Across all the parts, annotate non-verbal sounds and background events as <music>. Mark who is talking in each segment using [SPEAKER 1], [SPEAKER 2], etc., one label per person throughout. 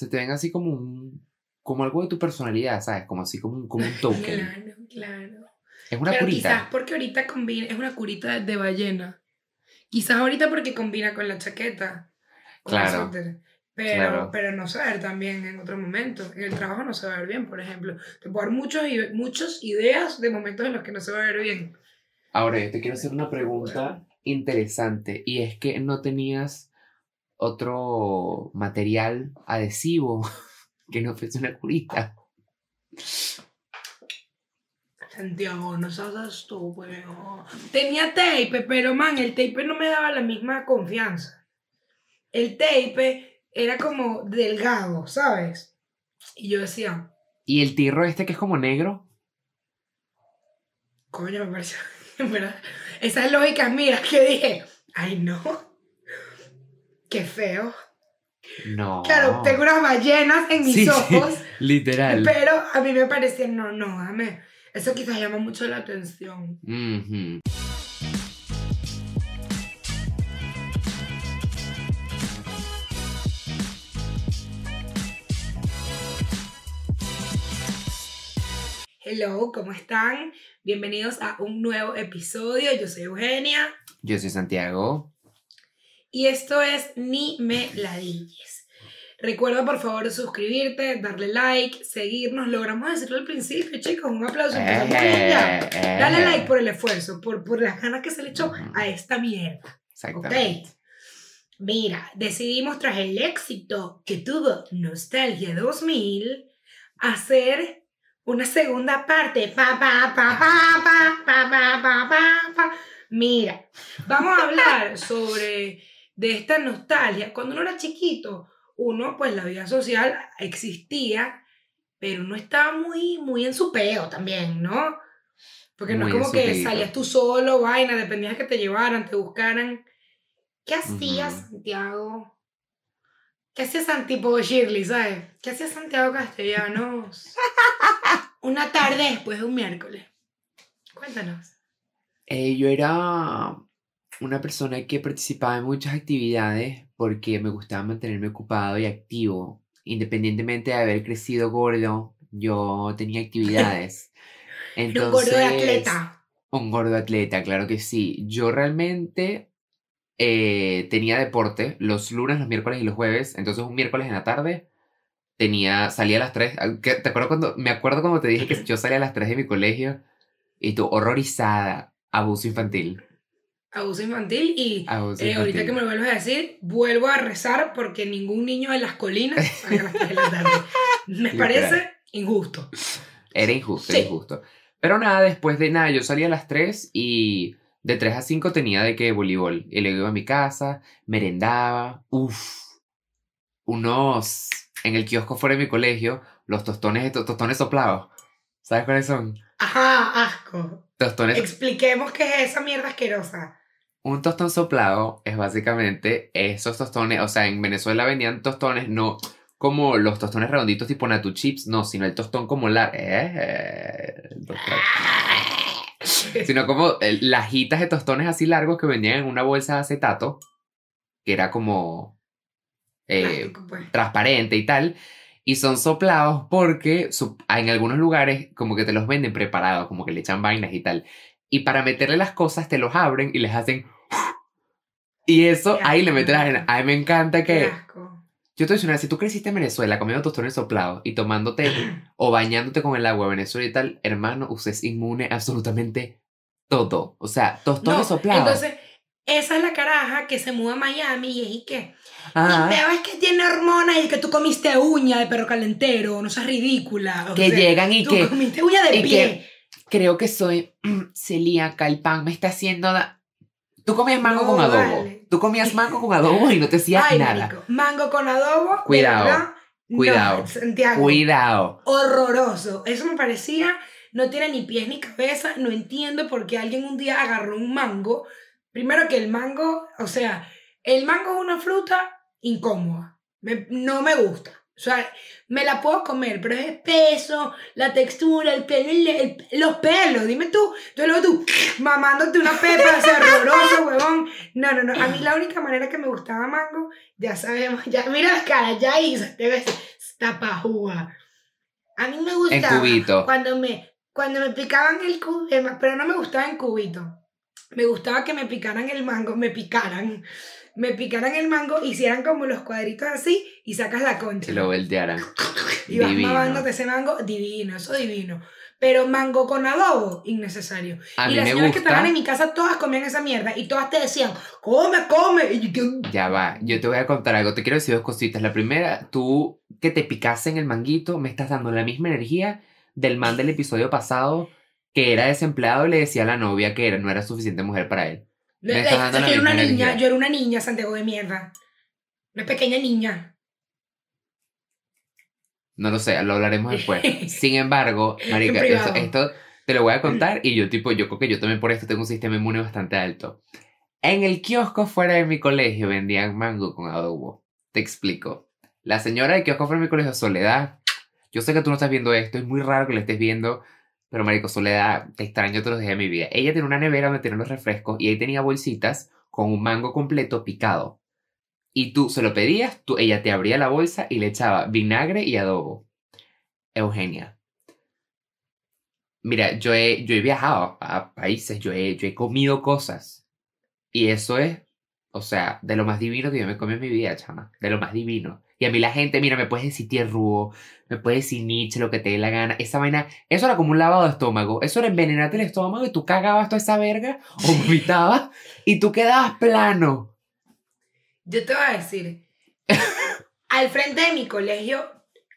[SPEAKER 1] se te ven así como un, como algo de tu personalidad, ¿sabes? Como así como un, como un token.
[SPEAKER 2] Claro, claro.
[SPEAKER 1] Es una
[SPEAKER 2] Pero
[SPEAKER 1] curita.
[SPEAKER 2] quizás porque ahorita combina, es una curita de ballena. Quizás ahorita porque combina con la chaqueta. con
[SPEAKER 1] Claro.
[SPEAKER 2] Pero,
[SPEAKER 1] claro.
[SPEAKER 2] pero no se va a ver también en otro momento. En el trabajo no se va a ver bien, por ejemplo. Te puedo dar muchos, muchas ideas de momentos en los que no se va a ver bien.
[SPEAKER 1] Ahora, yo te quiero hacer una pregunta interesante y es que no tenías otro material adhesivo <laughs> que no fuese una curita.
[SPEAKER 2] Santiago, no seas estúpido. Tenía tape, pero man, el tape no me daba la misma confianza. El tape era como delgado, ¿sabes? Y yo decía,
[SPEAKER 1] Y el tirro este que es como negro.
[SPEAKER 2] coño, me pareció. <laughs> Esas lógicas mías que dije, ay no, qué feo.
[SPEAKER 1] No.
[SPEAKER 2] Claro, tengo unas ballenas en mis
[SPEAKER 1] Sí, sí,
[SPEAKER 2] ojos,
[SPEAKER 1] Literal.
[SPEAKER 2] pero a mí me parecía, no, no, dame. Eso quizás llama mucho la atención.
[SPEAKER 1] Ujú.
[SPEAKER 2] Hello, ¿cómo están? Bienvenidos a un nuevo episodio. Yo soy Eugenia
[SPEAKER 1] Yo soy Santiago.
[SPEAKER 2] Y esto es Ni me ladilles. Recuerda, por favor, suscribirte, darle like, seguirnos. Logramos decirlo al principio, chicos. Un aplauso. Eh, eh,
[SPEAKER 1] eh.
[SPEAKER 2] Dale like por el esfuerzo, por, por las ganas que se le echó a esta mierda.
[SPEAKER 1] Exactamente.
[SPEAKER 2] Okay. Mira, decidimos tras el éxito que tuvo Nostalgia 2000 hacer una segunda parte. Pa, pa, pa, Mira, vamos a hablar <laughs> sobre de esta nostalgia. Cuando uno era chiquito, uno, pues la vida social existía, pero no estaba muy, muy en su peo también, ¿no? Porque no
[SPEAKER 1] Muy
[SPEAKER 2] es como que
[SPEAKER 1] peito.
[SPEAKER 2] salías tú solo, vaina, dependías que te llevaran, te buscaran. ¿Qué hacías. Santiago? ¿Qué hacía Santiago Shirley, sabes? ¿Qué hacía Santiago Castellanos? <laughs> Una tarde después de un miércoles. Cuéntanos.
[SPEAKER 1] Eh, yo era una persona que participaba en muchas actividades porque me gustaba mantenerme ocupado y activo. Independientemente de haber crecido gordo, yo tenía actividades. <laughs>
[SPEAKER 2] Era un gordo de
[SPEAKER 1] Entonces,
[SPEAKER 2] atleta.
[SPEAKER 1] Un gordo atleta, claro que sí. Yo realmente eh, tenía deporte los lunes, los miércoles y los jueves. Entonces un miércoles en la tarde tenía, salía a las 3. ¿Te acuerdas cuando, me acuerdo cuando te dije que yo salía a las 3 de mi colegio y tú horrorizada, abuso infantil.
[SPEAKER 2] Abuso infantil y
[SPEAKER 1] Abuso
[SPEAKER 2] eh, ahorita
[SPEAKER 1] infantil.
[SPEAKER 2] que me lo vuelves a decir, vuelvo a rezar porque ningún niño de las colinas <laughs> salga a las 3 de la tarde. Me parece injusto.
[SPEAKER 1] Era injusto,
[SPEAKER 2] Sí.
[SPEAKER 1] era injusto. Pero nada, después de nada, yo salía a las 3 y de 3 a 5 tenía de que voleibol. Y luego iba a mi casa, merendaba, uff, unos, en el kiosco fuera de mi colegio, los tostones, estos tostones soplados. ¿Sabes cuáles son?
[SPEAKER 2] Ajá, asco.
[SPEAKER 1] Tostones,
[SPEAKER 2] Expliquemos qué es esa mierda asquerosa.
[SPEAKER 1] Un tostón soplado es básicamente esos tostones, o sea, en Venezuela vendían tostones, no como los tostones redonditos tipo Natu Chips, no, sino el tostón como la... eh, tostón. sino como eh, lajitas de tostones así largos que vendían en una bolsa de acetato, que era como eh,
[SPEAKER 2] Plástico, pues.
[SPEAKER 1] transparente y tal, y son soplados porque en algunos lugares como que te los venden preparados, como que le echan vainas y tal, y para meterle las cosas te los abren y les hacen... <laughs> Y eso, ahí le meten la arena. A mí me encanta
[SPEAKER 2] Qué
[SPEAKER 1] que...
[SPEAKER 2] asco.
[SPEAKER 1] Yo te voy a si tú creciste en Venezuela comiendo tostones soplados y tomándote <clears throat> o bañándote con el agua de Venezuela y tal, hermano, usted es inmune a absolutamente todo. O sea, tostones
[SPEAKER 2] No,
[SPEAKER 1] soplados.
[SPEAKER 2] entonces, esa es la caraja que se muda a Miami y es y.
[SPEAKER 1] Ajá.
[SPEAKER 2] Y peor es que tiene hormonas y que tú comiste uña de perro calentero, no seas ridícula. o
[SPEAKER 1] que
[SPEAKER 2] sea,
[SPEAKER 1] llegan y
[SPEAKER 2] Tú
[SPEAKER 1] que
[SPEAKER 2] comiste uña de pie.
[SPEAKER 1] Creo que soy <clears throat> celíaca, el pan me está haciendo... da- Tú comías mango
[SPEAKER 2] No,
[SPEAKER 1] con adobo.
[SPEAKER 2] vale.
[SPEAKER 1] Tú comías mango con adobo y no te hacía
[SPEAKER 2] Ay,
[SPEAKER 1] nada.
[SPEAKER 2] marico, Mango con adobo.
[SPEAKER 1] Cuidado,
[SPEAKER 2] verdad, no,
[SPEAKER 1] cuidado,
[SPEAKER 2] Santiago.
[SPEAKER 1] Cuidado.
[SPEAKER 2] Horroroso. Eso me parecía, no tiene ni pies ni cabeza. No entiendo por qué alguien un día agarró un mango. Primero que el mango, o sea, el mango es una fruta incómoda. Me- no me gusta. Sea, me la puedo comer, pero es espeso, la textura, el pelo, el- el- los pelos. Dime tú, tú luego tú <laughs> mamándote una pepa, así horroroso, <laughs> huevón. No, no, no. A mí la única manera que me gustaba mango, ya sabemos, ya mira la cara, ya hizo, te ves, está pajúa. A mí me
[SPEAKER 1] En
[SPEAKER 2] gustaba
[SPEAKER 1] cubito.
[SPEAKER 2] cuando me, cuando me picaban el cubito, pero no me gustaba en cubito. Me gustaba que me picaran el mango, me picaran, me picaran el mango, hicieran como los cuadritos así y sacas la concha.
[SPEAKER 1] Se lo voltearan.
[SPEAKER 2] Y vas
[SPEAKER 1] Divino.
[SPEAKER 2] mamándote ese mango, divino, eso divino. Pero mango con adobo, innecesario.
[SPEAKER 1] A
[SPEAKER 2] y
[SPEAKER 1] mí
[SPEAKER 2] las
[SPEAKER 1] me
[SPEAKER 2] señoras que
[SPEAKER 1] gusta.
[SPEAKER 2] estaban en mi casa, todas comían esa mierda. Y todas te decían, come, come. Y yo,
[SPEAKER 1] Ya va, yo te voy a contar algo. Te quiero decir dos cositas. La primera, tú que te picaste en el manguito, me estás dando la misma energía del man del episodio pasado que era desempleado y le decía a la novia que era, no era suficiente mujer para él.
[SPEAKER 2] Yo era una niña,
[SPEAKER 1] energía.
[SPEAKER 2] yo era una niña, Santiago de mierda. Una pequeña niña.
[SPEAKER 1] No lo sé, lo hablaremos después. <laughs> Sin embargo, marica, esto te lo voy a contar <clears throat> y yo tipo, yo creo que yo también por esto tengo un sistema inmune bastante alto. En el kiosco fuera de mi colegio vendían mango con adobo. Te explico. La señora del kiosco fuera de mi colegio, Soledad, yo sé que tú no estás viendo esto, es muy raro que lo estés viendo, pero marico, Soledad, te extraño todos los días de mi vida. Ella tenía una nevera donde tenía los refrescos y ahí tenía bolsitas con un mango completo picado. Y tú se lo pedías, tú, ella te abría la bolsa y le echaba vinagre y adobo. Eugenia. Mira, yo he, yo he viajado a países, yo he, yo he comido cosas. Y eso es, o sea, de lo más divino que yo me comí en mi vida, chama. De lo más divino. Y a mí la gente, mira, me puedes decir tierruo, me puedes decir Nietzsche, lo que te dé la gana. Esa vaina, eso era como un lavado de estómago. Eso era envenenarte el estómago y tú cagabas toda esa verga, o vomitabas, y tú quedabas plano.
[SPEAKER 2] Yo te voy a decir, <laughs> al frente de mi colegio,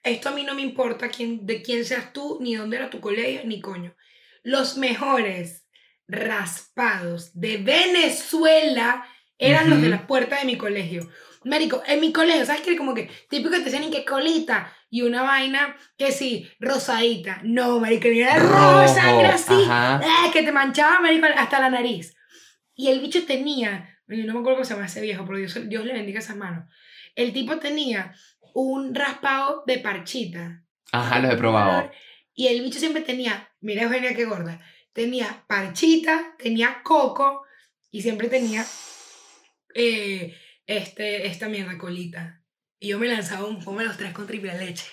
[SPEAKER 2] esto a mí no me importa quién, de quién seas tú, ni dónde era tu colegio, ni coño. Los mejores raspados de Venezuela eran los de la puerta de mi colegio. Marico, en mi colegio, ¿sabes qué? Como que típico que te decían, ¿y qué colita? Y una vaina que sí, rosadita. No, marico, ni era rojo, sangre así. ¡Ah! que te manchaba, marico, hasta la nariz. Y el bicho tenía, yo no me acuerdo cómo se llama ese viejo, pero Dios, Dios le bendiga esas manos. El tipo tenía un raspado de parchita.
[SPEAKER 1] Ajá, los he probado.
[SPEAKER 2] Y el bicho siempre tenía, mira Eugenia qué gorda, tenía parchita, tenía coco y siempre tenía eh, este, esta mierda colita. Y yo me lanzaba un pomo de los tres con triple leche.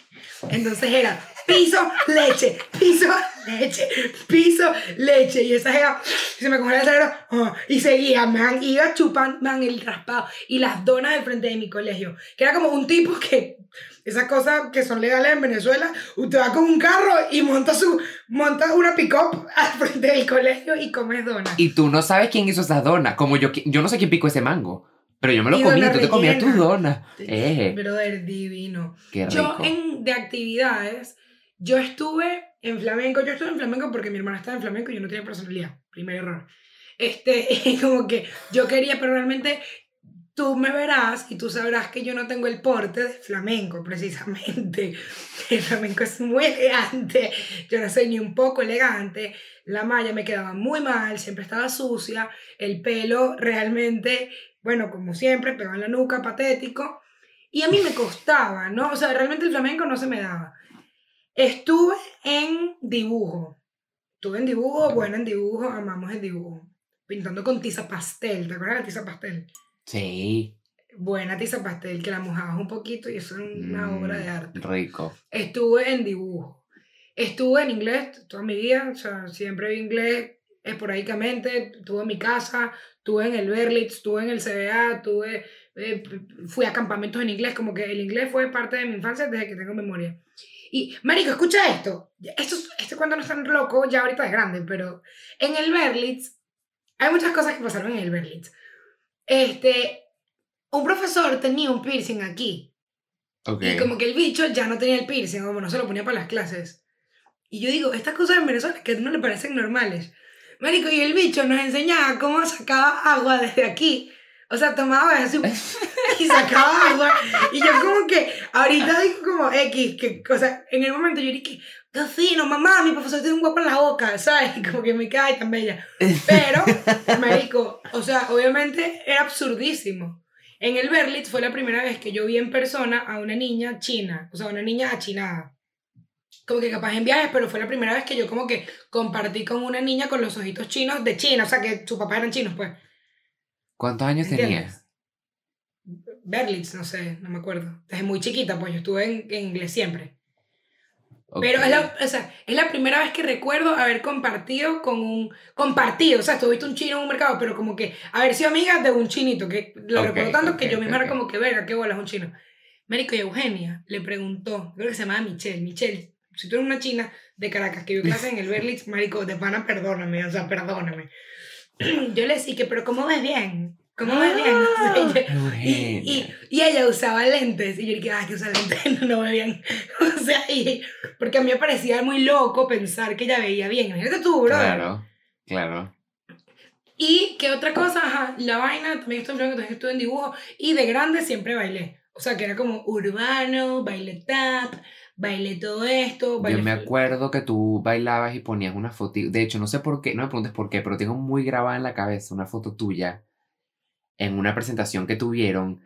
[SPEAKER 2] Entonces era piso, leche, piso, leche, piso, leche. Y esa era, se me cogía el cerebro ah, y seguía, man. Iba chupando, man, el raspado. Y las donas del frente de mi colegio. Que era como un tipo que, esas cosas que son legales en Venezuela, usted va con un carro y monta, su, monta una pick-up al frente del colegio y comes donas.
[SPEAKER 1] Y tú no sabes quién hizo esas donas. Como yo, yo no sé quién picó ese mango. Pero yo me lo comí, tú te comías tus donas. Eh,
[SPEAKER 2] Brother, divino.
[SPEAKER 1] qué rico.
[SPEAKER 2] Yo en, de actividades, yo estuve en flamenco, yo estuve en flamenco porque mi hermana estaba en flamenco y yo no tenía personalidad, primer error. Este, <laughs> como que yo quería, pero realmente tú me verás y tú sabrás que yo no tengo el porte de flamenco, precisamente. <laughs> El flamenco es muy elegante, yo no soy ni un poco elegante, la malla me quedaba muy mal, siempre estaba sucia, el pelo realmente, bueno, como siempre, pegado en la nuca, patético. Y a mí me costaba, ¿no? O sea, realmente el flamenco no se me daba. Estuve en dibujo. Estuve en dibujo, bueno en dibujo, amamos el dibujo. Pintando con tiza pastel, ¿te acuerdas de la tiza pastel?
[SPEAKER 1] Sí.
[SPEAKER 2] Buena tiza pastel, que la mojabas un poquito y eso era una
[SPEAKER 1] Mm,
[SPEAKER 2] obra de arte.
[SPEAKER 1] Rico.
[SPEAKER 2] Estuve en dibujo. Estuve en inglés toda mi vida, o sea, siempre vi inglés esporádicamente. Estuve en mi casa, estuve en el Berlitz, estuve en el CBA, estuve, eh, fui a campamentos en inglés, como que el inglés fue parte de mi infancia desde que tengo memoria. Y, Marico, escucha esto. Esto, este cuento no es tan loco, ya ahorita es grande, pero en el Berlitz hay muchas cosas que pasaron en el Berlitz. Este, un profesor tenía un piercing aquí.
[SPEAKER 1] Ok.
[SPEAKER 2] Y como que el bicho ya no tenía el piercing, como no se lo ponía para las clases. Y yo digo, estas cosas en Venezuela que no le parecen normales. Marico, y el bicho nos enseñaba cómo sacaba agua desde aquí. O sea, tomaba así <laughs> y sacaba agua. Y yo como que, ahorita digo como X, que, o sea, en el momento yo dije, qué fino, mamá, mi profesor tiene un guapo en la boca, ¿sabes? Y como que me cae tan bella. Pero, marico, o sea, obviamente era absurdísimo. En el Berlitz fue la primera vez que yo vi en persona a una niña china, o sea, una niña achinada. Como que capaz en viajes, pero fue la primera vez que yo como que compartí con una niña con los ojitos chinos de China, o sea, que sus papás eran chinos, pues.
[SPEAKER 1] ¿Cuántos años tenías?
[SPEAKER 2] Berlitz, no sé, no me acuerdo. Desde muy chiquita, pues yo estuve en, en inglés siempre.
[SPEAKER 1] Ok.
[SPEAKER 2] Pero es la, o sea, es la primera vez que recuerdo haber compartido con un... Compartido, o sea, tú viste un chino en un mercado, pero como que haber sido amiga de un chinito, que lo
[SPEAKER 1] Ok,
[SPEAKER 2] recuerdo tanto que
[SPEAKER 1] ok,
[SPEAKER 2] yo misma era como que, verga, qué bola es un chino. Médico y Eugenia le preguntó, creo que se llamaba Michelle, Michelle, si tú eres una china de Caracas que vio clase en el <laughs> Berlitz, marico, de pana, perdóname, o sea, perdóname. <clears throat> Yo le decía que, pero ¿cómo ves bien? ¿Cómo ves bien? <laughs> Ella- y, y, y ella usaba lentes. Y yo dije, ah, que usa lentes, <laughs> no, no ve bien. O sea, y, porque a mí me parecía muy loco pensar que ella veía bien. Imagínate tú, bro.
[SPEAKER 1] Claro, claro.
[SPEAKER 2] Y que otra cosa, ajá, la vaina, también hablando, también estuve en dibujo. Y de grande siempre bailé. O sea, que era como urbano, baile tap, bailé todo esto. Bailé
[SPEAKER 1] Yo me acuerdo que tú bailabas y ponías una foto. De hecho, no sé por qué, no me preguntes por qué, pero tengo muy grabada en la cabeza una foto tuya en una presentación que tuvieron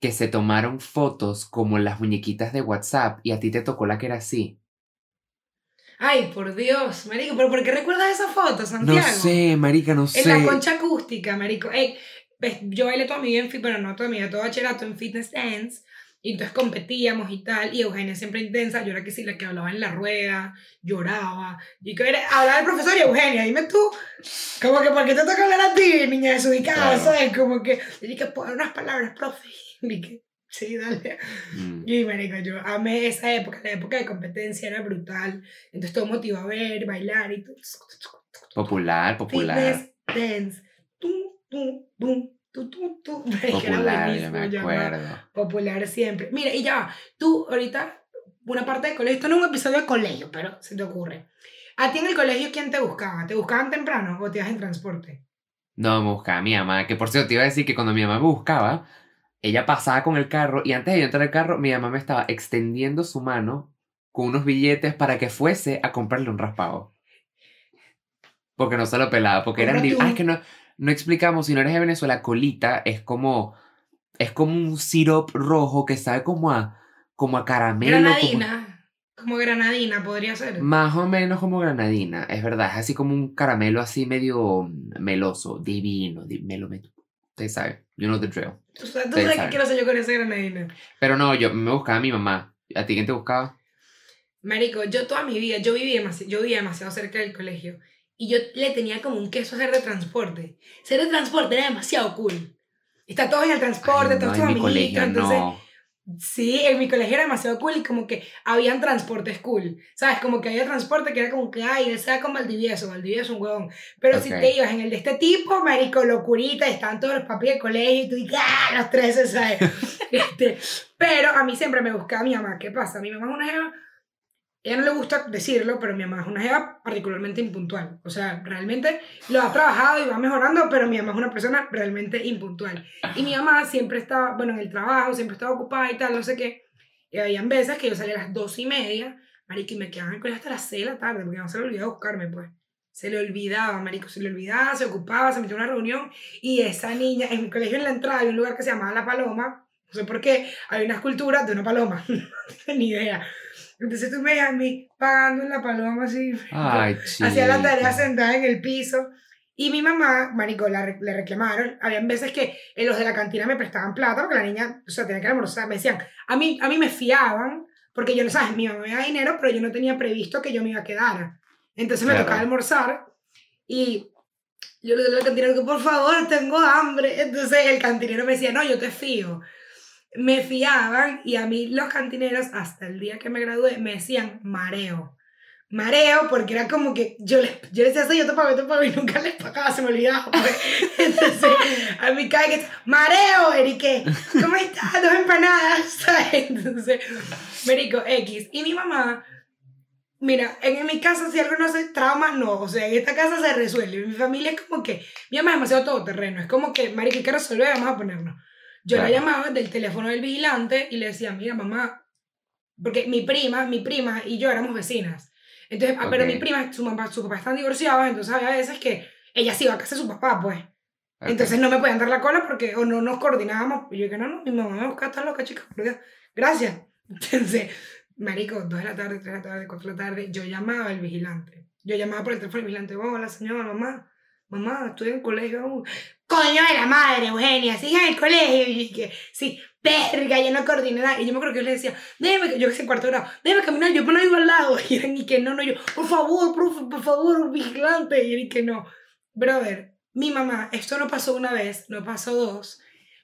[SPEAKER 1] que se tomaron fotos como las muñequitas de WhatsApp y a ti te tocó la que era así.
[SPEAKER 2] Ay, por Dios, marico, ¿pero por qué recuerdas esa foto, Santiago?
[SPEAKER 1] No sé, marica, no
[SPEAKER 2] En
[SPEAKER 1] sé.
[SPEAKER 2] la concha acústica, marico. Ey, yo bailé toda mi vida en fit, pero no toda mi vida, todo bachillerato en fitness dance. Y entonces competíamos y tal. Y Eugenia siempre intensa. Yo era que sí, la que hablaba en la rueda, lloraba. Y que era, hablaba el profesor y Eugenia, dime tú. Como que, ¿por qué te toca hablar a ti, niña desubicada?
[SPEAKER 1] Claro.
[SPEAKER 2] ¿Sabes? Como que, y dije, pon unas palabras, profe. <laughs> Y que, sí, dale.
[SPEAKER 1] Mm,
[SPEAKER 2] Y marico, yo amé esa época. La época de competencia era brutal. Entonces todo motivó a ver, bailar y todo.
[SPEAKER 1] Popular, popular.
[SPEAKER 2] Fitness dance. Tum, tum, tum, tu. <laughs> Marica, era
[SPEAKER 1] Popular, yo me acuerdo.
[SPEAKER 2] Popular siempre. Mira, y ya. Tú, ahorita, una parte de colegio. Esto no es un episodio de colegio, pero se te ocurre. ¿A ti en el colegio quién te buscaba? ¿Te buscaban temprano o te ibas en transporte?
[SPEAKER 1] No, me buscaba mi mamá, que por cierto te iba a decir que cuando mi mamá me buscaba, ella pasaba con el carro y antes de yo entrar al carro, mi mamá me estaba extendiendo su mano con unos billetes para que fuese a comprarle un raspado. Porque no se lo pelaba, porque eran... Di- Ah, es que no, no explicamos, si no eres de Venezuela, colita es como... Es como un sirop rojo que sabe como a, como a caramelo.
[SPEAKER 2] Granadina. Como granadina podría ser.
[SPEAKER 1] más o menos como granadina, es verdad, es así como un caramelo así medio meloso, divino, di- melo, melo. Ustedes saben, you know the drill.
[SPEAKER 2] ¿tú sabes qué quiero hacer yo con esa granadina?
[SPEAKER 1] Pero no, yo me buscaba a mi mamá. ¿A ti quién te buscaba?
[SPEAKER 2] Marico, yo toda mi vida, yo vivía, demasi- yo vivía demasiado cerca del colegio. Y yo le tenía como un queso a ser de transporte. Ser de transporte era demasiado cool. Está todos en el transporte,
[SPEAKER 1] Ay,
[SPEAKER 2] todos
[SPEAKER 1] no,
[SPEAKER 2] tus
[SPEAKER 1] en mi
[SPEAKER 2] amiguitos.
[SPEAKER 1] colegio
[SPEAKER 2] entonces,
[SPEAKER 1] no.
[SPEAKER 2] sí, en mi colegio era demasiado cool y como que habían transportes cool. ¿Sabes? Como que había transporte que era como que, ay, él sea con Valdivieso, Valdivieso es un huevón. Pero si
[SPEAKER 1] Ok.
[SPEAKER 2] te ibas en el de este tipo, marico, locurita, estaban todos los papis del colegio y tú dices, ah, los tres, ¿sabes? <laughs> este, pero a mí siempre me buscaba mi mamá. ¿Qué pasa? Mi mamá es una jeva, ella no le gusta decirlo, pero mi mamá es una jeva particularmente impuntual. O sea, realmente lo ha trabajado y va mejorando, pero mi mamá es una persona realmente impuntual. Y mi mamá siempre estaba, bueno, en el trabajo, siempre estaba ocupada y tal, no sé qué. Y habían veces que yo salía a las dos y media, marico, y me quedaba en el colegio hasta las seis de la tarde, porque no se le olvidaba buscarme, pues. Se le olvidaba, marico, se le olvidaba, se ocupaba, se metía en una reunión, y esa niña, en mi colegio en la entrada había un lugar que se llamaba La Paloma, no sé por qué, había una escultura de una paloma, <laughs> no ni idea. Entonces tú me a mí pagando en La Paloma así, <laughs> hacía la tarea sentada en el piso. Y mi mamá, marico, la le reclamaron. Habían veces que eh, los de la cantina me prestaban plata porque la niña, o sea, tenía que almorzar. Me decían, a mí, a mí me fiaban porque yo no sabes, mi mamá me daba dinero, pero yo no tenía previsto que yo me iba a quedar. Entonces me
[SPEAKER 1] Claro.
[SPEAKER 2] tocaba almorzar y yo le dije al cantinero que por favor tengo hambre. Entonces el cantinero me decía, no, yo te fío. Me fiaban y a mí los cantineros hasta el día que me gradué me decían mareo. Mareo porque era como que yo les, yo les decía, "Sí, yo te pago, yo te pago y nunca les pagaba, se me olvidaba. pues. <laughs> Entonces a mí cada que mareo, Erique, ¿cómo estás? Dos empanadas, <laughs> ¿sabes? Entonces, Merico X. Y mi mamá, mira, en, mi casa si algo no se trauma, no, o sea, en esta casa se resuelve. Mi familia es como que, mi mamá es demasiado todoterreno, es como que, marico, hay que resolver, vamos a ponernos. Yo la
[SPEAKER 1] Claro.
[SPEAKER 2] llamaba del teléfono del vigilante y le decía, mira, mamá, porque mi prima, mi prima y yo éramos vecinas. Entonces, ah, pero mi prima, su mamá, su papá están divorciados, entonces había veces que ella se iba a casa de su papá, pues.
[SPEAKER 1] Ok.
[SPEAKER 2] Entonces no me podían dar la cola porque o no nos coordinábamos. Y yo dije, no, no, mi mamá me busca, está loca, chica. Gracias. <laughs> Entonces, marico, 2 de la tarde, 3 de la tarde, 4 de la tarde, yo llamaba al vigilante. Yo llamaba por el teléfono al vigilante, hola señora, mamá, mamá, estoy en el colegio aún. Coño de la madre, Eugenia, sigue en el colegio. Y dije, sí, verga, yo no coordiné nada. Y yo me acuerdo que yo le decía, déjame, yo que sé, cuarto grado, déjame caminar, yo no iba al lado. <laughs> Y eran y que no, no, yo, por favor, profe, por favor, vigilante. Y que no. Brother, mi mamá, esto no pasó una vez, no pasó dos,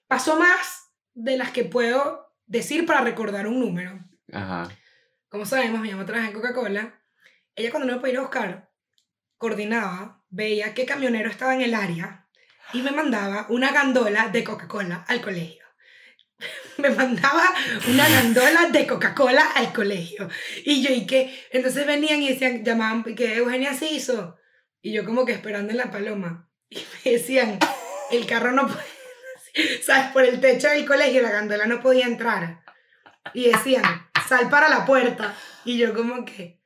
[SPEAKER 2] pasó más de las que puedo decir para recordar un número.
[SPEAKER 1] Ajá.
[SPEAKER 2] Como sabemos, mi mamá trabaja en Coca-Cola. Ella cuando no me podía ir a buscar, coordinaba, veía qué camionero estaba en el área y me mandaba una gandola de Coca-Cola al colegio. <laughs> Me mandaba una gandola de Coca-Cola al colegio. Y yo, ¿y qué? Entonces venían y decían, llamaban, que Eugenia se hizo. Y yo como que esperando en la paloma. <laughs> Y me decían, el carro no puede, <laughs> ¿sabes? Por el techo del colegio la gandola no podía entrar. Y decían, sal para la puerta. Y yo como que,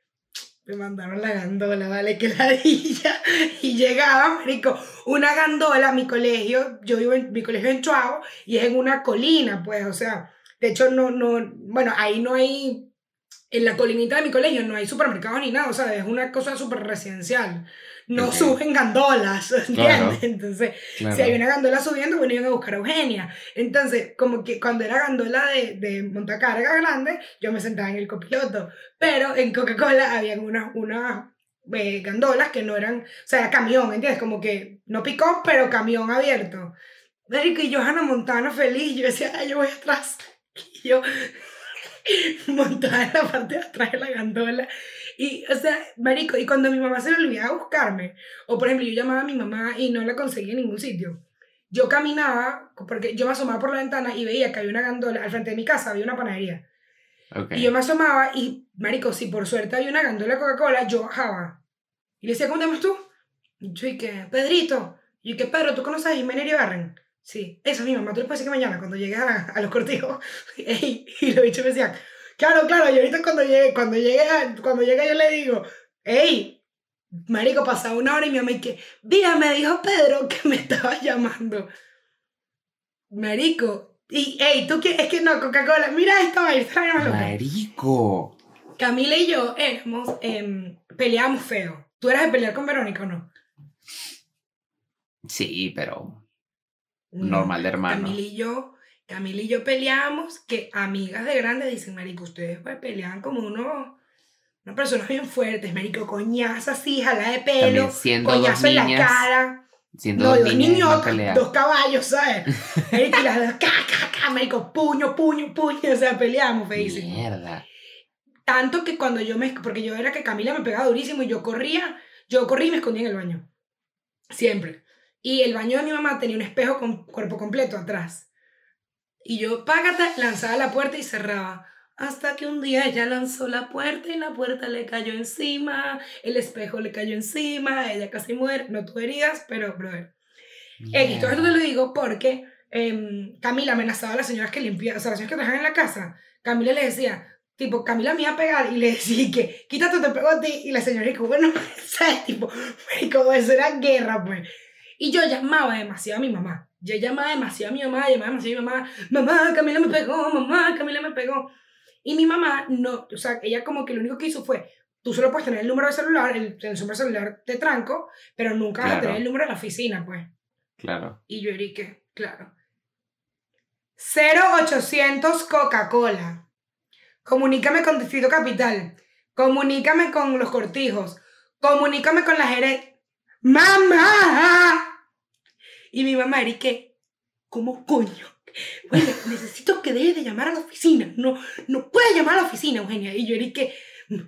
[SPEAKER 2] me mandaron la gandola, ¿vale? Que ladilla. <laughs> Y llegaba, marico, una gandola a mi colegio. Yo vivo en mi colegio en Chuao y es en una colina, pues, o sea, de hecho, no, no, bueno, ahí no hay, en la colinita de mi colegio no hay supermercados ni nada, o sea, es una cosa súper residencial. No
[SPEAKER 1] Ok.
[SPEAKER 2] suben gandolas, <laughs> ¿entiendes?
[SPEAKER 1] Claro.
[SPEAKER 2] Entonces,
[SPEAKER 1] Claro.
[SPEAKER 2] si hay una gandola subiendo, bueno, iban a buscar a Eugenia. Entonces, como que cuando era gandola de, de montacarga grande, yo me sentaba en el copiloto. Pero en Coca-Cola habían unas, unas eh, gandolas que no eran, o sea, era camión, ¿entiendes? Como que no picó, pero camión abierto. Marico, y Johanna Montana feliz, yo decía, ay, yo voy atrás. <laughs> Y yo <laughs> montada en la parte de atrás de la gandola. Y, o sea, marico, y cuando mi mamá se le olvidaba buscarme, o por ejemplo, yo llamaba a mi mamá y no la conseguía en ningún sitio, yo caminaba, porque yo me asomaba por la ventana y veía que había una gandola, al frente de mi casa había una panadería.
[SPEAKER 1] Ok.
[SPEAKER 2] Y yo me asomaba y, marico, si por suerte había una gandola de Coca-Cola, yo bajaba. Y le decía, ¿cómo te llamas tú? Y yo, ¿y qué? Pedrito. Y yo, ¿qué Pedro? ¿Tú conoces a Jimena Barren? Sí, esa es mi mamá. Tú le puedes decir que mañana, cuando llegue a, a los cortijos. <laughs> Ey, y los bichos me decían, claro, claro. Y ahorita cuando llegue, cuando llegue, cuando llegue yo le digo, ey, marico, pasaba una hora y mi mamá y que, mira, me dijo Pedro que me estaba <laughs> llamando. Marico. Y, ey, tú qué, es que no, Coca-Cola, mira esta vaina.
[SPEAKER 1] Marico.
[SPEAKER 2] Camila y yo éramos, peleábamos feo. ¿Tú eras de pelear con Verónica o no?
[SPEAKER 1] Sí, pero
[SPEAKER 2] No.
[SPEAKER 1] normal de hermano.
[SPEAKER 2] Camila y yo, Camila y yo peleábamos que amigas de grandes dicen, marico, ustedes pues pelean como unos, unas personas bien fuertes, marico, coñazo así, jala de pelo, coñazo en la cara.
[SPEAKER 1] Siendo
[SPEAKER 2] No,
[SPEAKER 1] dos
[SPEAKER 2] niños, dos caballos, ¿sabes? <laughs> Marico, y las dos, ca, ca, ca, marico, puño, puño, puño, o sea, peleábamos feísimo.
[SPEAKER 1] Mierda.
[SPEAKER 2] Tanto que cuando yo me... Porque yo era que Camila me pegaba durísimo y yo corría, yo corría y me escondía en el baño. Siempre. Y el baño de mi mamá tenía un espejo con cuerpo completo atrás. Y yo, págata, lanzaba la puerta y cerraba. Hasta que un día ella lanzó la puerta y la puerta le cayó encima, el espejo le cayó encima, ella casi muere. No tuvo heridas, pero, brother. X, todo esto te lo digo porque em, Camila amenazaba a las señoras que limpiaban, o sea, las señoras que trabajaban en la casa. Camila le decía, tipo, Camila me iba a pegar y le decía que, quítate, te pego a ti. Y la señora dijo, bueno, <laughs> ¿sabes? Tipo, como eso era guerra, pues. Y yo llamaba demasiado a mi mamá. Yo llamaba demasiado a mi mamá, llamaba demasiado a mi mamá, mamá, Camila me pegó, mamá, Camila me pegó. Y mi mamá, no, o sea, ella como que lo único que hizo fue, tú solo puedes tener el número de celular, el, el número de celular de tranco, pero nunca vas a tener el número de la oficina, pues.
[SPEAKER 1] Claro.
[SPEAKER 2] Y yo erique, claro. 0800 Coca-Cola. Comunícame con Distrito Capital. Comunícame con los cortijos. Comunícame con la gerente. ¡Mamá! Y mi mamá, Erique, ¿cómo coño? Bueno, necesito que deje de llamar a la oficina. No, no puede llamar a la oficina, Eugenia. Y yo, Erique,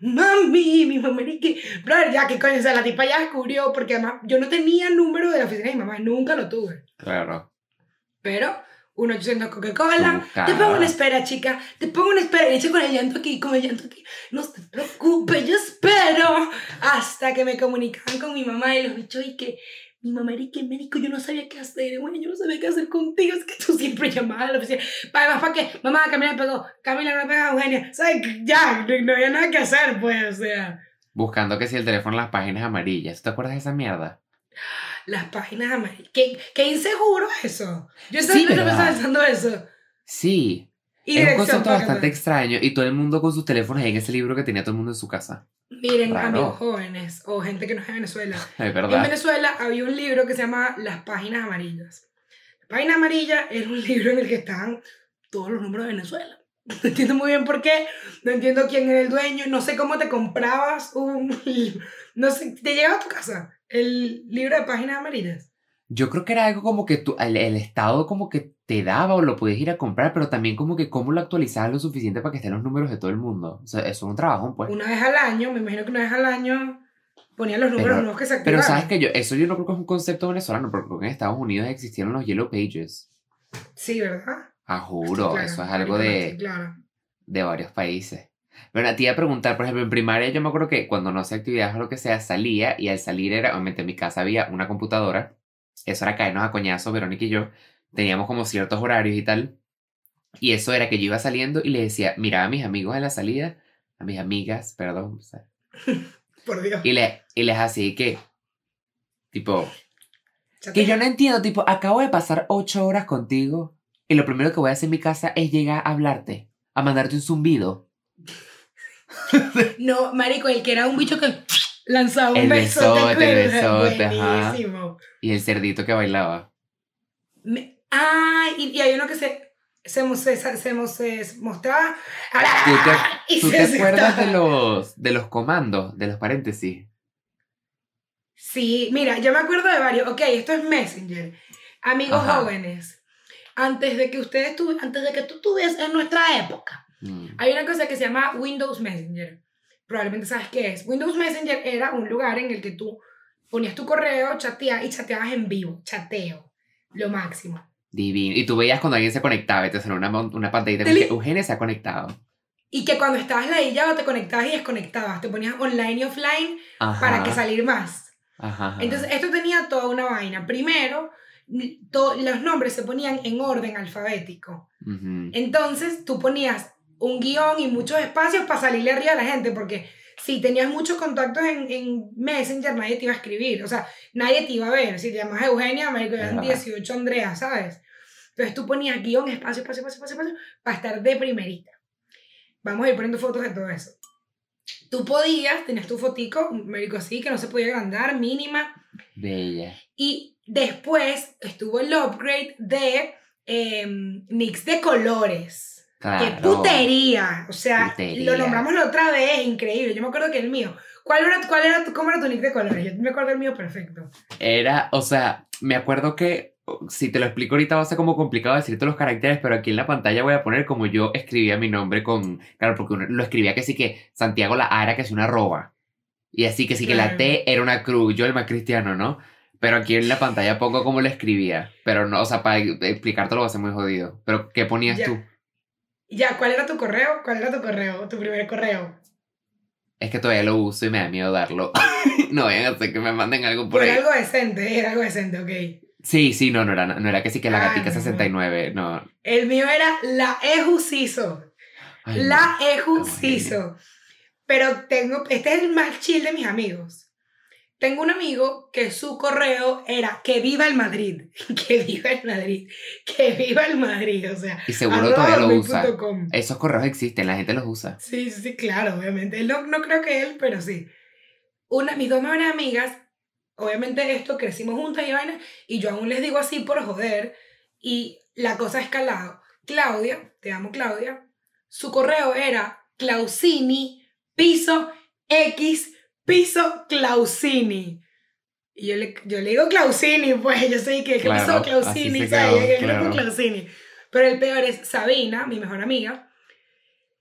[SPEAKER 2] mami, mi mamá, Erique, brother, ya que coño, o sea, la tipa ya descubrió, porque además yo no tenía el número de la oficina de mi mamá, nunca lo tuve.
[SPEAKER 1] Claro.
[SPEAKER 2] Pero, 1-800 Coca-Cola. Te pongo una espera, chica. Te pongo una espera. Y eché con el llanto aquí, con el llanto aquí. No te preocupes, yo espero. Hasta que me comunicaban con mi mamá y los bichos y que mi mamá era que médico, yo no sabía qué hacer. Bueno, yo no sabía qué hacer contigo. Es que tú siempre llamabas a la oficina. ¿Para, para qué? Mamá, Camila me pegó. Camila me pegó Eugenia. ¿Sabes? Ya, no, no había nada que hacer, pues, o sea.
[SPEAKER 1] Buscando que si el teléfono las páginas amarillas. ¿Te acuerdas de esa mierda?
[SPEAKER 2] las páginas amarillas. Qué, qué inseguro eso. Yo
[SPEAKER 1] Sí,
[SPEAKER 2] estaba pensando eso.
[SPEAKER 1] Sí.
[SPEAKER 2] Y
[SPEAKER 1] es un concepto bastante extraño y todo el mundo con sus teléfonos en ese libro que tenía todo el mundo en su casa.
[SPEAKER 2] Miren,
[SPEAKER 1] Raro.
[SPEAKER 2] amigos jóvenes o gente que no es de Venezuela. <laughs>
[SPEAKER 1] Es
[SPEAKER 2] En
[SPEAKER 1] verdad.
[SPEAKER 2] Venezuela había un libro que se llama Las Páginas Amarillas. Las Páginas Amarillas era un <laughs> libro en el que estaban todos los números de Venezuela. <laughs> No entiendo muy bien por qué, no entiendo quién era el dueño, no sé cómo te comprabas un... No sé, te llegaba a tu casa el libro de Páginas Amarillas.
[SPEAKER 1] Yo creo que era algo como que tú, el, el Estado como que te daba o lo podías ir a comprar, pero también como que cómo lo actualizabas lo suficiente para que estén los números de todo el mundo. O sea, eso es un trabajo, pues.
[SPEAKER 2] Una vez al año, me imagino que una vez al año ponían los números
[SPEAKER 1] Pero-
[SPEAKER 2] nuevos que se
[SPEAKER 1] Pero
[SPEAKER 2] activaban.
[SPEAKER 1] sabes que yo, eso yo no creo que es un concepto venezolano, porque creo que en Estados Unidos existieron los Yellow Pages.
[SPEAKER 2] Sí, ¿verdad?
[SPEAKER 1] Ah, juro, eso es algo de, de varios países. Bueno, te iba a preguntar, por ejemplo, en primaria yo me acuerdo que cuando no hacía actividades o lo que sea, salía y al salir era, obviamente en mi casa había una computadora, eso era caernos a coñazos, Verónica y yo, teníamos como ciertos horarios y tal, y eso era que yo iba saliendo y le decía, mira a mis amigos en la salida, a mis amigas, perdón, <laughs>
[SPEAKER 2] Por Dios.
[SPEAKER 1] y, le, y les hacía que, tipo,
[SPEAKER 2] Ya
[SPEAKER 1] que
[SPEAKER 2] te-
[SPEAKER 1] yo no entiendo, tipo, acabo de pasar ocho horas contigo y lo primero que voy a hacer en mi casa es llegar a hablarte, a mandarte un zumbido. <laughs>
[SPEAKER 2] No, marico, el que era un bicho que <laughs> lanzaba un
[SPEAKER 1] El
[SPEAKER 2] beso.
[SPEAKER 1] besote, el besote, ajá. Y el cerdito que bailaba.
[SPEAKER 2] Me- ah, y, y hay uno que se, se, se, se, se mostraba.
[SPEAKER 1] ¿Tú te, <laughs>
[SPEAKER 2] y
[SPEAKER 1] tú te acuerdas de los, de los comandos, de los paréntesis?
[SPEAKER 2] Sí, mira, yo me acuerdo de varios. Ok, esto es Messenger. Amigos
[SPEAKER 1] Ajá.
[SPEAKER 2] jóvenes, antes de que ustedes tu, antes de que tú tuvieras en nuestra época,
[SPEAKER 1] Mm.
[SPEAKER 2] hay una cosa que se llama Windows Messenger. Probablemente sabes qué es. Windows Messenger era un lugar en el que tú ponías tu correo, chateabas y chateabas en vivo. Chateo. Lo máximo.
[SPEAKER 1] Divino. Y tú veías cuando alguien se conectaba y te sonó una, una pantallita que Eugenia se ha conectado.
[SPEAKER 2] Y que cuando estabas ladillado te conectabas y desconectabas. Te ponías online y offline
[SPEAKER 1] Ajá.
[SPEAKER 2] para que salir más.
[SPEAKER 1] Ajá, ajá.
[SPEAKER 2] Entonces, esto tenía toda una vaina. Primero, to- los nombres se ponían en orden alfabético.
[SPEAKER 1] Ujú.
[SPEAKER 2] Entonces, tú ponías un guion y muchos espacios para salirle arriba a la gente, porque si tenías muchos contactos en, en Messenger, nadie te iba a escribir. O sea, nadie te iba a ver. Si te llamas Eugenia, me
[SPEAKER 1] Es
[SPEAKER 2] eran
[SPEAKER 1] verdad.
[SPEAKER 2] 18 Andrea, ¿sabes? Entonces, tú ponías guion, espacio, espacio, espacio, espacio, espacio, para estar de primerita. Vamos a ir poniendo fotos de todo eso. Tú podías, tenías tu fotico, médico así, que no se podía agrandar, mínima,
[SPEAKER 1] Bella.
[SPEAKER 2] y después estuvo el upgrade de eh, Nix de colores.
[SPEAKER 1] Claro.
[SPEAKER 2] ¡Qué putería! O sea,
[SPEAKER 1] Putería.
[SPEAKER 2] lo nombramos la otra vez, increíble. Yo me acuerdo que el mío. ¿Cuál era, cuál era ¿Cómo era tu Nix de colores? Yo me acuerdo el mío perfecto.
[SPEAKER 1] Era, o sea, me acuerdo que si te lo explico ahorita va a ser como complicado decirte los caracteres, pero aquí en la pantalla voy a poner como yo escribía mi nombre con, claro, porque uno lo escribía que sí que Santiago la A era que es una arroba. Y así que sí que la. T era una cruz, yo el más cristiano, ¿no? Pero aquí en la pantalla pongo cómo lo escribía. Pero no, o sea, para explicártelo va a ser muy jodido. Pero, ¿qué ponías
[SPEAKER 2] Ya.
[SPEAKER 1] tú?
[SPEAKER 2] Ya, ¿cuál era tu correo? ¿Cuál era tu correo? Tu primer correo.
[SPEAKER 1] Es que todavía lo uso y me da miedo darlo. <laughs> no vayan a hacer que me manden algo por
[SPEAKER 2] Pero
[SPEAKER 1] ahí.
[SPEAKER 2] era algo decente, era algo decente, ok.
[SPEAKER 1] Sí, sí, no, no era, no era que sí que la
[SPEAKER 2] Ah,
[SPEAKER 1] gatica
[SPEAKER 2] no.
[SPEAKER 1] 69, no.
[SPEAKER 2] El mío era la Ejuciso.
[SPEAKER 1] No.
[SPEAKER 2] La
[SPEAKER 1] Qué
[SPEAKER 2] Ejuciso. Pero tengo, este es el más chill de mis amigos. Tengo un amigo que su correo era que viva el Madrid, <laughs> que viva el Madrid, que viva el Madrid, o sea,
[SPEAKER 1] Y seguro todavía lo usa.
[SPEAKER 2] com.
[SPEAKER 1] Esos correos existen, la gente los usa.
[SPEAKER 2] Sí, sí, claro, obviamente. No, no creo que él, pero sí. Una, mis dos mejores amigas, obviamente esto, crecimos juntas y vaina, y yo aún les digo así por joder, y la cosa ha escalado. Claudia, te amo Claudia, su correo era Clausini, piso X, piso Clausini. Y yo le, yo le digo Clausini, pues yo sé que,
[SPEAKER 1] Claro,
[SPEAKER 2] piso Clausini. Clausini. Pero el peor es Sabina, mi mejor amiga,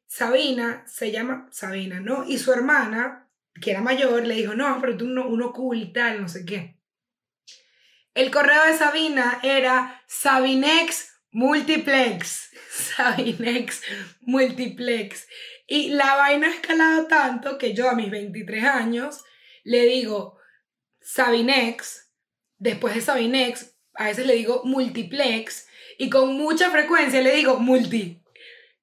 [SPEAKER 2] Sabina se llama Sabina, ¿no? Y su hermana, que era mayor, le dijo, no, pero tú no, uno cool tal, no sé qué. El correo de Sabina era Sabinex Multiplex. <laughs> Sabinex Multiplex. Y la vaina ha escalado tanto que yo a mis 23 años le digo Sabinex, después de Sabinex, a veces le digo Multiplex, y con mucha frecuencia le digo Multi.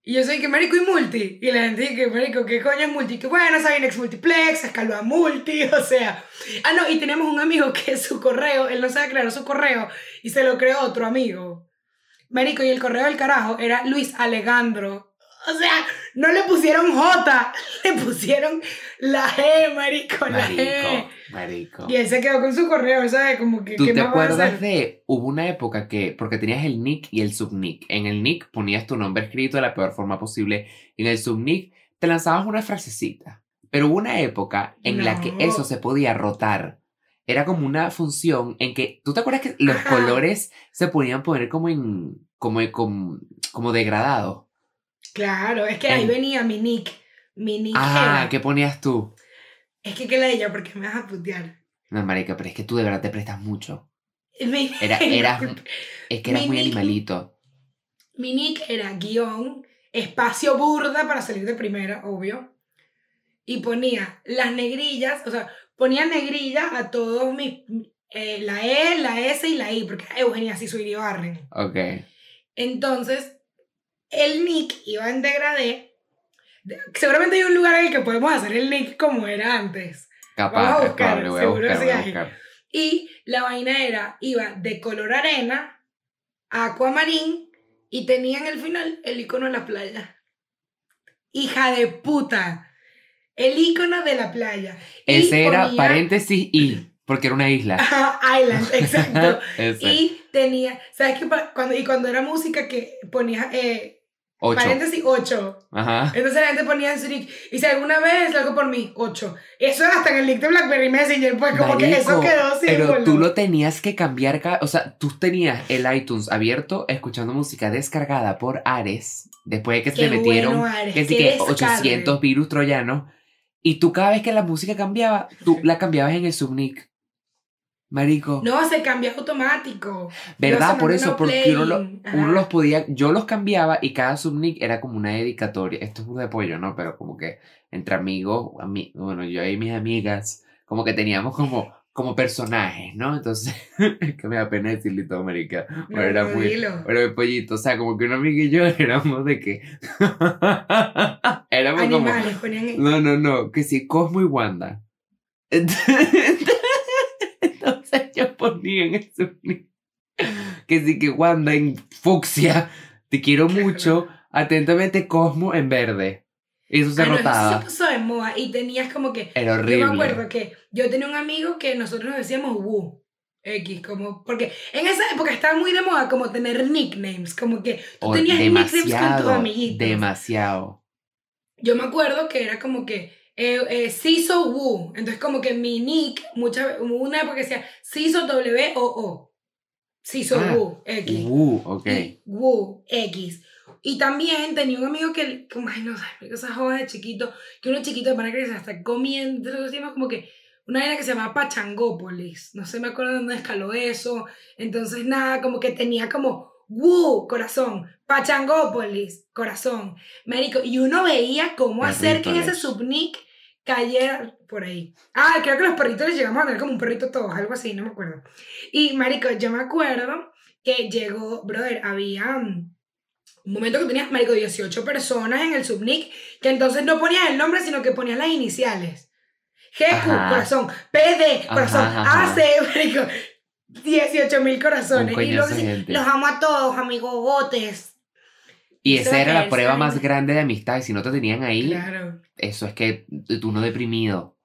[SPEAKER 2] Y yo soy que marico y multi. Y la gente dice que marico, ¿qué coño es multi? Que bueno, Sabinex Multiplex, escaló a multi, <laughs> o sea. Ah, no, y tenemos un amigo que su correo, él no sabe crear su correo y se lo creó otro amigo. Marico, y el correo del carajo era Luis Alejandro. O sea, no le pusieron J, <laughs> le pusieron la G, marico, la
[SPEAKER 1] Marico,
[SPEAKER 2] G.
[SPEAKER 1] marico.
[SPEAKER 2] Y él se quedó con su correo, ¿sabes? Como que,
[SPEAKER 1] ¿Tú
[SPEAKER 2] ¿qué
[SPEAKER 1] te
[SPEAKER 2] más
[SPEAKER 1] acuerdas de, hubo una época que, porque tenías el nick y el subnick. En el nick ponías tu nombre escrito de la peor forma posible. En el subnick te lanzabas una frasecita. Pero hubo una época en la que
[SPEAKER 2] No.
[SPEAKER 1] eso se podía rotar. Era como una función en que, ¿tú te acuerdas que los
[SPEAKER 2] Ajá.
[SPEAKER 1] colores se podían poner como en, como, como, como degradados?
[SPEAKER 2] Claro, es que ahí
[SPEAKER 1] En-
[SPEAKER 2] venía mi nick. Mi nick
[SPEAKER 1] Ah,
[SPEAKER 2] era-
[SPEAKER 1] ¿qué ponías tú?
[SPEAKER 2] Es que que la ella, porque me vas a putear.
[SPEAKER 1] No, marica, pero es que tú de verdad te prestas mucho. <laughs>
[SPEAKER 2] Mi,
[SPEAKER 1] Era, eras, es que eras
[SPEAKER 2] Mi
[SPEAKER 1] muy
[SPEAKER 2] nick-
[SPEAKER 1] animalito.
[SPEAKER 2] mi nick era guion, espacio burda para salir de primera, obvio. Y ponía las negrillas, o sea, ponía negrilla a todos mis. eh, la E, la S y la I, porque Eugenia Sisuirio Barren.
[SPEAKER 1] Ok.
[SPEAKER 2] Entonces, el nick iba en degradé. De- Seguramente hay un lugar en el que podemos hacer el nick como era antes. Vamos
[SPEAKER 1] Capaz,
[SPEAKER 2] a
[SPEAKER 1] es
[SPEAKER 2] buscar,
[SPEAKER 1] probable, voy a
[SPEAKER 2] seguro
[SPEAKER 1] buscar, voy a buscar.
[SPEAKER 2] Y la vaina era, iba de color arena a acuamarín y tenía en el final el icono de la playa. Hija de puta. El icono de la playa. Y
[SPEAKER 1] Ese era
[SPEAKER 2] ponía-
[SPEAKER 1] paréntesis y, porque era una isla. <laughs>
[SPEAKER 2] Island, <laughs> exacto. Y tenía, ¿sabes qué? Cuando, y cuando era música que ponía eh,
[SPEAKER 1] Ocho.
[SPEAKER 2] paréntesis 8.
[SPEAKER 1] Ajá.
[SPEAKER 2] Entonces la gente ponía en su nick, y si alguna vez algo por mí, 8. Eso era hasta en el nick de BlackBerry Messenger, pues como que eso
[SPEAKER 1] Marico,
[SPEAKER 2] quedó
[SPEAKER 1] Pero
[SPEAKER 2] símbolo.
[SPEAKER 1] tú lo tenías que cambiar, ca- o sea, tú tenías el iTunes abierto escuchando música descargada por Ares, después de que se te metieron
[SPEAKER 2] bueno, Ares,
[SPEAKER 1] que que
[SPEAKER 2] descargue.
[SPEAKER 1] 800 virus troyanos, y tú cada vez que la música cambiaba, tú la cambiabas en el subnick. Marico.
[SPEAKER 2] No, se cambia automático.
[SPEAKER 1] ¿Verdad? Por eso,
[SPEAKER 2] no
[SPEAKER 1] porque uno, lo- uno los podía, yo los cambiaba y cada subnick era como una dedicatoria. Esto es un de pollo, ¿no? Pero como que entre amigos, ami- bueno, yo y mis amigas, como que teníamos como, como personajes, ¿no? Entonces, es <laughs> que me da pena decirle todo, marica.
[SPEAKER 2] No,
[SPEAKER 1] Pero era muy, pero el pollito, o sea, como que una amiga y yo <laughs> éramos de que, <laughs> éramos como,
[SPEAKER 2] Animales ponían en-
[SPEAKER 1] no, no, no, que sí, Cosmo y Wanda. Entonces, <laughs> entonces yo ponía en el subnick que sí, que Wanda en fucsia, te quiero mucho, atentamente Cosmo en verde. Y eso se
[SPEAKER 2] Ah, no, eso
[SPEAKER 1] rotaba.
[SPEAKER 2] se puso de moda y tenías como que...
[SPEAKER 1] Era
[SPEAKER 2] Yo
[SPEAKER 1] horrible.
[SPEAKER 2] me acuerdo que yo tenía un amigo que nosotros nos decíamos Wu. X, como, porque en esa época estaba muy de moda como tener nicknames, como que tú tenías nicknames con tus amiguitos.
[SPEAKER 1] demasiado.
[SPEAKER 2] Yo me acuerdo que era como que eh, eh, Ciso Wu. Entonces, como que mi nick, mucha, una época decía Ciso W O O. Ciso
[SPEAKER 1] Ah,
[SPEAKER 2] Wu X.
[SPEAKER 1] Uh, ok.
[SPEAKER 2] Y Wu X. Y también tenía un amigo que, como, ay, no sé, esas jodas de chiquito, que uno chiquito de pana que se está comiendo, entonces como que una era que se llamaba Pachangópolis. No sé, me acuerdo de dónde escaló eso. Entonces, nada, como que tenía como Wu, corazón, Pachangópolis, corazón. Marico, y uno veía cómo hacer que en ese subnick cayera por ahí. Ah, creo que los perritos les llegamos a tener como un perrito todos, algo así, no me acuerdo. Y, marico, yo me acuerdo que llegó, brother, había mm, un momento que tenías, marico, 18 personas en el subnick, que entonces no ponías el nombre, sino que ponías las iniciales. GQ, corazón, PD, corazón. AC, marico, 18 mil corazones. Y
[SPEAKER 1] gente.
[SPEAKER 2] los amo a todos, amigos botes.
[SPEAKER 1] Y esa era la prueba más grande de amistad. Y si no te tenían ahí,
[SPEAKER 2] Claro.
[SPEAKER 1] eso es que tú no deprimido.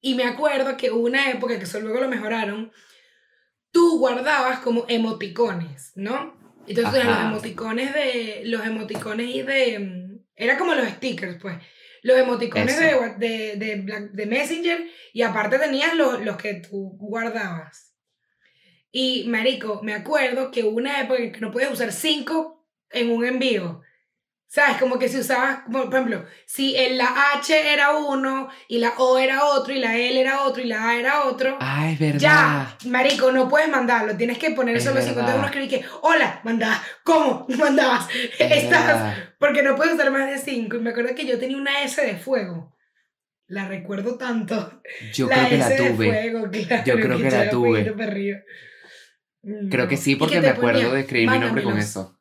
[SPEAKER 2] Y me acuerdo que hubo una época que eso luego lo mejoraron. Tú guardabas como emoticones, ¿no? Entonces eran los
[SPEAKER 1] Ajá.
[SPEAKER 2] emoticones de. Los emoticones y de. mm, Era como los stickers, pues. Los emoticones de, de, de, Black- de Messenger. Y aparte tenías los, los que tú guardabas. Y, marico, me acuerdo que hubo una época en que no podías usar cinco en un envío. ¿Sabes? Como que si usabas, por ejemplo, si la H era uno, y la O era otro, y la L era otro, y la A era otro.
[SPEAKER 1] Ah, es verdad.
[SPEAKER 2] Ya, marico, no puedes mandarlo. Tienes que poner
[SPEAKER 1] Es
[SPEAKER 2] solo cinco. Entonces
[SPEAKER 1] verdad.
[SPEAKER 2] uno escribe que, hola, mandabas. ¿Cómo? <laughs> Mandabas.
[SPEAKER 1] Es
[SPEAKER 2] Estás.
[SPEAKER 1] verdad.
[SPEAKER 2] Porque no puedes usar más de cinco. Y me acuerdo que yo tenía una S de fuego. La recuerdo tanto.
[SPEAKER 1] Yo
[SPEAKER 2] la
[SPEAKER 1] creo que la
[SPEAKER 2] de
[SPEAKER 1] tuve.
[SPEAKER 2] fuego, <laughs> claro.
[SPEAKER 1] Yo creo que la tuve. Creo que
[SPEAKER 2] No.
[SPEAKER 1] sí, porque
[SPEAKER 2] que
[SPEAKER 1] me acuerdo
[SPEAKER 2] ponía,
[SPEAKER 1] de escribir mi nombre con eso.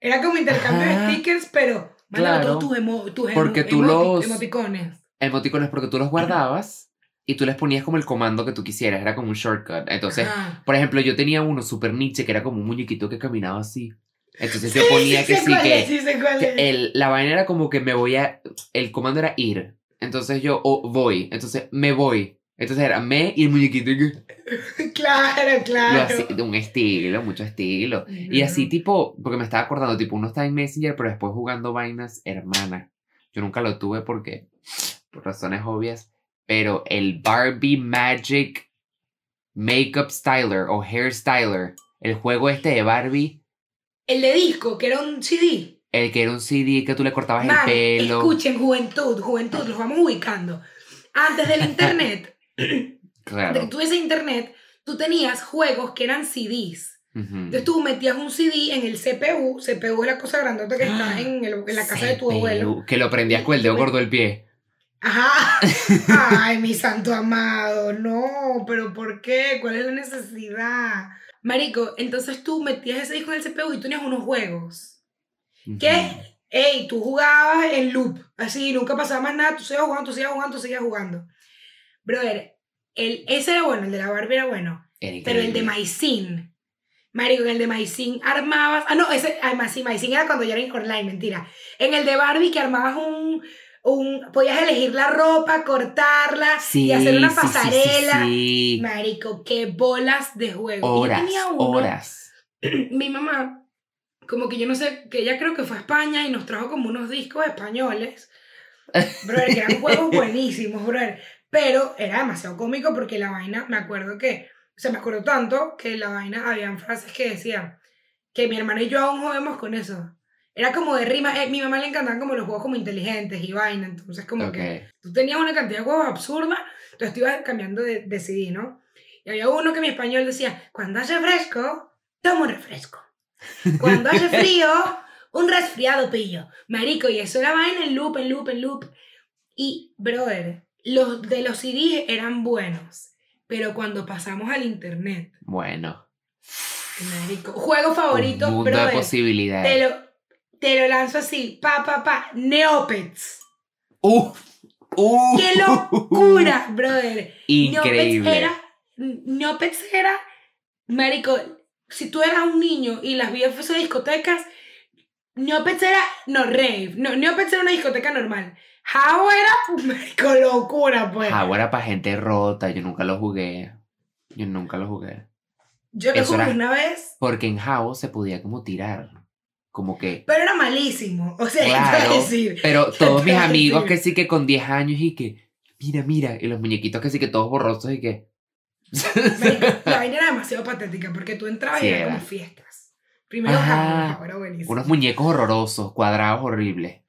[SPEAKER 2] Era como intercambio
[SPEAKER 1] Ajá.
[SPEAKER 2] de stickers, pero Mándame
[SPEAKER 1] Claro,
[SPEAKER 2] todos tus, emo- tus emo-
[SPEAKER 1] porque tú los-
[SPEAKER 2] emoticones.
[SPEAKER 1] Emoticones porque tú los guardabas y tú les ponías como el comando que tú quisieras, era como un shortcut. Entonces,
[SPEAKER 2] Ajá.
[SPEAKER 1] por ejemplo, yo tenía uno super niche que era como un muñequito que caminaba así. Entonces <laughs>
[SPEAKER 2] Sí,
[SPEAKER 1] yo ponía
[SPEAKER 2] sí
[SPEAKER 1] que sí,
[SPEAKER 2] cuál
[SPEAKER 1] que,
[SPEAKER 2] es, sí
[SPEAKER 1] que
[SPEAKER 2] es.
[SPEAKER 1] el, la vaina era como que me voy a. El comando era ir. Entonces yo o voy. Entonces me voy. Entonces era me y el muñequito. <laughs>
[SPEAKER 2] Claro, claro.
[SPEAKER 1] así, de un estilo, mucho estilo. Y así tipo, porque me estaba acordando, tipo, uno está en Messenger, pero después jugando vainas, hermana. Yo nunca lo tuve porque, por razones obvias, pero el Barbie Magic Makeup Styler o Hair Styler, el juego este de Barbie,
[SPEAKER 2] El de disco, que era un CD.
[SPEAKER 1] el que era un CD que tú le cortabas
[SPEAKER 2] Man,
[SPEAKER 1] el pelo.
[SPEAKER 2] escuchen, juventud, juventud, los vamos ubicando. Antes del <laughs> internet, que
[SPEAKER 1] Claro.
[SPEAKER 2] tuviese internet, tú tenías juegos que eran CDs. Entonces tú metías un CD en el CPU, CPU es la cosa grandota que está en, el- en la casa de tu
[SPEAKER 1] CPU,
[SPEAKER 2] abuelo.
[SPEAKER 1] Que lo prendías con el dedo gordo del pie.
[SPEAKER 2] Ajá. <laughs> Ay, mi santo amado, no, pero ¿por qué? ¿Cuál es la necesidad? Marico, entonces tú metías ese disco en el CPU y tú tenías unos juegos. ¿Qué?
[SPEAKER 1] Ujú.
[SPEAKER 2] Ey, tú jugabas en loop, así, nunca pasaba más nada, tú seguías jugando, tú seguías jugando, tú seguías jugando. Brother, el, ese era bueno, el de la Barbie era bueno, pero el de. Maicín, Marico, en el de Maicín armabas, ah, no, ese, además sí, Maicín era cuando ya era online, mentira. En el de Barbie que armabas un, un, podías elegir la ropa, cortarla
[SPEAKER 1] Sí,
[SPEAKER 2] y hacer una
[SPEAKER 1] sí, sí, sí,
[SPEAKER 2] pasarela.
[SPEAKER 1] sí.
[SPEAKER 2] Marico, qué bolas de juego. Yo
[SPEAKER 1] Horas,
[SPEAKER 2] tenía uno,
[SPEAKER 1] horas. <clears throat>
[SPEAKER 2] mi mamá, como que yo no sé, que ella creo que fue a España y nos trajo como unos discos españoles, <laughs> brother, que eran juegos <laughs> buenísimos, brother. Pero era demasiado cómico porque la vaina, me acuerdo que, o sea, me acuerdo tanto que la vaina, habían frases que decían que mi hermano y yo aún jodemos con eso. Era como de rima, eh, mi mamá le encantaban como los juegos como inteligentes y vaina, entonces como que
[SPEAKER 1] Ok.
[SPEAKER 2] tú tenías una cantidad de juegos absurda, entonces tú ibas cambiando de, de CD, ¿no? Y había uno que mi español decía, cuando hace fresco, toma un refresco. Cuando hace <laughs> frío, un resfriado pillo. Marico, y eso era vaina en loop, en loop, en loop. Y, brother, los de los CDs eran buenos, pero cuando pasamos al internet,
[SPEAKER 1] Bueno.
[SPEAKER 2] marico, juego favorito,
[SPEAKER 1] un mundo de
[SPEAKER 2] brother,
[SPEAKER 1] posibilidades.
[SPEAKER 2] te lo, te lo lanzo así, pa, pa, pa, Neopets.
[SPEAKER 1] ¡Uf! ¡Uf!
[SPEAKER 2] ¡Qué locura, brother!
[SPEAKER 1] Increíble.
[SPEAKER 2] Neopets era, Neopets era, marico, si tú eras un niño y las vías fuese discotecas, Neopets era, no, rave, no, Neopets era una discoteca normal. How era, <laughs> marico, locura, pues.
[SPEAKER 1] Jabo era para gente rota, yo nunca lo jugué. Yo nunca lo jugué.
[SPEAKER 2] Yo lo
[SPEAKER 1] eso
[SPEAKER 2] jugué
[SPEAKER 1] era-
[SPEAKER 2] una vez,
[SPEAKER 1] Porque en Jabo se podía como tirar. Como que.
[SPEAKER 2] pero era malísimo, o sea, ¿qué te voy a
[SPEAKER 1] Claro,
[SPEAKER 2] decir?
[SPEAKER 1] pero todos mis amigos
[SPEAKER 2] decir?
[SPEAKER 1] que sí que con 10 años y que. Mira, mira. Y los muñequitos que sí que todos borrosos y que.
[SPEAKER 2] Marico, la <laughs> vaina era demasiado patética porque tú entrabas
[SPEAKER 1] Sí
[SPEAKER 2] y era
[SPEAKER 1] era.
[SPEAKER 2] como fiestas. Primero
[SPEAKER 1] Ajá.
[SPEAKER 2] Jabo, Jabo era buenísimo.
[SPEAKER 1] Unos muñecos horrorosos, cuadrados horribles.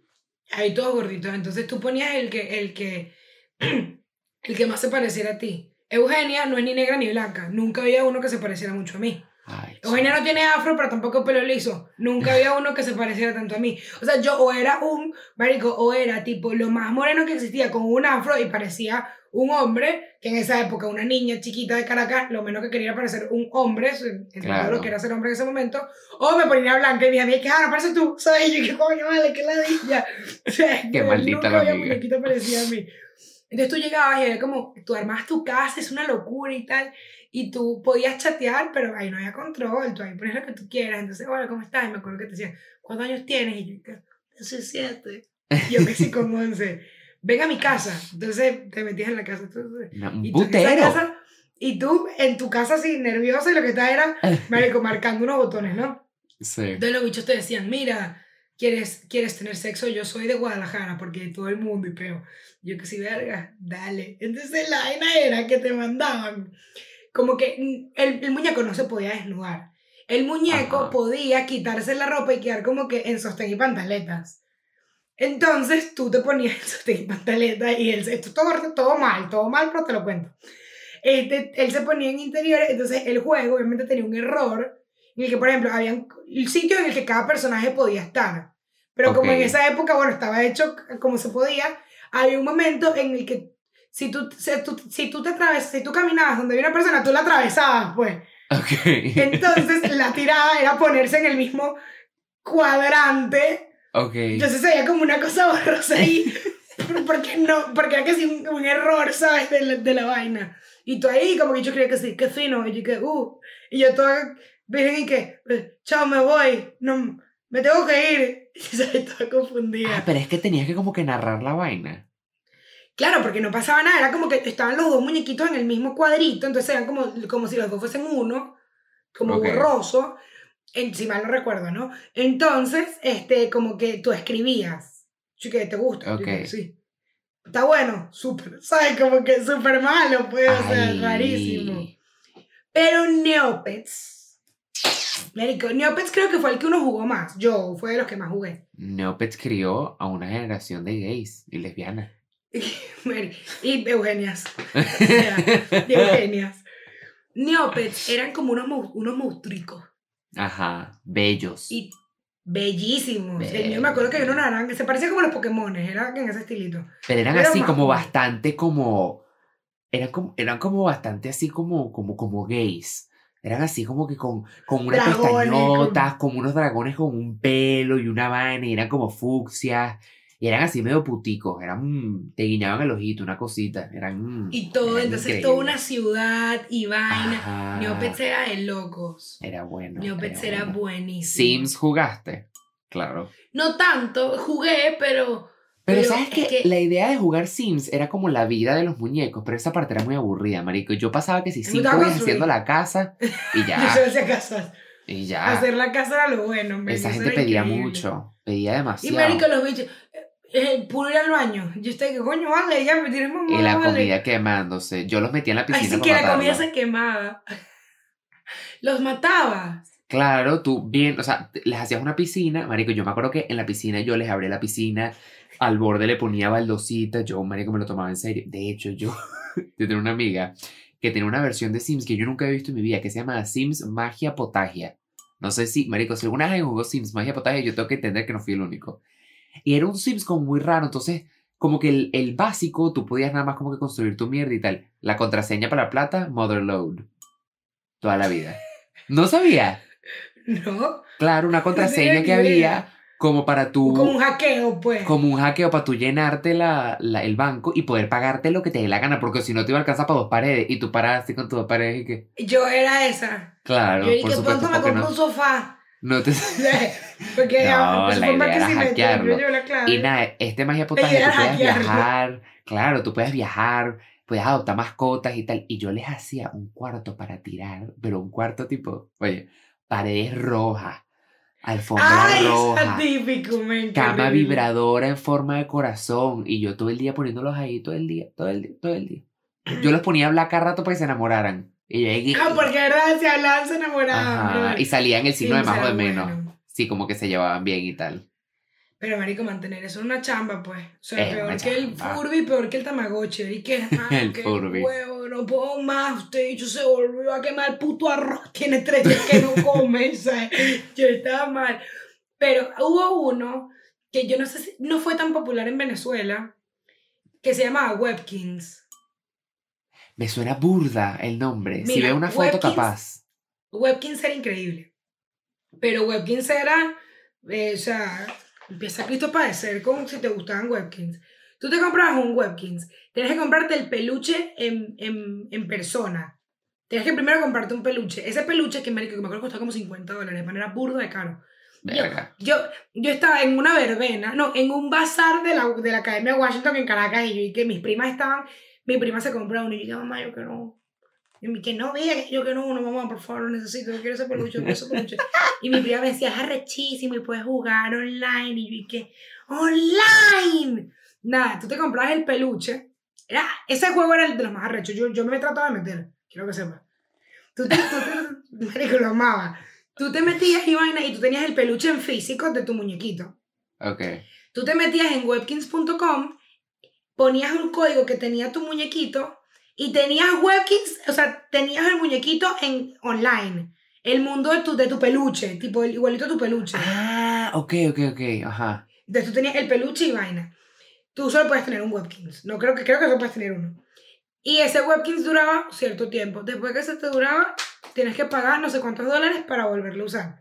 [SPEAKER 2] Ahí todos gorditos. Entonces tú ponías el que, el que, <clears throat> el que más se pareciera a ti. Eugenia no es ni negra ni blanca. Nunca había uno que se pareciera mucho a mí.
[SPEAKER 1] Ay,
[SPEAKER 2] Eugenia no tiene afro, pero tampoco pelo liso. Nunca había uno que se pareciera tanto a mí. O sea, yo o era un, marico, o era tipo lo más moreno que existía con un afro y parecía un hombre, que en esa época una niña chiquita de Caracas, lo menos que quería era parecer un hombre,
[SPEAKER 1] Claro.
[SPEAKER 2] lo que era ser hombre en ese momento, o me ponía blanca y mi amiga, que ah, no parece tú, soy yo, que coño, vale, qué ladilla. O sea, <laughs>
[SPEAKER 1] Qué
[SPEAKER 2] yo
[SPEAKER 1] maldita
[SPEAKER 2] nunca
[SPEAKER 1] la
[SPEAKER 2] muñequita parecida a mí. Entonces tú llegabas y era como, tú armabas tu casa, es una locura y tal, y tú podías chatear, pero ahí no había control, tú ahí pones lo que tú quieras. Entonces, hola, ¿cómo estás? Y me acuerdo que te decían, ¿cuántos años tienes? Y yo, que, 17. Y yo, con 11. Ven a mi casa. Entonces te metías en la casa. Entonces, y tú en casa- y tú en tu casa así nerviosa y lo que estaba era, <laughs> marico, marcando unos botones, ¿no?
[SPEAKER 1] Sí.
[SPEAKER 2] Entonces los bichos te decían, mira, ¿quieres, ¿quieres tener sexo? Yo soy de Guadalajara, porque todo el mundo y peo. Yo que sí, verga, dale. Entonces la vaina era que te mandaban, como que el, el muñeco no se podía desnudar. El muñeco
[SPEAKER 1] Ajá.
[SPEAKER 2] podía quitarse la ropa y quedar como que en sostén y pantaletas. Entonces tú te ponías en sostén y pantaletas y él, esto todo, todo mal, todo mal, pero te lo cuento. Este, él se ponía en interiores, entonces el juego obviamente tenía un error en el que, por ejemplo, había el sitio en el que cada personaje podía estar. Pero como en esa época, bueno, estaba hecho como se podía, había un momento en el que si tú, si tú, si tú te atravesas, si tú caminabas donde había una persona, tú la atravesabas, pues.
[SPEAKER 1] Ok.
[SPEAKER 2] Entonces, la tirada era ponerse en el mismo cuadrante
[SPEAKER 1] Ok.
[SPEAKER 2] Entonces se veía como una cosa borrosa ahí. porque no, porque era sí un, un error, ¿sabes? De la, de la vaina. Y tú ahí como que yo creía que sí, que fino. Y yo que, uh. Y yo toda virgen y que, eh, chao, me voy. No, me tengo que ir. <laughs> Y ¿sabes? toda confundida.
[SPEAKER 1] Ah, pero es que tenías que como que narrar la vaina.
[SPEAKER 2] Claro, porque no pasaba nada, era como que estaban los dos muñequitos en el mismo cuadrito, entonces eran como, como si los dos fuesen uno, como borroso, en, si mal no recuerdo, ¿no? Entonces, este, como que tú escribías, sí que te gusta,
[SPEAKER 1] Ok.
[SPEAKER 2] Yo que sí. Está bueno, súper, <laughs> ¿sabes? Como que súper malo, pues, o
[SPEAKER 1] Ay.
[SPEAKER 2] rarísimo. Pero Neopets, Marico, Neopets creo que fue el que uno jugó más, yo, fue de los que más jugué.
[SPEAKER 1] Neopets crió a una generación de gays y lesbianas. <laughs>
[SPEAKER 2] Y Eugenias. <laughs> De Eugenias. Neopets eran como unos, unos monstruicos.
[SPEAKER 1] Ajá, bellos.
[SPEAKER 2] Y bellísimos.
[SPEAKER 1] Bello.
[SPEAKER 2] Yo me acuerdo que había uno naranja. Se parecía como los Pokémon. Era en ese estilito.
[SPEAKER 1] Pero eran
[SPEAKER 2] Pero
[SPEAKER 1] así como
[SPEAKER 2] jóvenes.
[SPEAKER 1] bastante como. Eran como, eran como bastante así como, como, como gays. Eran así como que con, con unas
[SPEAKER 2] Dragones,
[SPEAKER 1] pestañotas, como unos dragones con un pelo y una vaina, y eran como fucsias. Y eran así medio puticos. Eran. Te guiñaban el ojito, una cosita. Eran.
[SPEAKER 2] Y todo.
[SPEAKER 1] eran
[SPEAKER 2] Entonces, toda una ciudad y vaina.
[SPEAKER 1] Ajá.
[SPEAKER 2] Neopets era de locos.
[SPEAKER 1] Era bueno.
[SPEAKER 2] Neopets
[SPEAKER 1] era
[SPEAKER 2] era
[SPEAKER 1] bueno.
[SPEAKER 2] buenísimo.
[SPEAKER 1] Sims jugaste. Claro.
[SPEAKER 2] No tanto. Jugué, pero.
[SPEAKER 1] Pero,
[SPEAKER 2] Pero
[SPEAKER 1] sabes
[SPEAKER 2] es
[SPEAKER 1] que,
[SPEAKER 2] que-
[SPEAKER 1] la idea de jugar Sims era como la vida de los muñecos, pero esa parte era muy aburrida, marico. Yo pasaba que si cinco días haciendo la casa y <laughs>
[SPEAKER 2] Yo
[SPEAKER 1] ya,
[SPEAKER 2] se hacía casas.
[SPEAKER 1] y ya.
[SPEAKER 2] Hacer la casa era lo bueno. hombre,
[SPEAKER 1] Esa gente pedía
[SPEAKER 2] increíble.
[SPEAKER 1] mucho, pedía
[SPEAKER 2] Y
[SPEAKER 1] demasiado.
[SPEAKER 2] marico, los bichos, eh, eh, puro ir al baño. Yo estoy que coño, vale, ya me tienes mamá.
[SPEAKER 1] Y la
[SPEAKER 2] vale.
[SPEAKER 1] comida quemándose. Yo los metía en la piscina
[SPEAKER 2] Ay, sí
[SPEAKER 1] para
[SPEAKER 2] que la comida se quemaba. <laughs> Los matabas.
[SPEAKER 1] Claro, tú bien, o sea, les hacías una piscina, marico, yo me acuerdo que en la piscina yo les abría la piscina, al borde le ponía baldosita, yo, marico, me lo tomaba en serio. De hecho, yo, <laughs> yo tenía una amiga que tenía una versión de Sims que yo nunca había visto en mi vida, que se llama Sims Magia Potagia. No sé si, marico, si alguna vez jugó Sims Magia Potagia, yo tengo que entender que no fui el único. Y era un Sims como muy raro, entonces, como que el, el básico, tú podías nada más como que construir tu mierda y tal. La contraseña para la plata, Motherload. Toda la vida. No sabía. <laughs>
[SPEAKER 2] ¿No?
[SPEAKER 1] Claro, una contraseña
[SPEAKER 2] tenía
[SPEAKER 1] que había como para tú,
[SPEAKER 2] Como un hackeo, pues.
[SPEAKER 1] como un hackeo para tú llenarte la, la- el banco y poder pagarte lo que te dé la gana, porque si no te iba a alcanzar para dos paredes y tú paraste con tus dos paredes y que,
[SPEAKER 2] Yo era esa.
[SPEAKER 1] claro,
[SPEAKER 2] Yo dije,
[SPEAKER 1] por supuesto,
[SPEAKER 2] me compro
[SPEAKER 1] no,
[SPEAKER 2] un sofá.
[SPEAKER 1] No te... <laughs>
[SPEAKER 2] Porque
[SPEAKER 1] No,
[SPEAKER 2] pues,
[SPEAKER 1] la idea
[SPEAKER 2] que
[SPEAKER 1] era
[SPEAKER 2] si me-
[SPEAKER 1] hackearlo.
[SPEAKER 2] yo la clave.
[SPEAKER 1] Y nada, este magia potaje, tú puedes viajar, claro, tú puedes viajar, puedes adoptar mascotas y tal, y yo les hacía un cuarto para tirar, pero un cuarto tipo, oye, paredes rojas, alfombra
[SPEAKER 2] Ay,
[SPEAKER 1] roja.
[SPEAKER 2] típico,
[SPEAKER 1] cama vibradora en forma de corazón y yo todo el día poniéndolos ahí, todo el día, todo el día, todo el día. Yo los ponía a hablar cada rato para que se enamoraran. Y ahí,
[SPEAKER 2] Ah, porque verdad, se hablaban, se enamoraban.
[SPEAKER 1] Ajá, y salían el signo de
[SPEAKER 2] Sims
[SPEAKER 1] más o de
[SPEAKER 2] era
[SPEAKER 1] menos.
[SPEAKER 2] bueno.
[SPEAKER 1] Sí, como que se llevaban bien y tal.
[SPEAKER 2] Pero, marico, mantener eso es una chamba, pues. O sea,
[SPEAKER 1] Es
[SPEAKER 2] peor que el. Furby, peor que el Tamagotchi. Y que, <laughs>
[SPEAKER 1] El
[SPEAKER 2] qué
[SPEAKER 1] Furby.
[SPEAKER 2] huevo, no puedo más. Usted dicho se volvió a quemar el puto arroz. <laughs> Tiene tres días que no come, <laughs> ¿sabes? Yo estaba mal. Pero hubo uno que yo no sé si no fue tan popular en Venezuela, que se llamaba Webkins.
[SPEAKER 1] Me suena burda el nombre. si veo una foto,
[SPEAKER 2] Webkins-
[SPEAKER 1] capaz.
[SPEAKER 2] Webkins era increíble. Pero Webkins era, eh, o sea, empieza Cristo a padecer con si te gustaban Webkins. Tú te comprabas un Webkins, tienes que comprarte el peluche en, en, en persona. Tienes que primero comprarte un peluche. Ese peluche que, marico, que me acuerdo costaba como 50 dólares, de manera burda de caro.
[SPEAKER 1] Verga.
[SPEAKER 2] Yo, yo estaba en una verbena, no, en un bazar de la, de la Academia Washington en Caracas y yo y que mis primas estaban, mi prima se compró uno y yo dije, mamá, yo que no. Y mi que no, vea, yo que no, no, mamá, por favor, lo necesito, yo quiero ese peluche, yo quiero ese peluche. <laughs> Y mi prima me decía, es arrechísimo y puedes jugar online. Y yo que, ¡online! Nada, tú te comprabas el peluche. Era, ese juego era el de los más arrechos. Yo, yo me trataba de meter, quiero que sepas. Tú te, tú te, <laughs> marico, lo amaba. Tú te metías y vaina y tú tenías el peluche en físico de tu muñequito.
[SPEAKER 1] Ok.
[SPEAKER 2] Tú te metías en webkins.com, ponías un código que tenía tu muñequito y tenías webkins, o sea, tenías el muñequito en online. El mundo de tu, de tu peluche, tipo el- igualito a tu peluche.
[SPEAKER 1] Ah, ok, ok, ok. Ajá.
[SPEAKER 2] Entonces tú tenías el peluche y vaina. Tú solo puedes tener un webkins. No creo que creo que solo puedes tener uno. Y ese webkins duraba cierto tiempo. Después que se te duraba, tienes que pagar no sé cuántos dólares para volverlo a usar.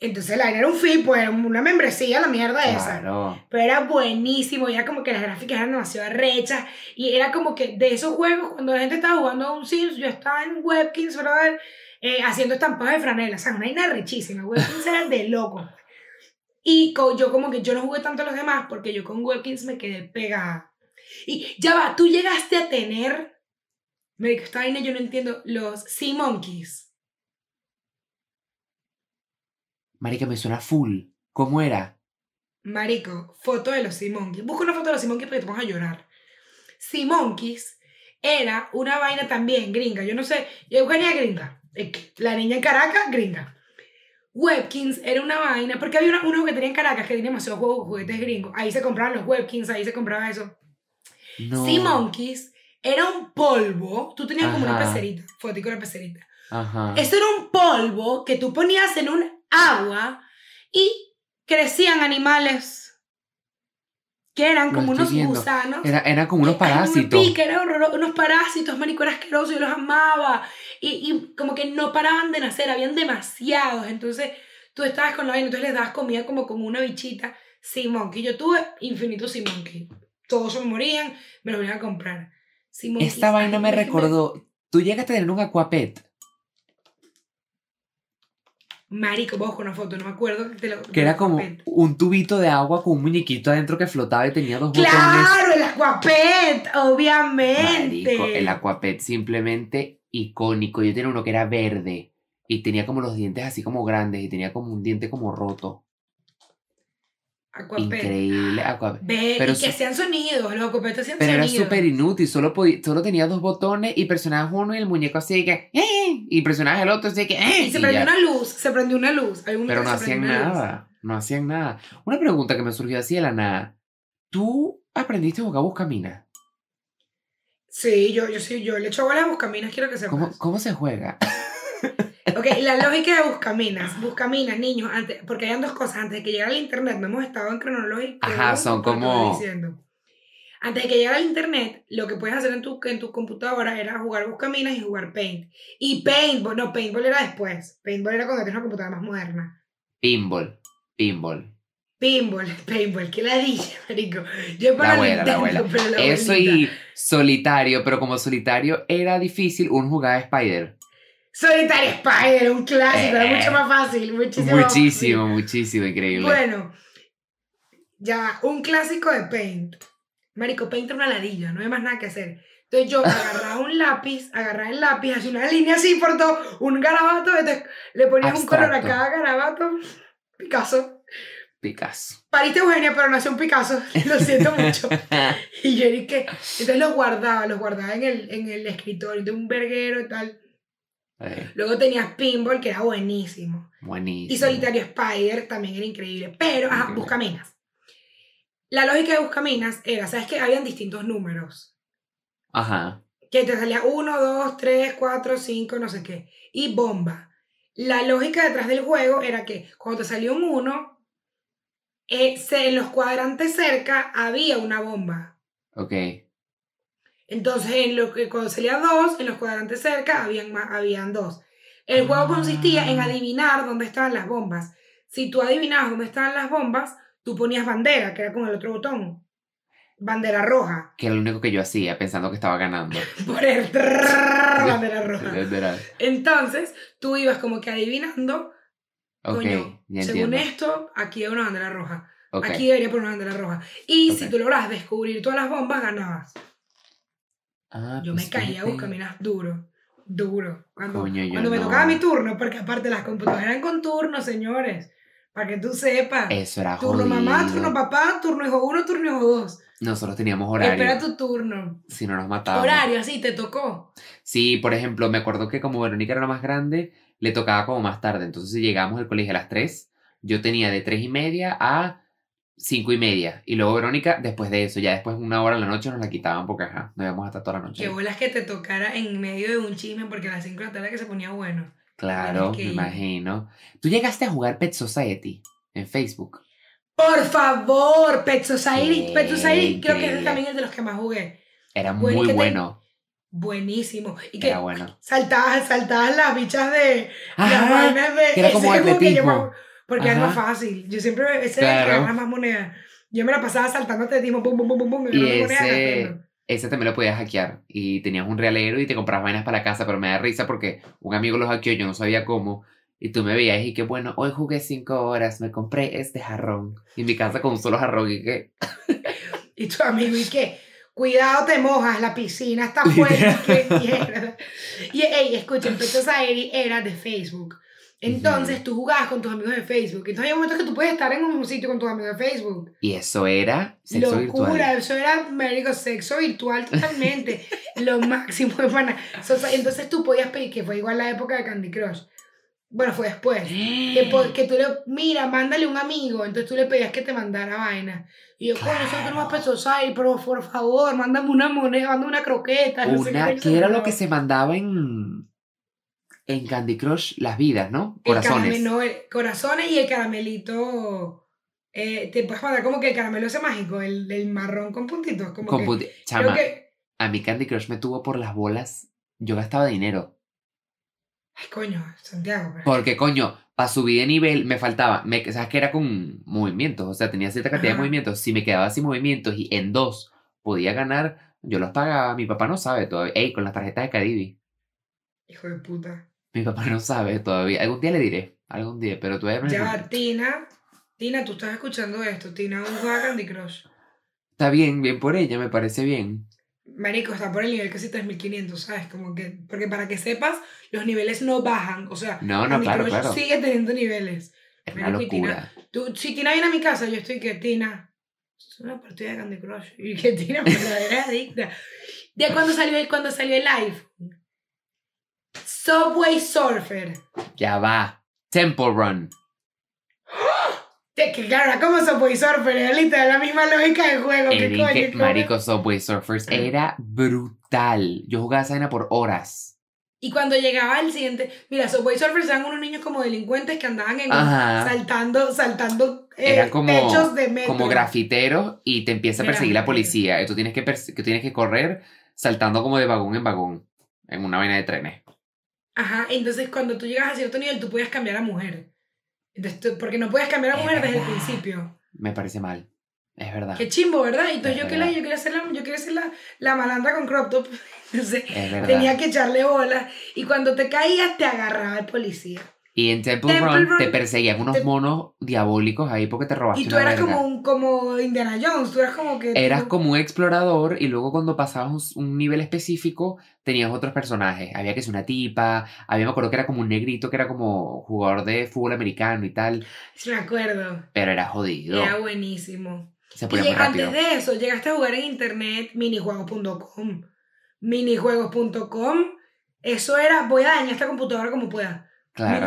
[SPEAKER 2] Entonces la era un fee, pues una membresía, la mierda esa.
[SPEAKER 1] Claro.
[SPEAKER 2] Pero era buenísimo, y era como que las gráficas eran demasiado rechas, y era como que de esos juegos, cuando la gente estaba jugando a un Sims, yo estaba en Webkins, brother, eh, haciendo estampados de franela, o sea, una vaina rechísima, Webkins era de loco. Y yo como que yo no jugué tanto a los demás, porque yo con Webkins me quedé pegada. Y ya va, tú llegaste a tener, me dijo, esta vaina yo no entiendo, los Sea Monkeys.
[SPEAKER 1] Marica, me suena full. ¿Cómo era?
[SPEAKER 2] Marico, foto de los Sea Monkeys. Busca una foto de los Sea Monkeys porque te vas a llorar. Sea Monkeys era una vaina también gringa. Yo no sé, yo Eugenia gringa. Eh, La niña en Caracas, gringa. Webkins era una vaina, porque había una- unos que tenían en Caracas que tenían demasiados juegos, juguetes gringos. Ahí se compraban los Webkins, ahí se compraba eso.
[SPEAKER 1] No.
[SPEAKER 2] Sea Monkeys era un polvo. Tú tenías como una pecerita, fotico de la pecerita.
[SPEAKER 1] Ajá.
[SPEAKER 2] Eso era un polvo que tú ponías en un agua y crecían animales que eran
[SPEAKER 1] Lo
[SPEAKER 2] como unos
[SPEAKER 1] viendo.
[SPEAKER 2] gusanos.
[SPEAKER 1] Era, era como unos
[SPEAKER 2] que-
[SPEAKER 1] parásitos.
[SPEAKER 2] pica, eran horrorosos, unos parásitos, marico, era asqueroso, yo los amaba. Y, y como que no paraban de nacer, habían demasiados. Entonces tú estabas con la vaina, entonces les dabas comida como con una bichita. Sea Monkey. Yo tuve infinito Sea Monkey. Todos se morían, me los iban a comprar. Monkey,
[SPEAKER 1] Esta vaina me recordó. Tú llegaste a tener un aquapet.
[SPEAKER 2] Marico, vos con una foto, no me acuerdo. de lo-
[SPEAKER 1] Que era como un tubito de agua con un muñequito adentro que flotaba y tenía dos botones.
[SPEAKER 2] ¡Claro! El Aquapet, obviamente.
[SPEAKER 1] Marico, el aquapet simplemente icónico. Yo tenía uno que era verde y tenía como los dientes así como grandes y tenía como un diente como roto.
[SPEAKER 2] Aquapet.
[SPEAKER 1] Increíble aquapet.
[SPEAKER 2] Ve,
[SPEAKER 1] Pero
[SPEAKER 2] y que hacían sonidos, los Aquapet hacían
[SPEAKER 1] Pero era súper inútil, solo, podía, solo tenía dos botones y presionabas uno y el muñeco así que... "Eh", Y presionabas el otro así que... "Eh",
[SPEAKER 2] Y se
[SPEAKER 1] y
[SPEAKER 2] prendió
[SPEAKER 1] ya.
[SPEAKER 2] una luz, se prendió una luz. Hay
[SPEAKER 1] Pero no hacían nada, no hacían nada. Una pregunta que me surgió así de la nada. ¿Tú aprendiste a jugar Buscamina?
[SPEAKER 2] Sí, yo, yo sí, yo le echo bola a Buscaminas, quiero que sepas.
[SPEAKER 1] ¿Cómo, ¿Cómo se juega? <laughs>
[SPEAKER 2] Ok, la lógica de Buscaminas. Buscaminas, niños, antes, porque hayan dos cosas. Antes de que llegara el internet, no hemos estado en cronológico.
[SPEAKER 1] Ajá, son como-
[SPEAKER 2] diciendo. Antes de que llegara el internet, lo que puedes hacer en tu, en tu computadora era jugar Buscaminas y jugar Paint. Y Paintball, no, Paintball era después. Paintball era cuando tienes una computadora más moderna.
[SPEAKER 1] Pinball. Pinball.
[SPEAKER 2] Pinball, <laughs> paintball, qué ladilla, marico. Yo
[SPEAKER 1] La abuela, la abuela.
[SPEAKER 2] la
[SPEAKER 1] Eso y solitario, pero como solitario era difícil, un jugaba Spider.
[SPEAKER 2] Solitario Spider, un clásico,
[SPEAKER 1] Eh,
[SPEAKER 2] era mucho más fácil, muchísimo
[SPEAKER 1] Muchísimo, muchísimo, increíble.
[SPEAKER 2] Bueno, ya, un clásico de Paint. Marico, Paint era una ladilla, no hay más nada que hacer. Entonces yo agarraba un lápiz, agarraba el lápiz, hacía una línea así por todo, un garabato, entonces le ponías un color a
[SPEAKER 1] Abstracto.
[SPEAKER 2] cada garabato. Picasso.
[SPEAKER 1] Picasso.
[SPEAKER 2] Pariste Eugenia, pero nació un Picasso, <laughs> lo siento mucho. <laughs> Y yo dije, entonces los guardaba, los guardaba en el, en el escritorio de un verguero y tal.
[SPEAKER 1] Eh,
[SPEAKER 2] Luego tenías Pinball, que era buenísimo.
[SPEAKER 1] buenísimo.
[SPEAKER 2] Y Solitario Spider también era increíble. Pero, ajá,
[SPEAKER 1] Increíble.
[SPEAKER 2] Buscaminas. La lógica de Buscaminas era, ¿sabes que Habían distintos números.
[SPEAKER 1] Ajá.
[SPEAKER 2] Que te salía 1, 2, 3, 4, 5, no sé qué. Y bomba. La lógica detrás del juego era que cuando te salió un 1, en los cuadrantes cerca había una bomba.
[SPEAKER 1] Ok.
[SPEAKER 2] Entonces, en lo que cuando salía 2, en los cuadrantes cerca habían, más, habían dos. El juego consistía en
[SPEAKER 1] Ah.
[SPEAKER 2] adivinar dónde estaban las bombas. Si tú adivinabas dónde estaban las bombas, tú ponías bandera, que era con el otro botón. Bandera roja.
[SPEAKER 1] Que era lo único que yo hacía pensando que estaba ganando. <laughs>
[SPEAKER 2] Poner bandera roja.
[SPEAKER 1] Literal.
[SPEAKER 2] Entonces, tú ibas como que adivinando,
[SPEAKER 1] Ok,
[SPEAKER 2] coño,
[SPEAKER 1] ya
[SPEAKER 2] según esto, aquí hay una bandera roja. Aquí debería poner una bandera roja. Y si tú logras descubrir todas las bombas, ganabas.
[SPEAKER 1] Ah,
[SPEAKER 2] Yo
[SPEAKER 1] pues
[SPEAKER 2] me caía a
[SPEAKER 1] fíjate.
[SPEAKER 2] buscaminas duro, duro. Cuando,
[SPEAKER 1] Coño,
[SPEAKER 2] cuando me
[SPEAKER 1] no.
[SPEAKER 2] tocaba mi turno, porque aparte las computadoras eran con turno, señores. Para que tú sepas.
[SPEAKER 1] Eso era
[SPEAKER 2] turno
[SPEAKER 1] jodido.
[SPEAKER 2] mamá, turno papá, turno hijo uno, turno hijo dos.
[SPEAKER 1] Nosotros teníamos horario.
[SPEAKER 2] Espera tu turno.
[SPEAKER 1] Si no nos matábamos.
[SPEAKER 2] Horario, así te tocó.
[SPEAKER 1] Sí, por ejemplo, me acuerdo que como Verónica era la más grande, le tocaba como más tarde. Entonces, si llegábamos al colegio a las 3, yo tenía de 3 y media a 5 y media. Y luego Verónica, después de eso, ya después una hora en la noche nos la quitaban porque ajá, nos íbamos hasta toda la noche.
[SPEAKER 2] Que bolas que te tocara en medio de un chisme, porque a las 5 de la tarde que se ponía bueno.
[SPEAKER 1] Claro, me
[SPEAKER 2] ir.
[SPEAKER 1] imagino. ¿Tú llegaste a jugar Pet Society en Facebook?
[SPEAKER 2] Por favor, Pet Society.
[SPEAKER 1] Qué
[SPEAKER 2] Pet Society creo que es también el de los que más jugué.
[SPEAKER 1] Era
[SPEAKER 2] Bueno, ¿y
[SPEAKER 1] muy
[SPEAKER 2] qué te-
[SPEAKER 1] bueno.
[SPEAKER 2] Buenísimo. Y que
[SPEAKER 1] Era bueno.
[SPEAKER 2] saltabas, saltabas las bichas de, las
[SPEAKER 1] Ajá,
[SPEAKER 2] vainas de.
[SPEAKER 1] que era como atletismo.
[SPEAKER 2] Porque era más
[SPEAKER 1] Ajá.
[SPEAKER 2] fácil. Yo siempre, ese era que
[SPEAKER 1] Claro.
[SPEAKER 2] ganaba más monedas. Yo me la pasaba saltando atletismo, pum, pum, pum, pum, pum,
[SPEAKER 1] Y ese-. Ese también lo podías hackear y tenías un realero y te comprabas vainas para la casa, pero me da risa porque un amigo lo hackeó, yo no sabía cómo, y tú me veías y que bueno, hoy jugué cinco horas, me compré este jarrón, y mi casa con un solo jarrón y que... <laughs>
[SPEAKER 2] Y tu amigo, ¿y qué? Cuidado, te mojas, la piscina está fuerte. Y, <laughs> ey, escuchen, Pecho Saeri era de Facebook. Entonces tú jugabas con tus amigos de Facebook. Entonces hay momentos que tú puedes estar en un mismo sitio con tus amigos de Facebook.
[SPEAKER 1] Y eso era sexo
[SPEAKER 2] Locura,
[SPEAKER 1] virtual.
[SPEAKER 2] eso era, médico, sexo virtual totalmente. <laughs> lo máximo, hermana. Entonces tú podías pedir, que fue igual la época de Candy Crush. Bueno, fue después. <gasps> Que, que tú le, mira, mándale un amigo. Entonces tú le pedías que te mandara vaina. Y yo, coño, eso que no más pesos hay, pero por favor, mándame una moneda, mándame una croqueta. no sé
[SPEAKER 1] Una,
[SPEAKER 2] qué,
[SPEAKER 1] ¿qué era lo que se mandaba en, en Candy Crush? Las vidas, ¿no?
[SPEAKER 2] El
[SPEAKER 1] Corazones.
[SPEAKER 2] caramelo- no, el- corazones y el caramelito. eh, te puedes mandar como que el caramelo ese mágico, el, el marrón con puntitos. Como
[SPEAKER 1] Con
[SPEAKER 2] que,
[SPEAKER 1] puti-
[SPEAKER 2] creo
[SPEAKER 1] Chama,
[SPEAKER 2] que.
[SPEAKER 1] a mí Candy Crush me tuvo por las bolas. Yo gastaba dinero.
[SPEAKER 2] Ay, coño, Santiago. pero-
[SPEAKER 1] Porque, coño, para subir de nivel me faltaba, me, sabes que era con movimientos, o sea, tenía cierta cantidad
[SPEAKER 2] Ajá.
[SPEAKER 1] de movimientos. Si me quedaba sin movimientos y en dos podía ganar, yo los pagaba. Mi papá no sabe todavía. Ey, con las tarjetas de Cadivi.
[SPEAKER 2] Hijo de puta.
[SPEAKER 1] Mi papá no sabe todavía. Algún día le diré, algún día, pero todavía
[SPEAKER 2] Ya Tina. Tina, tú estás escuchando esto. Tina aún juega Candy Crush.
[SPEAKER 1] Está bien, bien por ella, me parece bien.
[SPEAKER 2] Marico, está por el nivel casi 3500, ¿sabes? Como que. Porque para que sepas, los niveles no bajan. O sea,
[SPEAKER 1] No, no,
[SPEAKER 2] Candy
[SPEAKER 1] claro,
[SPEAKER 2] Crush
[SPEAKER 1] claro.
[SPEAKER 2] sigue teniendo niveles.
[SPEAKER 1] Es una
[SPEAKER 2] Marico, Tina-
[SPEAKER 1] locura.
[SPEAKER 2] Tú, si Tina viene a mi casa, yo estoy que Tina. Es una partida de Candy Crush. <laughs> Y que Tina verdadera adicta. De cuando salió cuando salió el live. Subway Surfer.
[SPEAKER 1] Ya va. Temple Run.
[SPEAKER 2] Que, que claro, como Subway Surfer, era literal la misma lógica del juego. ¿Qué
[SPEAKER 1] Era
[SPEAKER 2] coño?
[SPEAKER 1] Marico Subway Surfers era brutal. Yo jugaba esa vaina por horas.
[SPEAKER 2] Y cuando llegaba el siguiente, mira, Subway Surfers eran unos niños como delincuentes que andaban en
[SPEAKER 1] Ajá.
[SPEAKER 2] saltando, saltando eh,
[SPEAKER 1] Era como,
[SPEAKER 2] techos de metro.
[SPEAKER 1] como grafitero y te empieza a perseguir la policía. Y tú tienes que, que tienes que correr saltando como de vagón en vagón en una vaina de trenes.
[SPEAKER 2] Ajá, entonces cuando tú llegas a cierto nivel, tú podías cambiar a mujer. Entonces, tú- porque no puedes cambiar a
[SPEAKER 1] Es
[SPEAKER 2] mujer desde el principio.
[SPEAKER 1] Me parece mal. Es verdad.
[SPEAKER 2] Qué chimbo, ¿verdad? Entonces
[SPEAKER 1] Es
[SPEAKER 2] yo, que la,
[SPEAKER 1] verdad.
[SPEAKER 2] yo quería ser, la, yo quería ser la, la malandra con crop top. <laughs> Entonces tenía que echarle bola. Y cuando te caías, te agarraba el policía.
[SPEAKER 1] Y en Temple,
[SPEAKER 2] Temple
[SPEAKER 1] Run,
[SPEAKER 2] Run
[SPEAKER 1] te perseguían unos
[SPEAKER 2] te-
[SPEAKER 1] monos diabólicos ahí porque te robaste
[SPEAKER 2] Y tú eras
[SPEAKER 1] verga.
[SPEAKER 2] como, un, como Indiana Jones. Tú eras como que.
[SPEAKER 1] Eras
[SPEAKER 2] tú-
[SPEAKER 1] como un explorador y luego cuando pasabas un, un nivel específico tenías otros personajes. Había que ser una tipa, había me acuerdo que era como un negrito que era como jugador de fútbol americano y tal,
[SPEAKER 2] Sí, me acuerdo.
[SPEAKER 1] pero era jodido.
[SPEAKER 2] Era buenísimo.
[SPEAKER 1] Se
[SPEAKER 2] Y
[SPEAKER 1] ponía muy rápido.
[SPEAKER 2] antes de eso, llegaste a jugar en internet minijuegos.com. Minijuegos.com. Eso era, voy a dañar esta computadora como pueda.
[SPEAKER 1] Claro.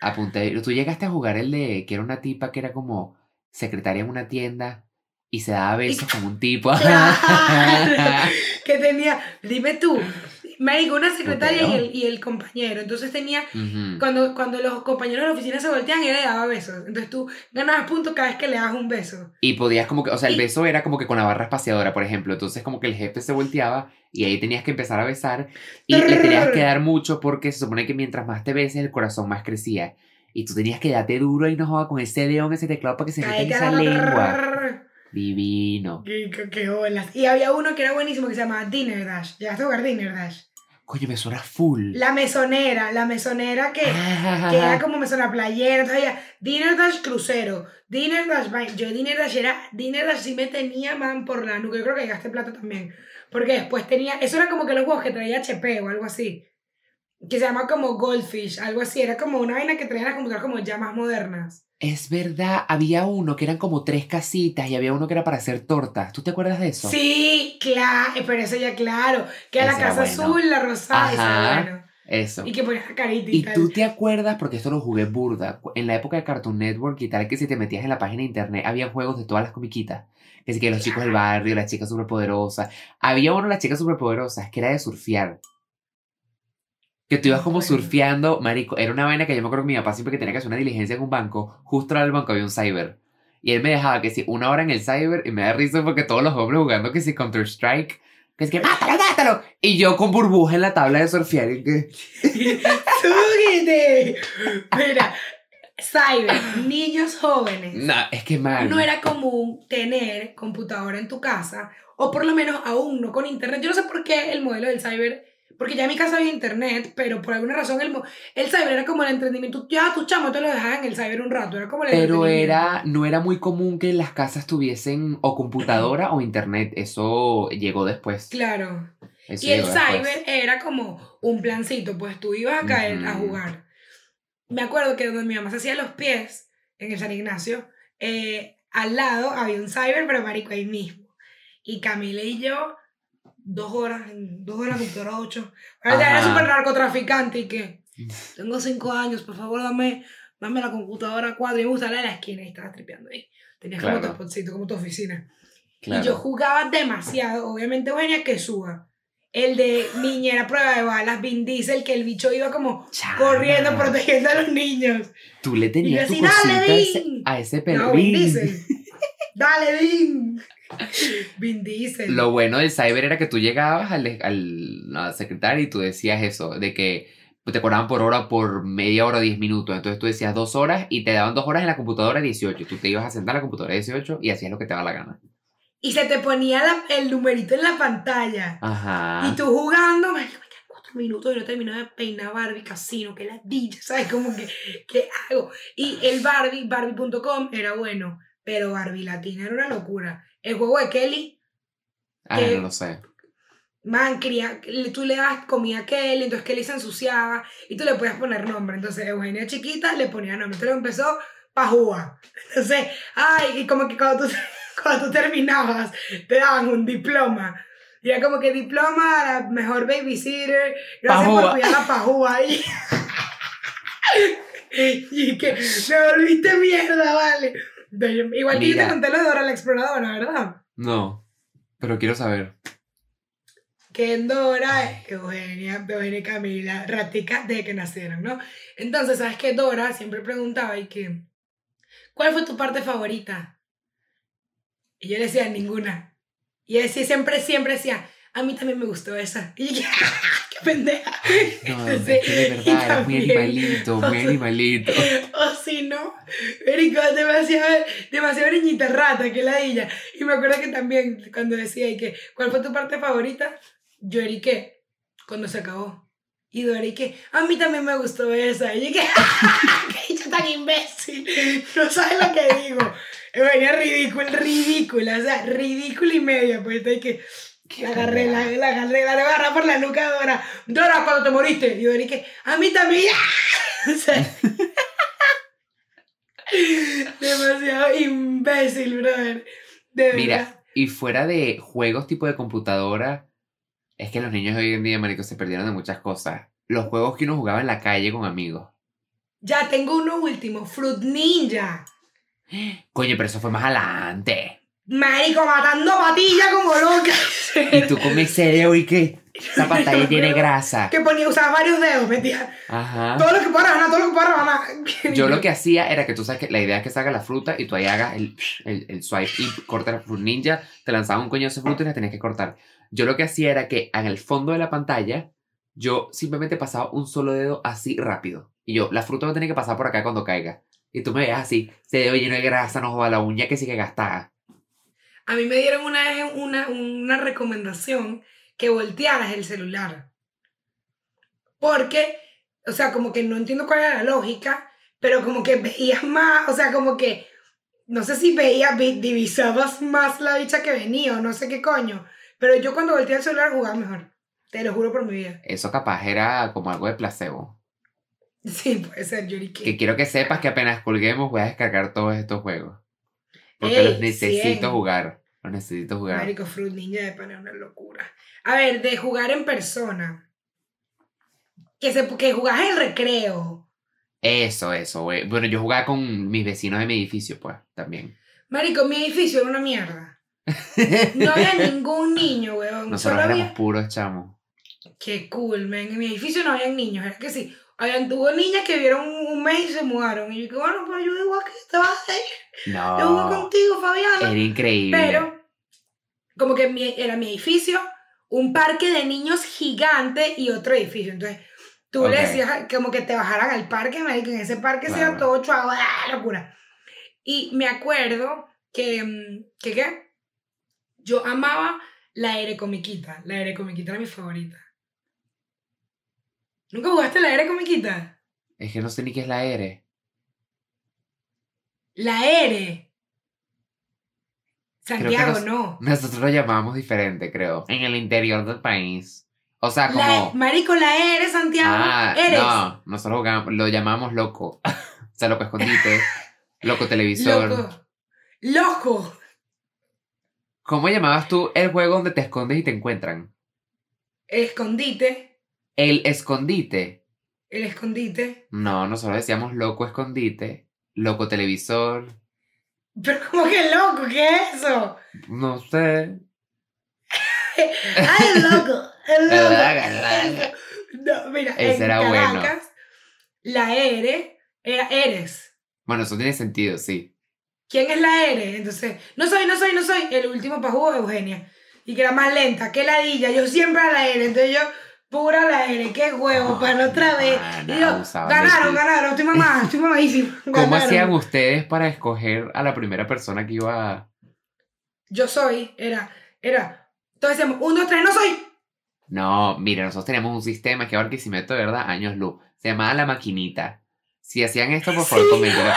[SPEAKER 1] Apunté. Tú llegaste a jugar el de que era una tipa que era como secretaria en una tienda y se daba besos con un tipo.
[SPEAKER 2] Claro. <laughs> <laughs> que tenía, dime tú, me dijo una secretaria y el, y el compañero. Entonces tenía,
[SPEAKER 1] Ujú.
[SPEAKER 2] cuando, cuando los compañeros de la oficina se voltean, él le daba besos. Entonces tú ganabas puntos cada vez que le dabas un beso.
[SPEAKER 1] Y podías como que, o sea, el
[SPEAKER 2] Y-
[SPEAKER 1] beso era como que con la barra espaciadora, por ejemplo. Entonces como que el jefe se volteaba y ahí tenías que empezar a besar y le tenías que dar mucho porque se supone que mientras más te beses el corazón más crecía. Y tú tenías que darte duro y no joda con ese león, ese teclado para que se meta en esa lengua. Divino.
[SPEAKER 2] Qué, qué, qué bolas. Y había uno que era buenísimo que se llamaba Dinner Dash. ¿Llegaste a jugar Dinner Dash?
[SPEAKER 1] Coño, me suena full.
[SPEAKER 2] La mesonera, la mesonera que,
[SPEAKER 1] Ah,
[SPEAKER 2] que era como mesona playera. Entonces había Dinner Dash crucero, Dinner Dash vaina. Yo Dinner Dash era, Dinner Dash sí me tenía man por la nuca. Yo creo que llegaste plata también. Porque después tenía, eso era como que los juegos que traía HP o algo así. Que se llama como Goldfish, algo así. Era como una vaina que traía las computadoras como ya más modernas.
[SPEAKER 1] Es verdad, había uno que eran como tres casitas y había uno que era para hacer tortas. ¿Tú te acuerdas de eso?
[SPEAKER 2] Sí, claro, pero eso ya claro. Que era la casa
[SPEAKER 1] bueno.
[SPEAKER 2] azul, la rosada,
[SPEAKER 1] Ajá.
[SPEAKER 2] bueno.
[SPEAKER 1] Eso.
[SPEAKER 2] Y que ponías la carita y,
[SPEAKER 1] Y
[SPEAKER 2] tal.
[SPEAKER 1] tú te acuerdas, porque esto lo jugué burda, en la época de Cartoon Network y tal, que si te metías en la página de internet, había juegos de todas las comiquitas. Que sí que los chicos del barrio, las chicas superpoderosas. Había uno de las chicas superpoderosas que era de surfear. Que tú ibas
[SPEAKER 2] No
[SPEAKER 1] como surfeando, marico. Era una vaina que yo me acuerdo que mi papá siempre que tenía que hacer una diligencia en un banco, justo al banco había un cyber. Y él me dejaba que si una hora en el cyber y me da risa porque todos los hombres jugando que si Counter Strike, que es que mátalo, mátalo. Y yo con burbuja en la tabla de surfear y que... <laughs>
[SPEAKER 2] ¡Súbete! Mira, cyber, niños jóvenes.
[SPEAKER 1] No, es que mal.
[SPEAKER 2] No era común tener computadora en tu casa, o por lo menos aún no con internet. Yo no sé por qué el modelo del cyber, porque ya en mi casa había internet, pero por alguna razón el, el cyber era como el entretenimiento. Ya tu chamo te lo dejaban en el cyber un rato, era como el
[SPEAKER 1] Pero era, no era muy común que las casas tuviesen o computadora o internet. Eso llegó después.
[SPEAKER 2] Claro.
[SPEAKER 1] Eso
[SPEAKER 2] Y el
[SPEAKER 1] después.
[SPEAKER 2] cyber era como un plancito, pues tú ibas a caer a jugar. Me acuerdo que donde mi mamá se hacía los pies, en el San Ignacio, eh, al lado había un cyber, pero marico ahí mismo. Y Camila y yo, dos horas, en- dos horas, computadora ocho. Era súper narcotraficante y que, <laughs> tengo cinco años, por favor dame, dame la computadora cuatro. Y me gustaba la de la esquina y estaba tripeando ahí. Tenías como tu
[SPEAKER 1] Claro.
[SPEAKER 2] spotcito, como tu oficina.
[SPEAKER 1] Claro.
[SPEAKER 2] Y yo jugaba demasiado. Obviamente Eugenia que suba. El de niñera prueba de balas, Vin Diesel, que el bicho iba como
[SPEAKER 1] Chama,
[SPEAKER 2] corriendo, protegiendo a los niños.
[SPEAKER 1] Tú le tenías
[SPEAKER 2] Y yo así,
[SPEAKER 1] cosita a
[SPEAKER 2] "Dale,
[SPEAKER 1] ese,
[SPEAKER 2] Vin".
[SPEAKER 1] a ese
[SPEAKER 2] No. Vin Diesel. <laughs> Dale, Vin. <laughs> Vin Diesel.
[SPEAKER 1] Lo bueno del cyber era que tú llegabas al, al a la secretaria y tú decías eso, de que te cobraban por hora por media hora, 10 minutos. Entonces tú decías dos horas y te daban dos horas en la computadora 18. Tú te ibas a sentar en la computadora 18 y hacías lo que te daba la gana.
[SPEAKER 2] Y se te ponía la- el numerito en la pantalla.
[SPEAKER 1] Ajá.
[SPEAKER 2] Y tú jugando, me quedan cuatro minutos y no terminaba de peinar Barbie Casino, que la DJ, ¿sabes? Como que, ¿qué hago? Y el Barbie, Barbie.com era bueno, pero Barbie Latina era una locura. El juego de Kelly,
[SPEAKER 1] Ah,
[SPEAKER 2] que-
[SPEAKER 1] no lo sé.
[SPEAKER 2] man, quería, tú le das comida a Kelly, entonces Kelly se ensuciaba y tú le podías poner nombre. Entonces Eugenia chiquita le ponía nombre. Entonces empezó Pajúa. Entonces, ay, y como que cuando tú, <laughs> cuando tú terminabas, te daban un diploma. Y era como que diploma a la mejor babysitter. Gracias por
[SPEAKER 1] Pajúa.
[SPEAKER 2] cuidar a Pajúa. Y, <laughs> y que me volviste mierda, vale. Igual que yo te conté lo de Dora la exploradora, ¿verdad?
[SPEAKER 1] No, pero quiero saber.
[SPEAKER 2] que en Dora, Eugenia, Eugenia y Camila, ratica desde que nacieron, ¿no? Entonces, ¿sabes qué? Dora siempre preguntaba y que, ¿cuál fue tu parte favorita? Y yo le decía, ninguna. Y ella decía, siempre, siempre decía, a mí también me gustó esa. <laughs> Y yo, ¡qué pendeja!
[SPEAKER 1] No, <laughs> es que de verdad eres muy
[SPEAKER 2] también,
[SPEAKER 1] animalito, muy
[SPEAKER 2] o
[SPEAKER 1] animalito. <laughs>
[SPEAKER 2] O si no, Erika, demasiado, demasiado niñita rata que la ella. Y me acuerdo que también cuando decía y que, ¿cuál fue tu parte favorita? Yo Erique, cuando se acabó. Y Dora y que, a mí también me gustó esa. Y yo que, qué dicha tan imbécil. No sabes lo que digo. Venía ridícula, ridícula, o sea, ridícula y media. Pues estoy que, la agarré, la, la agarré, la agarré por la nuca a Dora. Dora, cuando te moriste. Y Dora que, a mí también. <laughs> O sea, <laughs> Demasiado imbécil, brother. De verdad.
[SPEAKER 1] Mira, y fuera de juegos tipo de computadora, es que los niños de hoy en día, marico, se perdieron de muchas cosas. Los juegos que uno jugaba en la calle con amigos.
[SPEAKER 2] Ya tengo uno último, Fruit Ninja. <gasps>
[SPEAKER 1] Coño, pero eso fue más adelante.
[SPEAKER 2] Marico, matando patilla como loca. <laughs>
[SPEAKER 1] Y tú con ese dedo y que esa pantalla tiene grasa.
[SPEAKER 2] que ponía, usaba varios dedos, metía
[SPEAKER 1] Ajá.
[SPEAKER 2] todo lo que pueda rebanar, todo lo que pueda rebanar. <laughs>
[SPEAKER 1] Yo lo que hacía era que tú sabes que la idea es que salga la fruta y tú ahí hagas el, el, el swipe y cortas la fruit ninja, te lanzaba un coñazo de fruta y la tenías que cortar. Yo lo que hacía era que en el fondo de la pantalla yo simplemente pasaba un solo dedo así rápido. Y yo, la fruta va a tener que pasar por acá cuando caiga. Y tú me veías así, ese dedo lleno de grasa, no joda la uña que sí que gastaba.
[SPEAKER 2] A mí me dieron una vez una, una recomendación que voltearas el celular. Porque, o sea, como que no entiendo cuál era la lógica, pero como que veías más, o sea, como que, no sé si veías, vi- divisabas más la bicha que venía o no sé qué coño. Pero yo cuando volteé el celular jugaba mejor. Te lo juro por mi vida.
[SPEAKER 1] Eso capaz era como algo de placebo.
[SPEAKER 2] Sí, puede ser, Yuri.
[SPEAKER 1] Que quiero que sepas que apenas colguemos voy a descargar todos estos juegos. Porque
[SPEAKER 2] Ey,
[SPEAKER 1] los necesito
[SPEAKER 2] 100.
[SPEAKER 1] jugar. Los necesito jugar.
[SPEAKER 2] Marico Fruit Ninja de pana es una locura. A ver, de jugar en persona. Que, se, que jugás en recreo.
[SPEAKER 1] Eso, eso, güey. Bueno, yo jugaba con mis vecinos de mi edificio, pues, también.
[SPEAKER 2] Marico, mi edificio era una mierda. No había <laughs> ningún niño, weón.
[SPEAKER 1] Nosotros
[SPEAKER 2] Solo
[SPEAKER 1] éramos
[SPEAKER 2] había...
[SPEAKER 1] puros chamos.
[SPEAKER 2] Qué cool, man. En mi edificio no había niños. Era que sí. Habían, hubo niñas que vieron un, mes y se mudaron. Y yo dije, bueno, pues yo igual que te vas ir. Yo
[SPEAKER 1] No.
[SPEAKER 2] contigo, Fabiana.
[SPEAKER 1] Era increíble.
[SPEAKER 2] Pero, como que mi- era mi edificio, un parque de niños gigante y otro edificio. Entonces, Tú
[SPEAKER 1] Ok.
[SPEAKER 2] le decías como que te bajaran al parque, en ese parque se era todo chavo, ¡ah, locura! Y me acuerdo que, mm, que, ¿qué? Yo amaba la Ere Comiquita. La Ere Comiquita era mi favorita. ¿Nunca jugaste la Ere Comiquita?
[SPEAKER 1] Es que no sé ni qué es la R.
[SPEAKER 2] La
[SPEAKER 1] que
[SPEAKER 2] Santiago,
[SPEAKER 1] nos-
[SPEAKER 2] no.
[SPEAKER 1] Nosotros lo llamamos diferente, creo. En el interior del país. O sea, como.
[SPEAKER 2] La, marico, la Ere, Santiago.
[SPEAKER 1] ah,
[SPEAKER 2] Eres.
[SPEAKER 1] no. Nosotros jugamos- lo llamamos loco. <laughs> o sea, loco escondite. <laughs> loco televisor.
[SPEAKER 2] Loco. Loco.
[SPEAKER 1] ¿Cómo llamabas tú el juego donde te escondes y te encuentran?
[SPEAKER 2] El escondite.
[SPEAKER 1] El escondite.
[SPEAKER 2] El escondite.
[SPEAKER 1] No, nosotros decíamos loco escondite. Loco televisor.
[SPEAKER 2] Pero como que loco, ¿qué es eso?
[SPEAKER 1] No sé. <laughs>
[SPEAKER 2] ¡Ay, el loco! ¡El <laughs> loco! No, mira,
[SPEAKER 1] Ese
[SPEAKER 2] en
[SPEAKER 1] era bueno.
[SPEAKER 2] Caracas, la Ere era Eres.
[SPEAKER 1] Bueno, eso tiene sentido, sí.
[SPEAKER 2] ¿Quién es la Ere? Entonces, no soy, no soy, no soy. El último pajugo, Eugenia. Y que era más lenta, que ladilla. Yo siempre a la Ere. Entonces yo, pura la Ere. ¡Qué huevo! para otra vez.
[SPEAKER 1] Mana,
[SPEAKER 2] Y yo,
[SPEAKER 1] abusaban de
[SPEAKER 2] ganaron, ganaron. Estoy mamá, estoy mamadísima. <laughs>
[SPEAKER 1] ¿Cómo
[SPEAKER 2] Ganaron.
[SPEAKER 1] hacían ustedes para escoger a la primera persona que iba a...
[SPEAKER 2] Yo soy, era, era. Entonces decíamos, un, dos, tres, no soy.
[SPEAKER 1] No, mira, nosotros teníamos un sistema que ahora que si meto de verdad, años luz. Se llamaba la maquinita. Si hacían esto, por favor,
[SPEAKER 2] Sí.
[SPEAKER 1] comenten.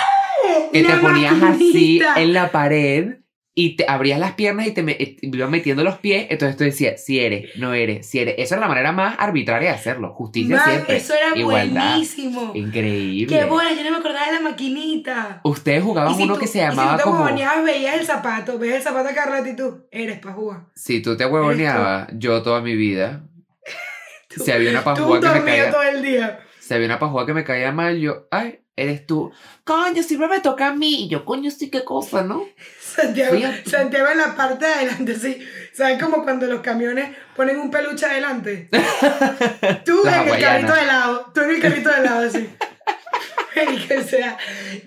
[SPEAKER 1] Que
[SPEAKER 2] La
[SPEAKER 1] te ponías así
[SPEAKER 2] maquinita.
[SPEAKER 1] en la pared y te abrías las piernas y te me- y ibas metiendo los pies. Entonces tú decías, si eres, no eres, si eres. Esa era la manera más arbitraria de hacerlo. Justicia
[SPEAKER 2] Man,
[SPEAKER 1] siempre.
[SPEAKER 2] eso era
[SPEAKER 1] Igualdad.
[SPEAKER 2] buenísimo.
[SPEAKER 1] Increíble.
[SPEAKER 2] Qué buena, yo no me acordaba de la maquinita.
[SPEAKER 1] Ustedes jugaban
[SPEAKER 2] Y si
[SPEAKER 1] uno
[SPEAKER 2] tú-
[SPEAKER 1] que se
[SPEAKER 2] y
[SPEAKER 1] llamaba
[SPEAKER 2] si tú te
[SPEAKER 1] como.
[SPEAKER 2] huevoneabas, veías el zapato, veías el zapato de Carlota y tú, eres pa' jugar.
[SPEAKER 1] Si tú te huevoneabas, yo toda mi vida. <laughs>
[SPEAKER 2] Tú-
[SPEAKER 1] Si había una
[SPEAKER 2] Tú
[SPEAKER 1] pajúa que me caía.
[SPEAKER 2] todo el día.
[SPEAKER 1] Si había una pajúa que me caía mal, yo, ay, eres tú. Coño, siempre me toca a mí. Y yo, coño, sí, qué cosa, ¿no?
[SPEAKER 2] Santiago,
[SPEAKER 1] Fíjate. <laughs>
[SPEAKER 2] Santiago en la parte de adelante, sí. ¿Sabes como cuando los camiones ponen un peluche adelante? <laughs> Tú
[SPEAKER 1] Las
[SPEAKER 2] en el carrito de lado, tú en el carrito de lado, así. Y <laughs> que sea,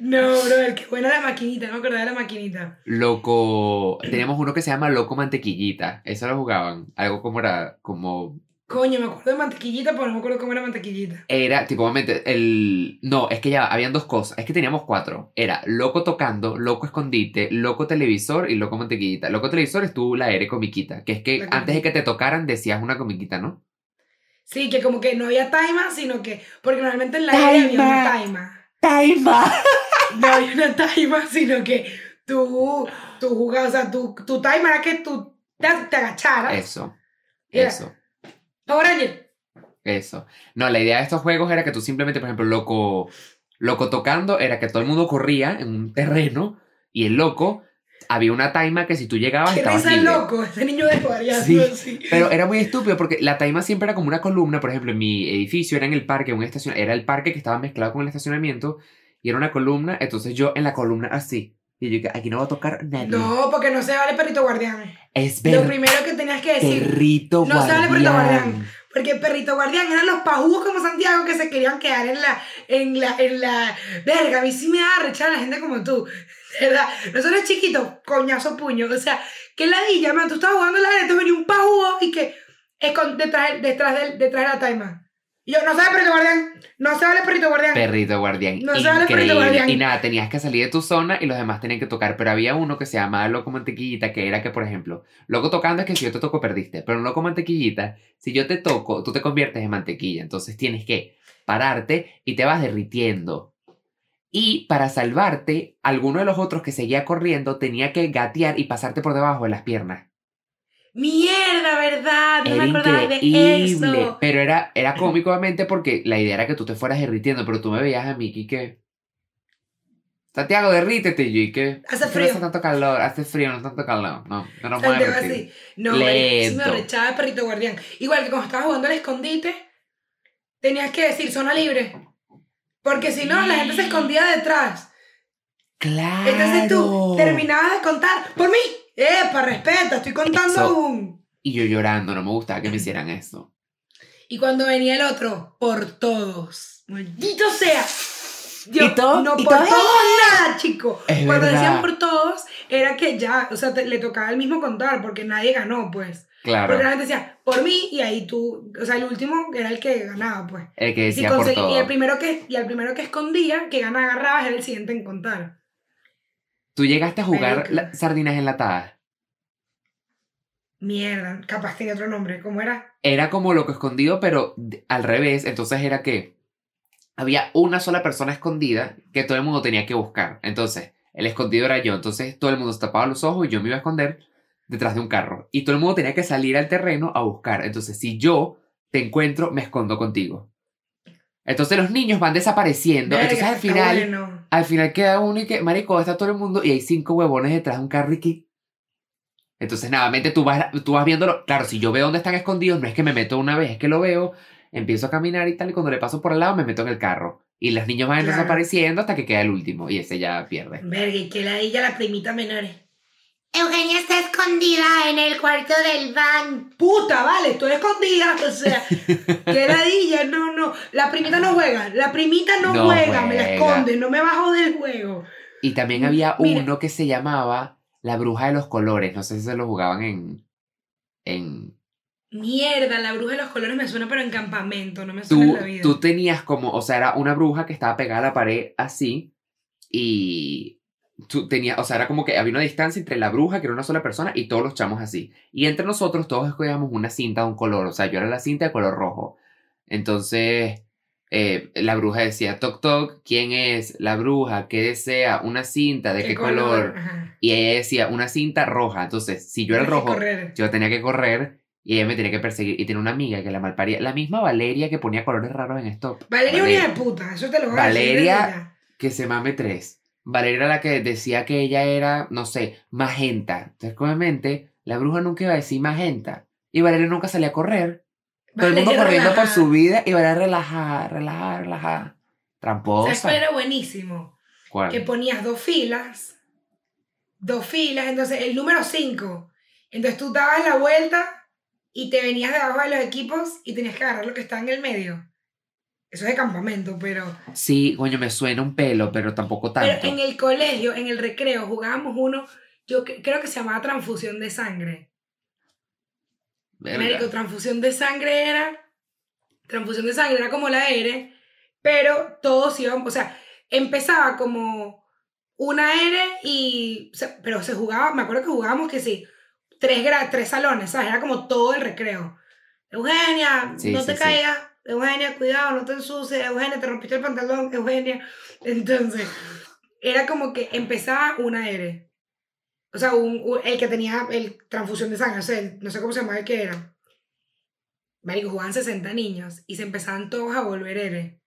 [SPEAKER 2] no, brother, qué buena la maquinita, no me acordaba de la maquinita.
[SPEAKER 1] Loco. Teníamos uno que se llama Loco Mantequillita. Eso lo jugaban. Algo como era, como.
[SPEAKER 2] Coño, me acuerdo de mantequillita, pero no me acuerdo cómo era mantequillita.
[SPEAKER 1] Era, tipo, obviamente, el. No, es que ya habían dos cosas. Es que teníamos cuatro. Era Loco Tocando, Loco Escondite, Loco Televisor y Loco Mantequillita. Loco Televisor es tú la eres comiquita. Que es que
[SPEAKER 2] La
[SPEAKER 1] antes de que te tocaran decías una comiquita, ¿no?
[SPEAKER 2] Sí, que como que no había taima, sino que, porque normalmente en la aire había una taima.
[SPEAKER 1] ¡Taima! <laughs>
[SPEAKER 2] No había una taima, sino que tú, tú jugabas, o sea, tu, tu taima era que tú te, te agacharas.
[SPEAKER 1] Eso.
[SPEAKER 2] Era-
[SPEAKER 1] Eso.
[SPEAKER 2] Power Ranger.
[SPEAKER 1] Eso. No, la idea de estos juegos era que tú simplemente, por ejemplo, loco, loco tocando, era que todo el mundo corría en un terreno y el loco, había una taima que si tú llegabas
[SPEAKER 2] Qué
[SPEAKER 1] estabas libre.
[SPEAKER 2] loco, ese niño desvariando
[SPEAKER 1] Sí.
[SPEAKER 2] así.
[SPEAKER 1] Pero era muy estúpido porque la taima siempre era como una columna, por ejemplo, en mi edificio era en el parque, un estacion... era el parque que estaba mezclado con el estacionamiento y era una columna, entonces yo en la columna así. Y yo que aquí no va a tocar nadie.
[SPEAKER 2] No, porque no se vale perrito guardián.
[SPEAKER 1] es
[SPEAKER 2] Lo
[SPEAKER 1] ver
[SPEAKER 2] primero que tenías que decir,
[SPEAKER 1] perrito
[SPEAKER 2] No sale perrito
[SPEAKER 1] guardián.
[SPEAKER 2] guardián. porque perrito guardián eran los pajugos como Santiago que se querían quedar en la, en la, en la, verga, a mí sí me da rechar a la gente como tú, verdad, nosotros chiquitos, coñazo puño, o sea, que ladilla, man, tú estabas jugando la arena, venía un pajugo y que es con, detrás, detrás, del, detrás de la taima, y yo, no se vale perrito guardián, no se vale perrito guardián,
[SPEAKER 1] Perrito guardián.
[SPEAKER 2] No se vale perrito guardián.
[SPEAKER 1] Y nada, tenías que salir de tu zona y los demás tenían que tocar. Pero había uno que se llamaba Loco Mantequillita, que era que, por ejemplo, Loco tocando es que si yo te toco perdiste. Pero en Loco Mantequillita, si yo te toco, tú te conviertes en mantequilla. Entonces tienes que pararte y te vas derritiendo. Y para salvarte, alguno de los otros que seguía corriendo tenía que gatear y pasarte por debajo de las piernas.
[SPEAKER 2] Mierda, verdad, no
[SPEAKER 1] Era
[SPEAKER 2] me acordaba de eso,
[SPEAKER 1] Pero era, era cómico, obviamente, porque la idea era que tú te fueras derritiendo, pero tú me veías a mí y que. Santiago, derrítete. Y yo, ¿y qué?
[SPEAKER 2] Hace
[SPEAKER 1] No
[SPEAKER 2] frío.
[SPEAKER 1] hace tanto calor, hace frío, no tanto calor. No, no nos mueve.
[SPEAKER 2] así. No, sí me
[SPEAKER 1] Lento.
[SPEAKER 2] arrechaba el perrito guardián. Igual que cuando estabas jugando al escondite, tenías que decir zona libre. Porque si no, la gente se escondía detrás.
[SPEAKER 1] Claro.
[SPEAKER 2] Entonces tú terminabas de contar. ¡Por mí! ¡Epa, respeta! Estoy contando
[SPEAKER 1] Eso.
[SPEAKER 2] aún.
[SPEAKER 1] Y yo llorando, no me gustaba que me hicieran eso.
[SPEAKER 2] Y cuando venía el otro, por todos. ¡Maldito sea!
[SPEAKER 1] Y todo-
[SPEAKER 2] no
[SPEAKER 1] y
[SPEAKER 2] por
[SPEAKER 1] todo-
[SPEAKER 2] todos nada, chico.
[SPEAKER 1] Es
[SPEAKER 2] Cuando
[SPEAKER 1] verdad.
[SPEAKER 2] decían por todos, era que ya, o sea, te- le tocaba el mismo contar, porque nadie ganó, pues.
[SPEAKER 1] Claro.
[SPEAKER 2] Porque la gente decía, por mí, y ahí tú, o sea, el último era el que ganaba, pues.
[SPEAKER 1] El que
[SPEAKER 2] Y, si
[SPEAKER 1] decía por todo.
[SPEAKER 2] y el primero que, y el primero que escondía, que gana agarrabas, era el siguiente en contar.
[SPEAKER 1] ¿Tú llegaste a jugar la- sardinas enlatadas?
[SPEAKER 2] Mierda, capaz tenía otro nombre, ¿cómo era?
[SPEAKER 1] Era como loco escondido, pero al revés. Entonces era que había una sola persona escondida que todo el mundo tenía que buscar. Entonces, el escondido era yo. Entonces, todo el mundo se tapaba los ojos y yo me iba a esconder detrás de un carro. Y todo el mundo tenía que salir al terreno a buscar. Entonces, si yo te encuentro, me escondo contigo. Entonces, los niños van desapareciendo.
[SPEAKER 2] Verga,
[SPEAKER 1] Entonces, al final,
[SPEAKER 2] bueno.
[SPEAKER 1] al final queda uno y que, marico, está todo el mundo y hay cinco huevones detrás de un carro y que... Entonces, nuevamente tú vas, tú vas viéndolo. Claro, si yo veo dónde están escondidos, no es que me meto una vez, es que lo veo, empiezo a caminar y tal, y cuando le paso por al lado me meto en el carro. Y los niños van
[SPEAKER 2] Claro.
[SPEAKER 1] desapareciendo hasta que queda el último y ese ya pierde.
[SPEAKER 2] Verga, y que la ella la primita menor. Eugenia está escondida en el cuarto del van. Puta, vale, estoy escondida. O sea, <laughs> que ladilla, no, no. La primita no juega. La primita no,
[SPEAKER 1] No
[SPEAKER 2] juega, me la esconde, no me bajo del juego.
[SPEAKER 1] Y también había
[SPEAKER 2] Mira.
[SPEAKER 1] uno que se llamaba La Bruja de los Colores. No sé si se lo jugaban en... en...
[SPEAKER 2] Mierda, la bruja de los colores me suena, pero en campamento, no me suena en
[SPEAKER 1] Tú,
[SPEAKER 2] la vida.
[SPEAKER 1] tú tenías como, o sea, era una bruja que estaba pegada a la pared así y tú tenías, o sea, era como que había una distancia entre la bruja, que era una sola persona, y todos los chamos así. Y entre nosotros todos escogíamos una cinta de un color, o sea, yo era la cinta de color rojo. Entonces, eh, la bruja decía, toc toc, ¿quién es? La bruja, ¿qué desea? Una cinta, ¿de qué, color? Y ella decía, una cinta roja. Entonces, si yo era el rojo, yo tenía que correr y ella me tenía que perseguir. Y tenía una amiga que la malparía. La misma Valeria que ponía colores raros en stop.
[SPEAKER 2] Valeria una
[SPEAKER 1] Valeria.
[SPEAKER 2] de puta, eso te lo voy a decir.
[SPEAKER 1] Valeria-
[SPEAKER 2] ya.
[SPEAKER 1] Que se mame tres. Valeria era la que decía que ella era, no sé, magenta. Entonces, obviamente, la bruja nunca iba a decir magenta. Y Valeria nunca salía a correr. Todo el mundo
[SPEAKER 2] Valeria
[SPEAKER 1] corriendo por su vida y Valeria relajada, relajada, relajada.
[SPEAKER 2] ¿Sabes
[SPEAKER 1] Tramposa.
[SPEAKER 2] cuál era buenísimo?
[SPEAKER 1] ¿Cuál?
[SPEAKER 2] que ponías dos filas, dos filas, entonces el número 5. Entonces tú dabas la vuelta y te venías debajo de los equipos y tenías que agarrar lo que estaba en el medio. Eso es de campamento, pero,
[SPEAKER 1] Sí, coño, me suena un pelo, pero tampoco tanto.
[SPEAKER 2] pero en el colegio, en el recreo, jugábamos uno, yo creo que se llamaba transfusión de sangre.
[SPEAKER 1] Verga.
[SPEAKER 2] Médico, transfusión de sangre era, transfusión de sangre era como la R, pero todos iban, o sea, empezaba como una R y, pero se jugaba, me acuerdo que jugábamos que sí, tres, tres salones, ¿sabes? Era como todo el recreo. Eugenia,
[SPEAKER 1] Sí,
[SPEAKER 2] no
[SPEAKER 1] sí,
[SPEAKER 2] te
[SPEAKER 1] sí.
[SPEAKER 2] caigas, Eugenia, cuidado, no te ensucies, Eugenia, te rompiste el pantalón, <laughs> Eugenia. Entonces, era como que empezaba una R. O sea, un, un- el que tenía el transfusión de sangre, o sea, el- no sé cómo se llamaba el que era. Marico, jugaban 60 niños y se empezaban todos a volver R.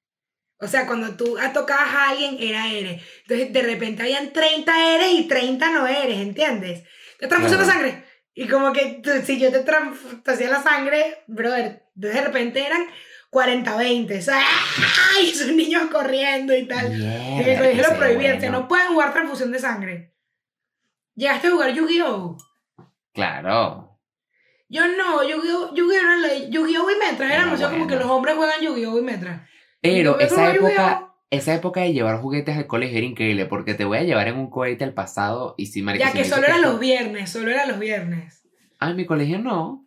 [SPEAKER 2] O sea, cuando tú tocabas a alguien, era R. Entonces, de repente habían 30 Rs y 30 no eres, ¿entiendes? Te transfusión de sangre. Y como que tú- si yo te, te hacía la sangre, brother, de repente eran 40-20. O sea, ¡ay! Esos niños corriendo y tal. En el colegio lo prohibían,
[SPEAKER 1] bueno.
[SPEAKER 2] no pueden jugar transfusión de sangre. ¿Llegaste a jugar Yu-Gi-Oh?
[SPEAKER 1] Claro.
[SPEAKER 2] Yo no, Yu-Gi-Oh! Yu-Gi-Oh! era la- Yu-Gi-Oh! y Metra, era
[SPEAKER 1] Era
[SPEAKER 2] demasiado como que
[SPEAKER 1] bueno.
[SPEAKER 2] los hombres juegan Yu-Gi-Oh! y Metra.
[SPEAKER 1] Pero esa época, esa época de llevar juguetes al colegio era increíble porque te voy a llevar en un cohete al pasado y si
[SPEAKER 2] Ya que solo eran
[SPEAKER 1] esto-
[SPEAKER 2] los viernes, solo eran los viernes.
[SPEAKER 1] Ah, en mi colegio no.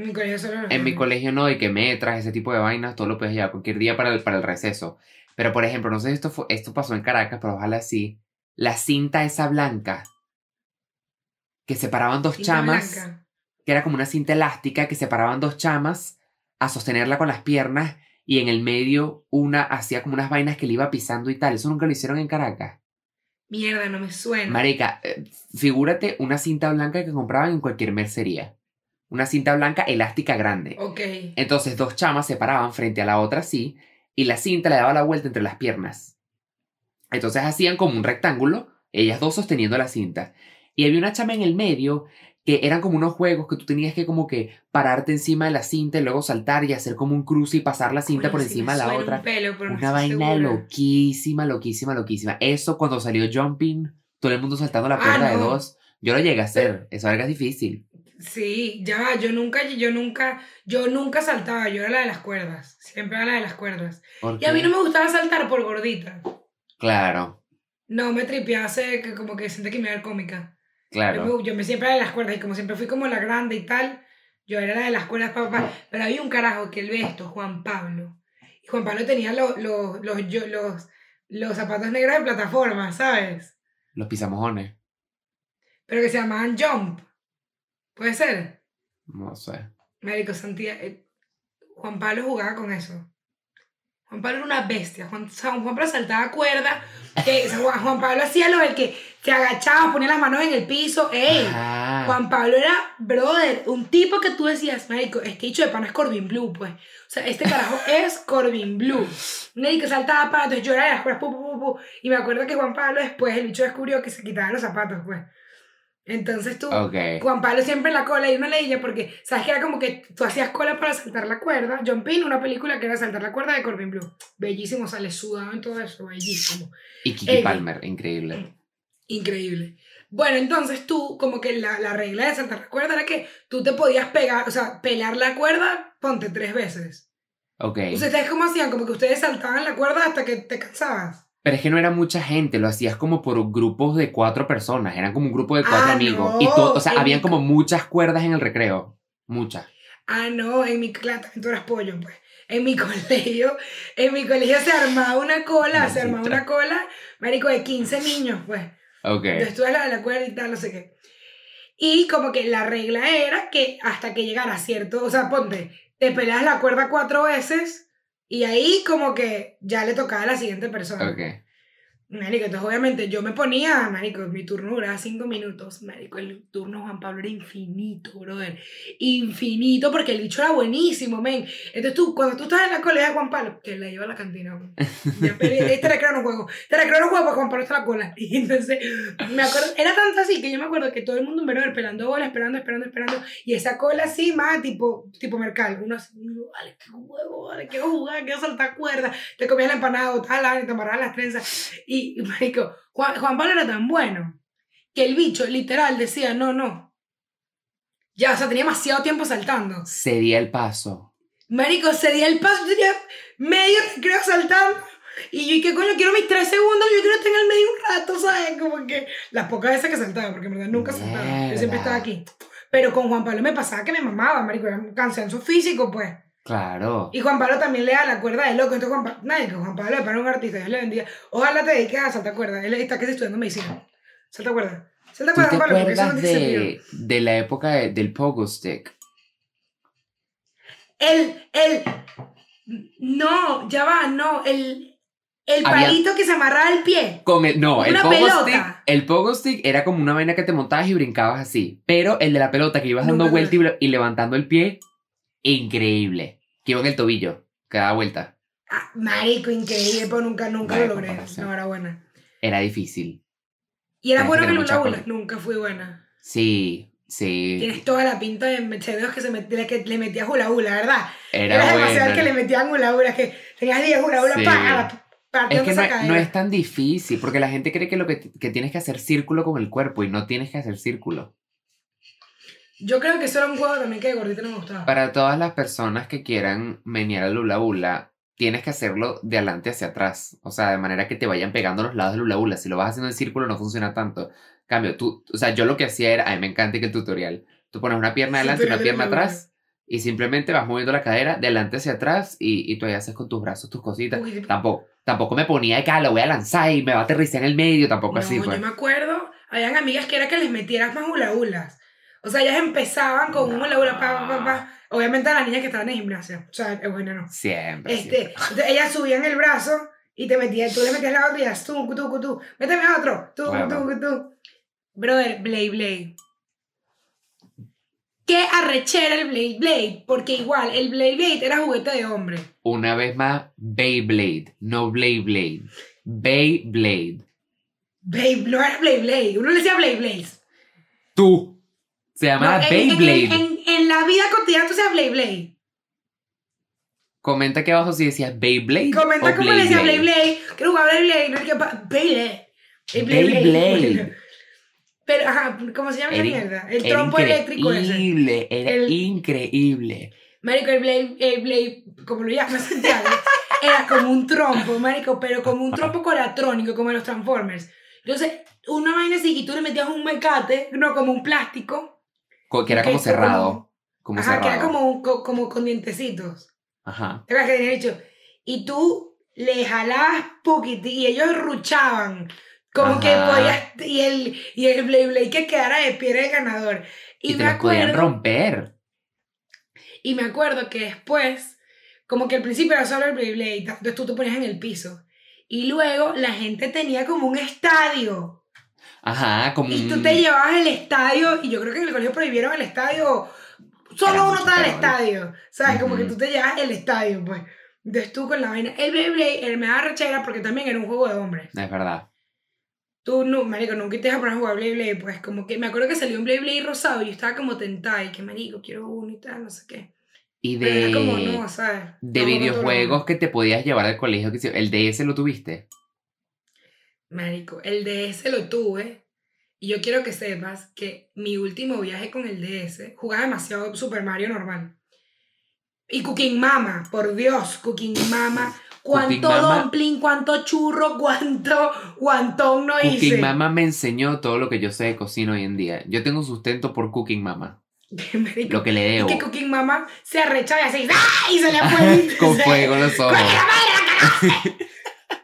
[SPEAKER 2] En mi colegio solo eran los
[SPEAKER 1] En mi
[SPEAKER 2] viernes.
[SPEAKER 1] colegio no, y que metras, ese tipo de vainas, todo lo puedes llevar cualquier día para el, para el receso. Pero, por ejemplo, no sé si esto, fue, esto pasó en Caracas, pero ojalá sí. La cinta esa blanca, que separaban dos
[SPEAKER 2] Cinta
[SPEAKER 1] chamas,
[SPEAKER 2] blanca.
[SPEAKER 1] que era como una cinta elástica, que separaban dos chamas a sostenerla con las piernas, y en el medio una hacía como unas vainas que le iba pisando y tal. Eso nunca lo hicieron en Caracas.
[SPEAKER 2] Mierda, no me suena.
[SPEAKER 1] Marica, eh, figúrate una cinta blanca que compraban en cualquier mercería. Una cinta blanca elástica grande.
[SPEAKER 2] Ok.
[SPEAKER 1] Entonces dos chamas se paraban frente a la otra así y la cinta le daba la vuelta entre las piernas. Entonces hacían como un rectángulo, ellas dos sosteniendo la cinta. Y había una chama en el medio que eran como unos juegos que tú tenías que como que pararte encima de la cinta y luego saltar y hacer como un cruce y pasar la cinta por encima de la otra.
[SPEAKER 2] un pelo, pero no
[SPEAKER 1] Una
[SPEAKER 2] estoy
[SPEAKER 1] vaina
[SPEAKER 2] segura.
[SPEAKER 1] loquísima, loquísima, loquísima. Eso cuando salió Jumping, todo el mundo saltando la
[SPEAKER 2] Ah,
[SPEAKER 1] cuerda de
[SPEAKER 2] no.
[SPEAKER 1] dos. Yo lo llegué a hacer. Eso verga es difícil.
[SPEAKER 2] Sí, ya va, yo nunca, yo nunca, yo nunca saltaba, yo era la de las cuerdas, siempre era la de las cuerdas. Y a mí no me gustaba saltar por gordita.
[SPEAKER 1] Claro,
[SPEAKER 2] No, me tripease que como que sentí que me iba a ver cómica.
[SPEAKER 1] claro.
[SPEAKER 2] Yo, me, yo me siempre era de las cuerdas y como siempre fui como la grande y tal, Yo era la de las cuerdas, papá. Pero había un carajo que él ve esto, Juan Pablo. Y Juan Pablo tenía los, los, los, yo- los, los zapatos negros de plataforma, ¿sabes?
[SPEAKER 1] Los pisamojones.
[SPEAKER 2] Pero que se llamaban Jump. ¿Puede ser?
[SPEAKER 1] No sé.
[SPEAKER 2] Médico Santiago. Juan Pablo jugaba con eso. Juan Pablo era una bestia. Juan, Juan Pablo saltaba cuerda. sea, Juan Juan Pablo hacía lo del que se agachaba, ponía las manos en el piso. ¡Ey!
[SPEAKER 1] Ah,
[SPEAKER 2] Juan Pablo era, brother, un tipo que tú decías, médico, este dicho de pana es Corbin Blue, pues. O sea, este carajo <laughs> es Corbin Blue. Médico saltaba para, entonces era de las cuerdas, pu, pu, pu, pu. Y me acuerdo que Juan Pablo después, el bicho descubrió que se quitaban los zapatos, pues. Entonces tú. Juan Pablo siempre en la cola y una leilla porque, ¿sabes que Era como que tú hacías cola para saltar la cuerda. John Pin, una película que era saltar la cuerda de Corbin Blue. Bellísimo, sale sudado en todo eso, bellísimo.
[SPEAKER 1] Y Kiki
[SPEAKER 2] Ey.
[SPEAKER 1] Palmer, increíble.
[SPEAKER 2] Increíble. Bueno, entonces tú, como que la, la regla de saltar la cuerda era que tú te podías pegar, o sea, pelar la cuerda, ponte tres veces.
[SPEAKER 1] Ok.
[SPEAKER 2] ¿Ustedes cómo hacían? Como que ustedes saltaban la cuerda hasta que te cansabas.
[SPEAKER 1] Pero es que no era mucha gente, lo hacías como por grupos de cuatro personas, eran como un grupo de cuatro
[SPEAKER 2] Ah,
[SPEAKER 1] amigos.
[SPEAKER 2] no,
[SPEAKER 1] Y todo, o sea, habían como muchas cuerdas en el recreo. Muchas.
[SPEAKER 2] Ah, no, en mi clase, tú eras pollo, pues. En mi <laughs> colegio, en mi colegio se armaba una cola, se armaba una cola, marico, de 15 niños, pues.
[SPEAKER 1] Ok.
[SPEAKER 2] Entonces tú la de la cuerda y tal, no sé qué. Y como que la regla era que hasta que llegara cierto, o sea, ponte, te peleas la cuerda cuatro veces y ahí como que ya le tocaba a la siguiente persona. Marico, entonces obviamente yo me ponía, marico, mi turno duraba cinco minutos, marico, el turno Juan Pablo era infinito, brother, infinito, porque el bicho era buenísimo, men. Entonces tú, cuando tú estás en la cola de Juan Pablo, te la lleva a la cantina, men. Ya peleé, este recreo no juego, este recreo no juego porque Juan Pablo está la cola. Y entonces, me acuerdo, era tanto así que yo me acuerdo que todo el mundo, brother, pelando bola, esperando, esperando, esperando, y esa cola así, más tipo, tipo mercal, uno así, vale, qué huevo, vale, quiero jugar, quiero saltar cuerdas, te comías la empanada, la vaina, te amarrabas las trenzas, y, y, <laughs> marico, Juan, Juan Pablo era tan bueno que el bicho literal decía, no, no. Ya, o sea, tenía demasiado tiempo saltando.
[SPEAKER 1] Sería el paso.
[SPEAKER 2] Marico, se dio el paso, tenía medio recreo saltando. Y yo, ¿y qué coño? Quiero mis tres segundos, yo quiero estar en el medio un rato, ¿sabes? Como que las pocas veces que saltaba, porque en verdad nunca saltaba. Yo siempre estaba aquí. Pero con Juan Pablo me pasaba que me mamaba, marico, era un cansancio físico, pues.
[SPEAKER 1] Claro.
[SPEAKER 2] Y Juan Pablo también le da la cuerda de loco. Entonces, Juan Pablo, nadie, que Juan Pablo le para un artista, Dios le bendiga. Ojalá te dediques a saltar cuerda. Él está que está estudiando medicina. Salta cuerda. Salta
[SPEAKER 1] ¿Tú
[SPEAKER 2] cuerda,
[SPEAKER 1] te
[SPEAKER 2] Juan Pablo, porque eso no
[SPEAKER 1] de, de la época de- del pogo stick?
[SPEAKER 2] El, el, no, ya va, no, el, el
[SPEAKER 1] Había-
[SPEAKER 2] palito que se amarraba al pie.
[SPEAKER 1] Con el, no, el
[SPEAKER 2] Una
[SPEAKER 1] pogo
[SPEAKER 2] pelota.
[SPEAKER 1] stick, el pogo stick era como una vaina que te montabas y brincabas así. Pero el de la pelota que ibas dando
[SPEAKER 2] Nunca
[SPEAKER 1] vuelta y, y levantando el pie, increíble. Que iba en el tobillo, que daba vuelta.
[SPEAKER 2] Ah, marico, increíble, pero nunca, nunca
[SPEAKER 1] Vaya
[SPEAKER 2] lo logré. No era buena.
[SPEAKER 1] Era difícil.
[SPEAKER 2] Y era bueno
[SPEAKER 1] que
[SPEAKER 2] hula.
[SPEAKER 1] cola.
[SPEAKER 2] Nunca fui buena.
[SPEAKER 1] Sí, sí.
[SPEAKER 2] Tienes toda la pinta de Mercedes que, se met- que le metías hula hula, ¿verdad?
[SPEAKER 1] Era
[SPEAKER 2] Eras demasiado que le metían hula hula, que tenías 10 hula hula
[SPEAKER 1] Sí.
[SPEAKER 2] para
[SPEAKER 1] Es que no, no es tan difícil, porque la gente cree que lo que, que tienes que hacer círculo con el cuerpo y no tienes que hacer círculo.
[SPEAKER 2] Yo creo que eso era un juego también que de gordito no me gustaba.
[SPEAKER 1] Para todas las personas que quieran menear el hula hula, tienes que hacerlo de adelante hacia atrás. O sea, de manera que te vayan pegando los lados del hula hula. Si lo vas haciendo en círculo no funciona tanto. Cambio, tú, o sea, yo lo que hacía era, a mí me encanta que el tutorial. Tú pones una pierna adelante y una pierna atrás y simplemente vas moviendo la cadera de adelante hacia atrás y, y tú ahí haces con tus brazos tus cositas.
[SPEAKER 2] Uy,
[SPEAKER 1] Tampoco, tampoco me ponía de cara, lo voy a lanzar y me va a aterrizar en el medio, tampoco
[SPEAKER 2] no,
[SPEAKER 1] así, pues.
[SPEAKER 2] yo me acuerdo, habían amigas que era que les metieras más hula hulas. O sea, ellas empezaban con un
[SPEAKER 1] No.
[SPEAKER 2] hula hula, pa, pa, pa. Obviamente a las niñas que estaban en gimnasia. O sea, Eugenia no.
[SPEAKER 1] Siempre.
[SPEAKER 2] Este,
[SPEAKER 1] siempre.
[SPEAKER 2] entonces ellas subían el brazo y te metías, tú le metías la otra y ellas, tú, tú, tú, méteme a otro, tú,
[SPEAKER 1] Bueno.
[SPEAKER 2] tú, tú. Brother, Blade Blade. ¿Qué arrechera el Blade Blade? Porque igual, el Blade Blade era juguete de hombre.
[SPEAKER 1] Una vez más, Beyblade, no Blade Blade. Beyblade.
[SPEAKER 2] Blade, no era Blade Blade, uno le decía Blade Blades.
[SPEAKER 1] Tú. Se llama
[SPEAKER 2] No, en, en-
[SPEAKER 1] Beyblade.
[SPEAKER 2] en- en- en la vida cotidiana tú decías Blade Blade.
[SPEAKER 1] Comenta aquí abajo si decías Beyblade.
[SPEAKER 2] Comenta cómo le decía
[SPEAKER 1] Blade
[SPEAKER 2] Blade Blade. Quiero jugar Blade Blade. No es que pa- Blade Blade.
[SPEAKER 1] Beyblade.
[SPEAKER 2] Pero, ajá, ¿cómo se llama esa mierda? El trompo eléctrico ese.
[SPEAKER 1] increíble, era
[SPEAKER 2] El-
[SPEAKER 1] increíble.
[SPEAKER 2] Marico, el Blade, el Blade, como lo llama Santiago, <laughs> era como un trompo, marico, pero como un trompo colatrónico, como en los Transformers. Entonces, una vaina así, y tú le metías un mecate, no, como un plástico.
[SPEAKER 1] Que era como cerrado. Como
[SPEAKER 2] Ajá, que era
[SPEAKER 1] cerrado.
[SPEAKER 2] como, como con dientecitos.
[SPEAKER 1] Ajá.
[SPEAKER 2] ¿Te acuerdas que tenía dicho? Y tú le jalabas poquito y ellos ruchaban. Como que podías. Y el, y el Blade Blade que quedara de pie era el ganador. Y,
[SPEAKER 1] Y, te
[SPEAKER 2] me
[SPEAKER 1] los podían romper.
[SPEAKER 2] Y me acuerdo que después, como que al principio era solo el Blade Blade, entonces tú te ponías en el piso. Y luego la gente tenía como un estadio.
[SPEAKER 1] Ajá, como
[SPEAKER 2] Y tú te llevabas el estadio, y yo creo que en el colegio prohibieron el estadio. Solo uno está
[SPEAKER 1] peor.
[SPEAKER 2] estadio. ¿Sabes? Como que
[SPEAKER 1] Ujú.
[SPEAKER 2] tú te llevas el estadio, pues. Entonces tú con la vaina. El Blade Blade él me da rechera porque también era un juego de hombres.
[SPEAKER 1] Es verdad.
[SPEAKER 2] Tú, no, marico, nunca te a poner a jugar Blade Blade, pues como que me acuerdo que salió un Blade Blade rosado y yo estaba como tentada y que marico, quiero uno y tal, no sé qué.
[SPEAKER 1] Y
[SPEAKER 2] Pero era como
[SPEAKER 1] de,
[SPEAKER 2] no, ¿sabes?
[SPEAKER 1] de videojuegos que te podías llevar al colegio. que si- ¿El DS lo tuviste?
[SPEAKER 2] Marico, el DS lo tuve y yo quiero que sepas que mi último viaje con el DS jugaba demasiado Super Mario normal. Y Cooking Mama, por Dios, Cooking Mama. Cuánto dumpling, cuánto churro, cuánto guantón no hice.
[SPEAKER 1] Cooking Mama me enseñó todo lo que yo sé de cocina hoy en día. Yo tengo sustento por Cooking Mama. <laughs> Lo que le debo.
[SPEAKER 2] que Cooking Mama se arrecha y así, ¡ah! y se le <laughs> fue.
[SPEAKER 1] Con <laughs> fuego en los ojos.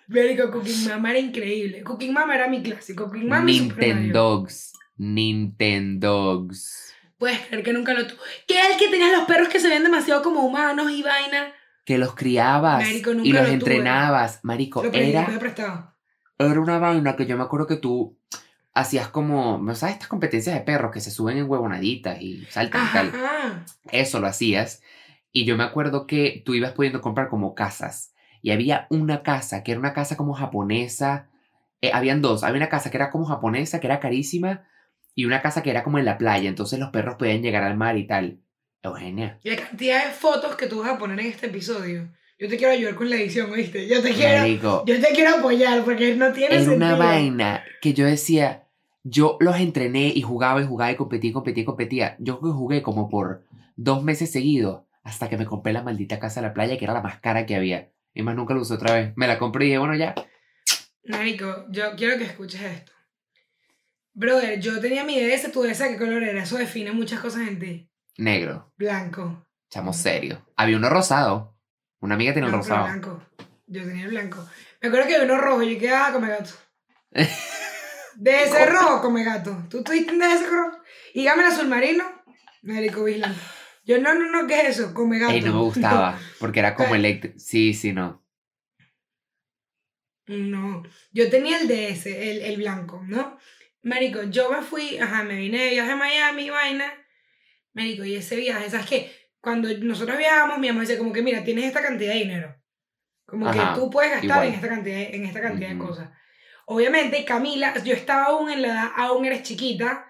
[SPEAKER 2] Marico, Cooking Mama era increíble. Cooking Mama era mi clásico. Cooking Mama.
[SPEAKER 1] Nintendogs. Nintendogs.
[SPEAKER 2] Puedes creer que nunca lo tuve. ¿Qué era el que tenía los perros que se veían demasiado como humanos y vaina?
[SPEAKER 1] Que los criabas
[SPEAKER 2] Marico, nunca
[SPEAKER 1] y los
[SPEAKER 2] lo tuve.
[SPEAKER 1] entrenabas. Marico,
[SPEAKER 2] Lo
[SPEAKER 1] era, era una vaina que yo me acuerdo que tú hacías como, ¿no sabes? Estas competencias de perros que se suben en huevonaditas y saltan y tal.
[SPEAKER 2] Ajá.
[SPEAKER 1] Eso lo hacías. Y yo me acuerdo que tú ibas pudiendo comprar como casas. Y había una casa que era una casa como japonesa. Eh, habían dos. Había una casa que era como japonesa, que era carísima. Y una casa que era como en la playa. Entonces los perros podían llegar al mar y tal. Eugenia.
[SPEAKER 2] Y la cantidad de fotos que tú vas a poner en este episodio. Yo te quiero ayudar con la edición, ¿oíste? Yo te quiero,
[SPEAKER 1] Marico,
[SPEAKER 2] yo te quiero apoyar porque no tiene sentido.
[SPEAKER 1] una vaina que yo decía. Yo los entrené y jugaba y jugaba y competía y competía y competía. Yo jugué como por dos meses seguidos. Hasta que me compré la maldita casa de la playa, que era la más cara que había. Y más nunca lo usé otra vez. Me la compré y dije, bueno, ya.
[SPEAKER 2] Marico, yo quiero que escuches esto. Brother, yo tenía mi DS, tu DS, ¿qué color era? Eso define muchas cosas en ti.
[SPEAKER 1] Negro.
[SPEAKER 2] Blanco.
[SPEAKER 1] Chamo serio. Había uno rosado. Una amiga tenía un
[SPEAKER 2] No, pero
[SPEAKER 1] rosado.
[SPEAKER 2] blanco. Yo tenía el blanco. Me acuerdo que había uno rojo y yo quedaba come gato. <laughs> DS rojo, come gato. ¿Tú tuviste un DS rojo? Y dame el azul marino. Marico Vislan. Yo, no, no, no, ¿qué es eso? Come gato.
[SPEAKER 1] Ey, no me gustaba. <laughs> Porque era como eléctrico. Sí, sí, no.
[SPEAKER 2] No, yo tenía el DS, el, el blanco, ¿no? Marico, yo me fui, ajá, me vine de viaje a Miami, vaina. Marico, y ese viaje, ¿sabes qué? Cuando nosotros viajábamos, mi mamá decía como que, mira, tienes esta cantidad de dinero. Como
[SPEAKER 1] Ajá,
[SPEAKER 2] que tú puedes gastar
[SPEAKER 1] igual.
[SPEAKER 2] en esta cantidad, en esta cantidad de cosas. Obviamente, Camila, yo estaba aún en la edad, aún eres chiquita,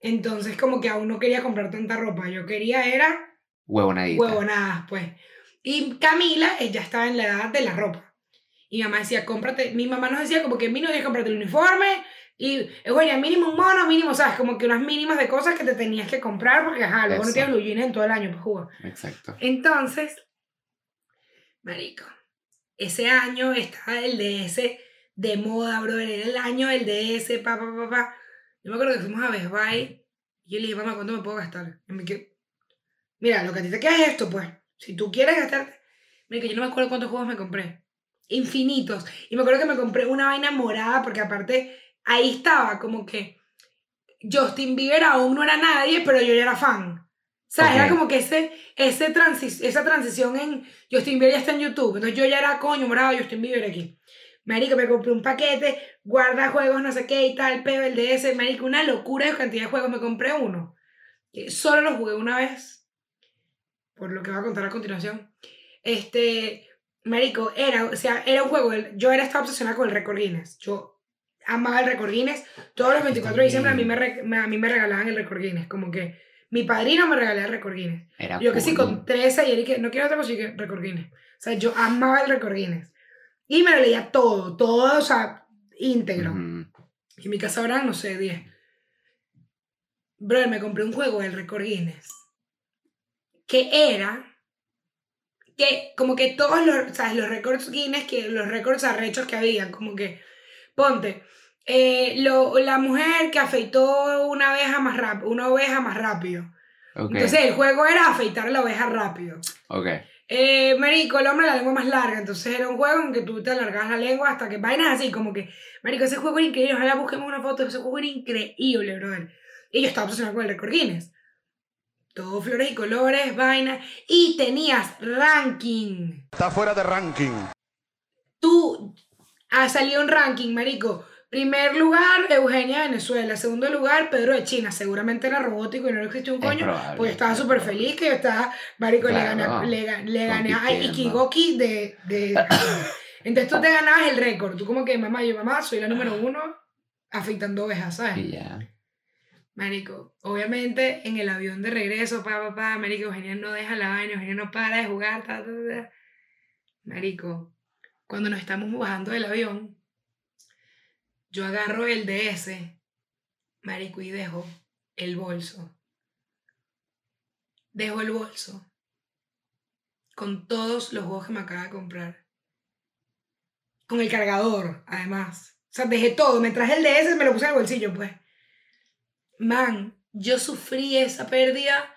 [SPEAKER 2] entonces como que aún no quería comprar tanta ropa. Yo quería era
[SPEAKER 1] Huevonadita.
[SPEAKER 2] huevonadas, pues. Y Camila, ella estaba en la edad de la ropa. Y mi mamá decía, cómprate, mi mamá nos decía como que mínimo que comprarte el uniforme y, Eugenia, mínimo un mono, mínimo, ¿sabes? Como que unas mínimas de cosas que te tenías que comprar porque, ajá, luego no tienes blue jeans en todo el año, pues, jugo.
[SPEAKER 1] Exacto.
[SPEAKER 2] Entonces, marico, ese año estaba el DS de moda, brother, era el año del DS, pa, pa, pa, pa. Yo me acuerdo que fuimos a Best Buy y yo le dije, mamá, ¿cuánto me puedo gastar? Y me mira, lo que a ti te queda es esto, pues. Si tú quieres gastarte, mira, que yo no me acuerdo cuántos juegos me compré. Infinitos. Y me acuerdo que me compré una vaina morada porque aparte ahí estaba como que Justin Bieber aún no era nadie, pero yo ya era fan. ¿Sabes? Era
[SPEAKER 1] Ok.
[SPEAKER 2] como que ese, ese transi- esa transición en Justin Bieber ya está en YouTube. Entonces yo ya era coño morado Justin Bieber aquí. Marico, me compré un paquete, guarda juegos, no sé qué y tal, peo el DS, marico, una locura de cantidad de juegos. Me compré uno. que Solo lo jugué una vez, por lo que voy a contar a continuación. Este, marico, era, o sea, era un juego, yo era estaba obsesionada con el récord Guinness. Yo amaba el récord Guinness. Todos los 24 de diciembre a mí me, a mí me regalaban el récord Guinness. Como que mi padrino me regalaba el récord Guinness.
[SPEAKER 1] Era
[SPEAKER 2] Yo que sí, con 13 y él que no quiero otra cosa, y que récord Guinness. O sea, yo amaba el récord Guinness. Y me lo leía todo, todo, o sea, íntegro. Y en mi casa habrán, no sé, 10. Brother, me compré un juego del récord Guinness. Que era. Que como que todos los, ¿sabes? Los récords Guinness, que los récords arrechos que habían, como que. Ponte. eh, lo- la mujer que afeitó una oveja más rápido, una oveja más rápido.
[SPEAKER 1] Ok.
[SPEAKER 2] Entonces el juego era afeitar la oveja rápido.
[SPEAKER 1] ok.
[SPEAKER 2] Eh, marico, el hombre la lengua más larga, entonces era un juego en que tú te alargabas la lengua hasta que vainas así, como que, marico, ese juego era increíble, ojalá busquemos una foto, ese juego era increíble, brother. Y yo estaba obsesionada con el récord Guinness. Todo flores y colores, vainas, y tenías ranking.
[SPEAKER 3] Está fuera de ranking.
[SPEAKER 2] Tú, ha salido un ranking, marico. Primer lugar, Eugenia de Venezuela. Segundo lugar, Pedro de China. Seguramente era robótico y no existía un
[SPEAKER 1] Es
[SPEAKER 2] coño. Pues estaba
[SPEAKER 1] es
[SPEAKER 2] súper feliz que yo estaba, marico,
[SPEAKER 1] Claro,
[SPEAKER 2] le gané, le, ga- le gané a. Ikigoki de, de. <coughs> Entonces tú te ganabas el récord. Tú como que, mamá, yo, mamá, soy la número uno afeitando ovejas, ¿sabes?
[SPEAKER 1] Y ya.
[SPEAKER 2] Marico, obviamente en el avión de regreso, pa, pa, pa, Marico, Eugenia no deja la vaina, Eugenia no para de jugar, ta, ta, ta. Marico, cuando nos estamos bajando del avión, yo agarro el DS, Marico, y dejo el bolso. Dejo el bolso con todos los juegos que me acaba de comprar. Con el cargador, además. O sea, dejé todo. Me traje el DS y me lo puse en el bolsillo, pues. Man, yo sufrí esa pérdida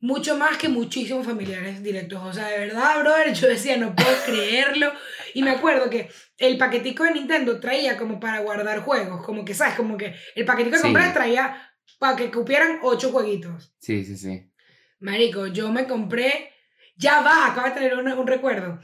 [SPEAKER 2] mucho más que muchísimos familiares directos. O sea, de verdad, brother, yo decía, no puedo creerlo. Y me acuerdo que el paquetico de Nintendo traía como para guardar juegos. Como que, ¿sabes? Como que el paquetico que
[SPEAKER 1] Sí.
[SPEAKER 2] compré traía para que cupieran ocho jueguitos.
[SPEAKER 1] Sí, sí, sí.
[SPEAKER 2] Marico, yo me compré, ya va, acabo de tener un, un recuerdo.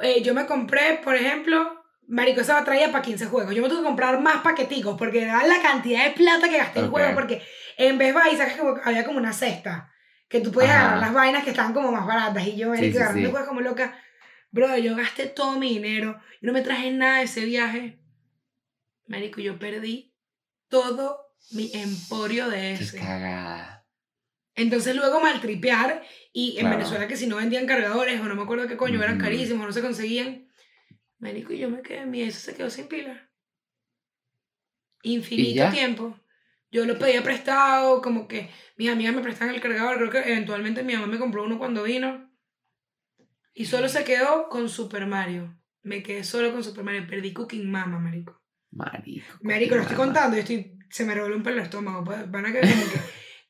[SPEAKER 2] Eh, yo me compré, por ejemplo, Marico, esa traía para 15 juegos. Yo me tuve que comprar más paqueticos porque era la cantidad de plata que gasté en
[SPEAKER 1] Ok.
[SPEAKER 2] juegos. Porque en vez de sabes que había como una cesta que tú podías
[SPEAKER 1] Ajá.
[SPEAKER 2] agarrar las vainas que estaban como más baratas. Y yo, Marico,
[SPEAKER 1] sí,
[SPEAKER 2] agarrando
[SPEAKER 1] sí.
[SPEAKER 2] juegos como loca. Bro, yo gasté todo mi dinero y no me traje nada de ese viaje. Marico, yo perdí todo mi emporio de
[SPEAKER 1] Qué
[SPEAKER 2] ese.
[SPEAKER 1] cagada.
[SPEAKER 2] Entonces luego maltripear y en
[SPEAKER 1] Claro.
[SPEAKER 2] Venezuela que si no vendían cargadores o no me acuerdo qué coño, eran carísimos, no se conseguían. Marico, y yo me quedé, mi eso se quedó sin pila. Infinito tiempo. Yo lo pedía prestado, como que mis amigas me prestaban el cargador, creo que eventualmente mi mamá me compró uno cuando vino. Y solo se quedó con Super Mario. Me quedé solo con Super Mario, perdí Cooking Mama, marico.
[SPEAKER 1] Marico.
[SPEAKER 2] Marico, lo estoy contando y estoy, se me revolvió un pelo el estómago. pues, Van a quedar como que,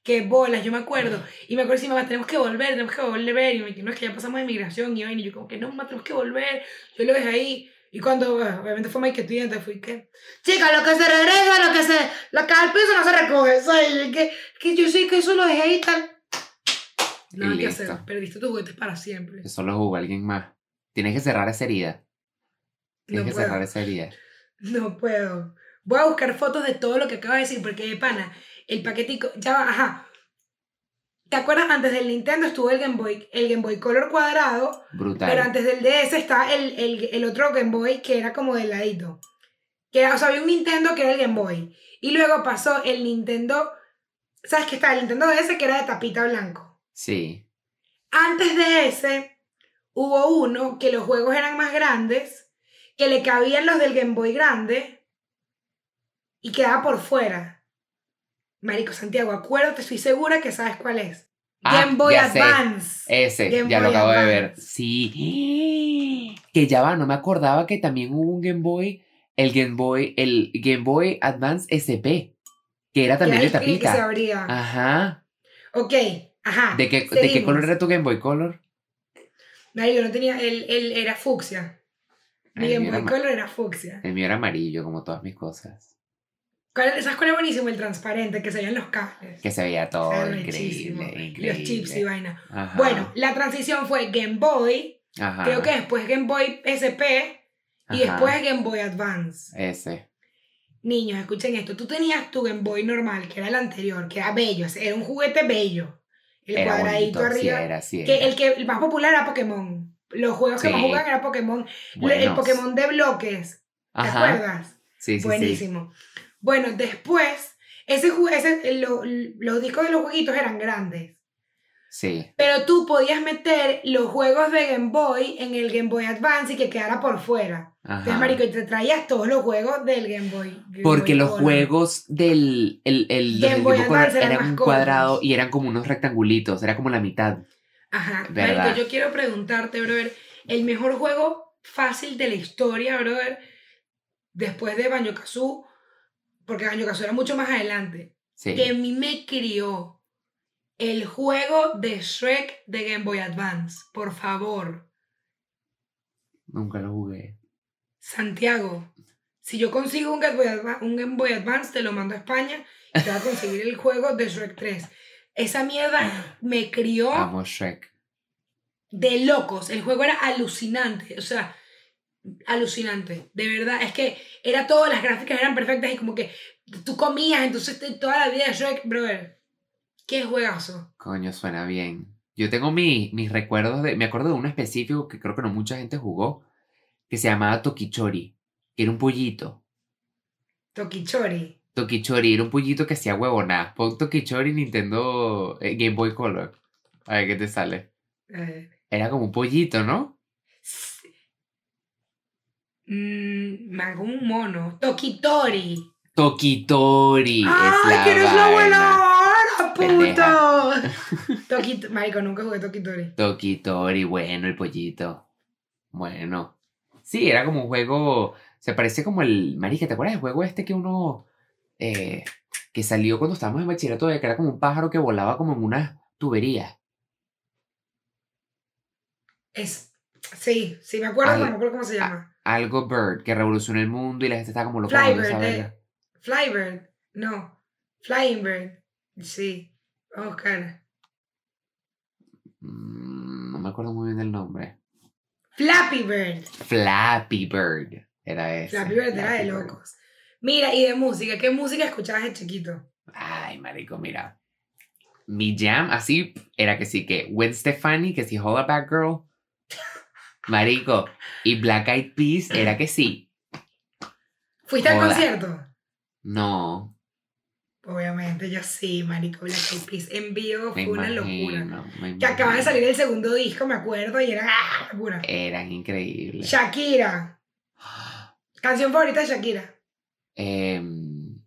[SPEAKER 2] que bolas, yo me acuerdo. Y me acuerdo si mamá, tenemos que volver, tenemos que volver. Y me dijo, no, es que ya pasamos de inmigración. Y, y yo como que no, mamá, tenemos que volver. Yo lo dejé ahí. Y cuando, bueno, obviamente fue Mike que entonces fui que, chica, lo que se regresa, lo que se, lo que al piso no se recoge. ¿sabes? Que, que yo sí que eso lo dejé ahí y tal. Nada
[SPEAKER 1] Y
[SPEAKER 2] que
[SPEAKER 1] listo.
[SPEAKER 2] hacer, perdiste tus juguetes para siempre.
[SPEAKER 1] Eso lo jugó alguien más. Tienes que cerrar esa herida. Tienes
[SPEAKER 2] No
[SPEAKER 1] que
[SPEAKER 2] puedo.
[SPEAKER 1] cerrar esa herida. <laughs>
[SPEAKER 2] No puedo. Voy a buscar fotos de todo lo que acabo de decir, porque pana, el paquetico, ya va, ajá. ¿Te acuerdas? Antes del Nintendo estuvo el Game Boy, el Game Boy Color cuadrado,
[SPEAKER 1] Brutal.
[SPEAKER 2] pero antes del DS está el, el, el otro Game Boy que era como del ladito. Que, era- o sea, había un Nintendo que era el Game Boy. Y luego pasó el Nintendo, ¿sabes qué está? El Nintendo DS que era de tapita blanco.
[SPEAKER 1] Sí.
[SPEAKER 2] Antes de ese, hubo uno que los juegos eran más grandes, que le cabían los del Game Boy grande y quedaba por fuera. Marico Santiago, acuérdate, estoy segura que sabes cuál es.
[SPEAKER 1] Ah,
[SPEAKER 2] Game Boy
[SPEAKER 1] sé.
[SPEAKER 2] Advance.
[SPEAKER 1] Ese,
[SPEAKER 2] Game
[SPEAKER 1] ya lo acabo de ver. Sí. Que ya va, no me acordaba que también hubo un Game Boy, el Game Boy, el Game Boy Advance SP, que era también de
[SPEAKER 2] el que- se
[SPEAKER 1] tapita.
[SPEAKER 2] abría.
[SPEAKER 1] Ajá.
[SPEAKER 2] Ok, ajá.
[SPEAKER 1] ¿De qué, ¿De qué color era tu Game Boy Color?
[SPEAKER 2] Marico, no tenía, él, él era fucsia. Mi Game Boy Color era fucsia.
[SPEAKER 1] El mío era amarillo, como todas mis cosas.
[SPEAKER 2] ¿Cuál- ¿Sabes cuál es buenísimo? El transparente, que se veían los cables.
[SPEAKER 1] Que se veía todo increíble, increíble.
[SPEAKER 2] Los chips y vaina.
[SPEAKER 1] Ajá.
[SPEAKER 2] Bueno, la transición fue Game Boy,
[SPEAKER 1] Ajá.
[SPEAKER 2] creo que después Game Boy SP y
[SPEAKER 1] Ajá.
[SPEAKER 2] después Game Boy Advance.
[SPEAKER 1] Ese.
[SPEAKER 2] Niños, escuchen esto. Tú tenías tu Game Boy normal, que era el anterior, que era bello, era un juguete bello. El
[SPEAKER 1] Era
[SPEAKER 2] cuadradito
[SPEAKER 1] bonito, sí
[SPEAKER 2] arriba.
[SPEAKER 1] era, sí
[SPEAKER 2] que el que el más popular era Pokémon. Los juegos que más jugaban era Pokémon. El. Pokémon de bloques. ¿Te
[SPEAKER 1] Ajá.
[SPEAKER 2] acuerdas?
[SPEAKER 1] Sí, sí.
[SPEAKER 2] Buenísimo. Bueno, después, ese, ese, lo- los discos de los jueguitos eran grandes.
[SPEAKER 1] Sí.
[SPEAKER 2] Pero tú podías meter los juegos de Game Boy en el Game Boy Advance y que quedara por fuera. Entonces,
[SPEAKER 1] Ajá.
[SPEAKER 2] marico, y te traías todos los juegos del Game Boy. Game
[SPEAKER 1] Porque
[SPEAKER 2] Boy
[SPEAKER 1] los juegos del el, el,
[SPEAKER 2] Game Boy
[SPEAKER 1] Game Boy Color
[SPEAKER 2] Advance eran
[SPEAKER 1] eran un
[SPEAKER 2] cortos.
[SPEAKER 1] cuadrado y eran como unos rectangulitos, era como la mitad.
[SPEAKER 2] Ajá.
[SPEAKER 1] ¿Verdad?
[SPEAKER 2] Marico, yo quiero preguntarte, brother, el mejor juego fácil de la historia, brother, después de Banjo Kazooie, porque Banjo Kazooie era mucho más adelante,
[SPEAKER 1] Sí.
[SPEAKER 2] que a mí me crió el juego de Shrek de Game Boy Advance. Por favor.
[SPEAKER 1] Nunca lo jugué.
[SPEAKER 2] Santiago, si yo consigo un Game Boy, Adva- un Game Boy Advance, te lo mando a España y te voy a conseguir el juego de Shrek 3. Esa mierda me crió
[SPEAKER 1] Amo Shrek.
[SPEAKER 2] de locos. El juego era alucinante. O sea, alucinante. De verdad. Es que era todo, las gráficas eran perfectas y como que tú comías, entonces toda la vida de Shrek, brother. Qué juegazo.
[SPEAKER 1] Coño, suena bien. Yo tengo mi- mis recuerdos de. Me acuerdo de uno específico que creo que no mucha gente jugó. Que se llamaba Tokichori. Que era un pollito.
[SPEAKER 2] Tokichori.
[SPEAKER 1] Tokichori era un pollito que hacía huevonadas. Pon Tokichori Nintendo eh, Game Boy Color. A ver qué te sale.
[SPEAKER 2] Eh,
[SPEAKER 1] Era como un pollito, ¿no?
[SPEAKER 2] mm, me hago un mono. Tokitori.
[SPEAKER 1] Tokitori.
[SPEAKER 2] ¡Ay,
[SPEAKER 1] es la
[SPEAKER 2] que eres la buena hora, puto! Tokit Marico, nunca jugué Tokitori.
[SPEAKER 1] Tokitori, bueno, el pollito. Bueno. Sí, era como un juego. Se parece como el. Marica, ¿te acuerdas del juego este que uno. eh, que salió cuando estábamos en bachillerato, que era como un pájaro que volaba como en una tubería?
[SPEAKER 2] Es. Sí, sí, me acuerdo,
[SPEAKER 1] Al-
[SPEAKER 2] pero no me acuerdo cómo se llama.
[SPEAKER 1] Algo Bird, que revolucionó el mundo y la gente estaba como loca.
[SPEAKER 2] Flybird, eh, Flybird. No. Flying Bird. Sí. Oscar.
[SPEAKER 1] Mm, no me acuerdo muy bien del nombre.
[SPEAKER 2] Flappy Bird.
[SPEAKER 1] Flappy Bird. Era ese.
[SPEAKER 2] Flappy Bird era de
[SPEAKER 1] Bird.
[SPEAKER 2] locos. Mira, y de música, ¿qué música escuchabas de chiquito?
[SPEAKER 1] Ay, marico, mira. Mi jam, así, era que sí, que Gwen Stefani, que sí, Holla Back Girl. Marico. Y Black Eyed Peas, era que sí.
[SPEAKER 2] ¿Fuiste al concierto?
[SPEAKER 1] No,
[SPEAKER 2] Obviamente, yo sí, marico. Black Eyed Peas en vivo
[SPEAKER 1] me
[SPEAKER 2] fue una
[SPEAKER 1] imagino.
[SPEAKER 2] locura. Que acaba de salir el segundo disco, me acuerdo, y era ¡ah! locura.
[SPEAKER 1] Eran increíbles.
[SPEAKER 2] Shakira. Canción favorita de Shakira.
[SPEAKER 1] Em,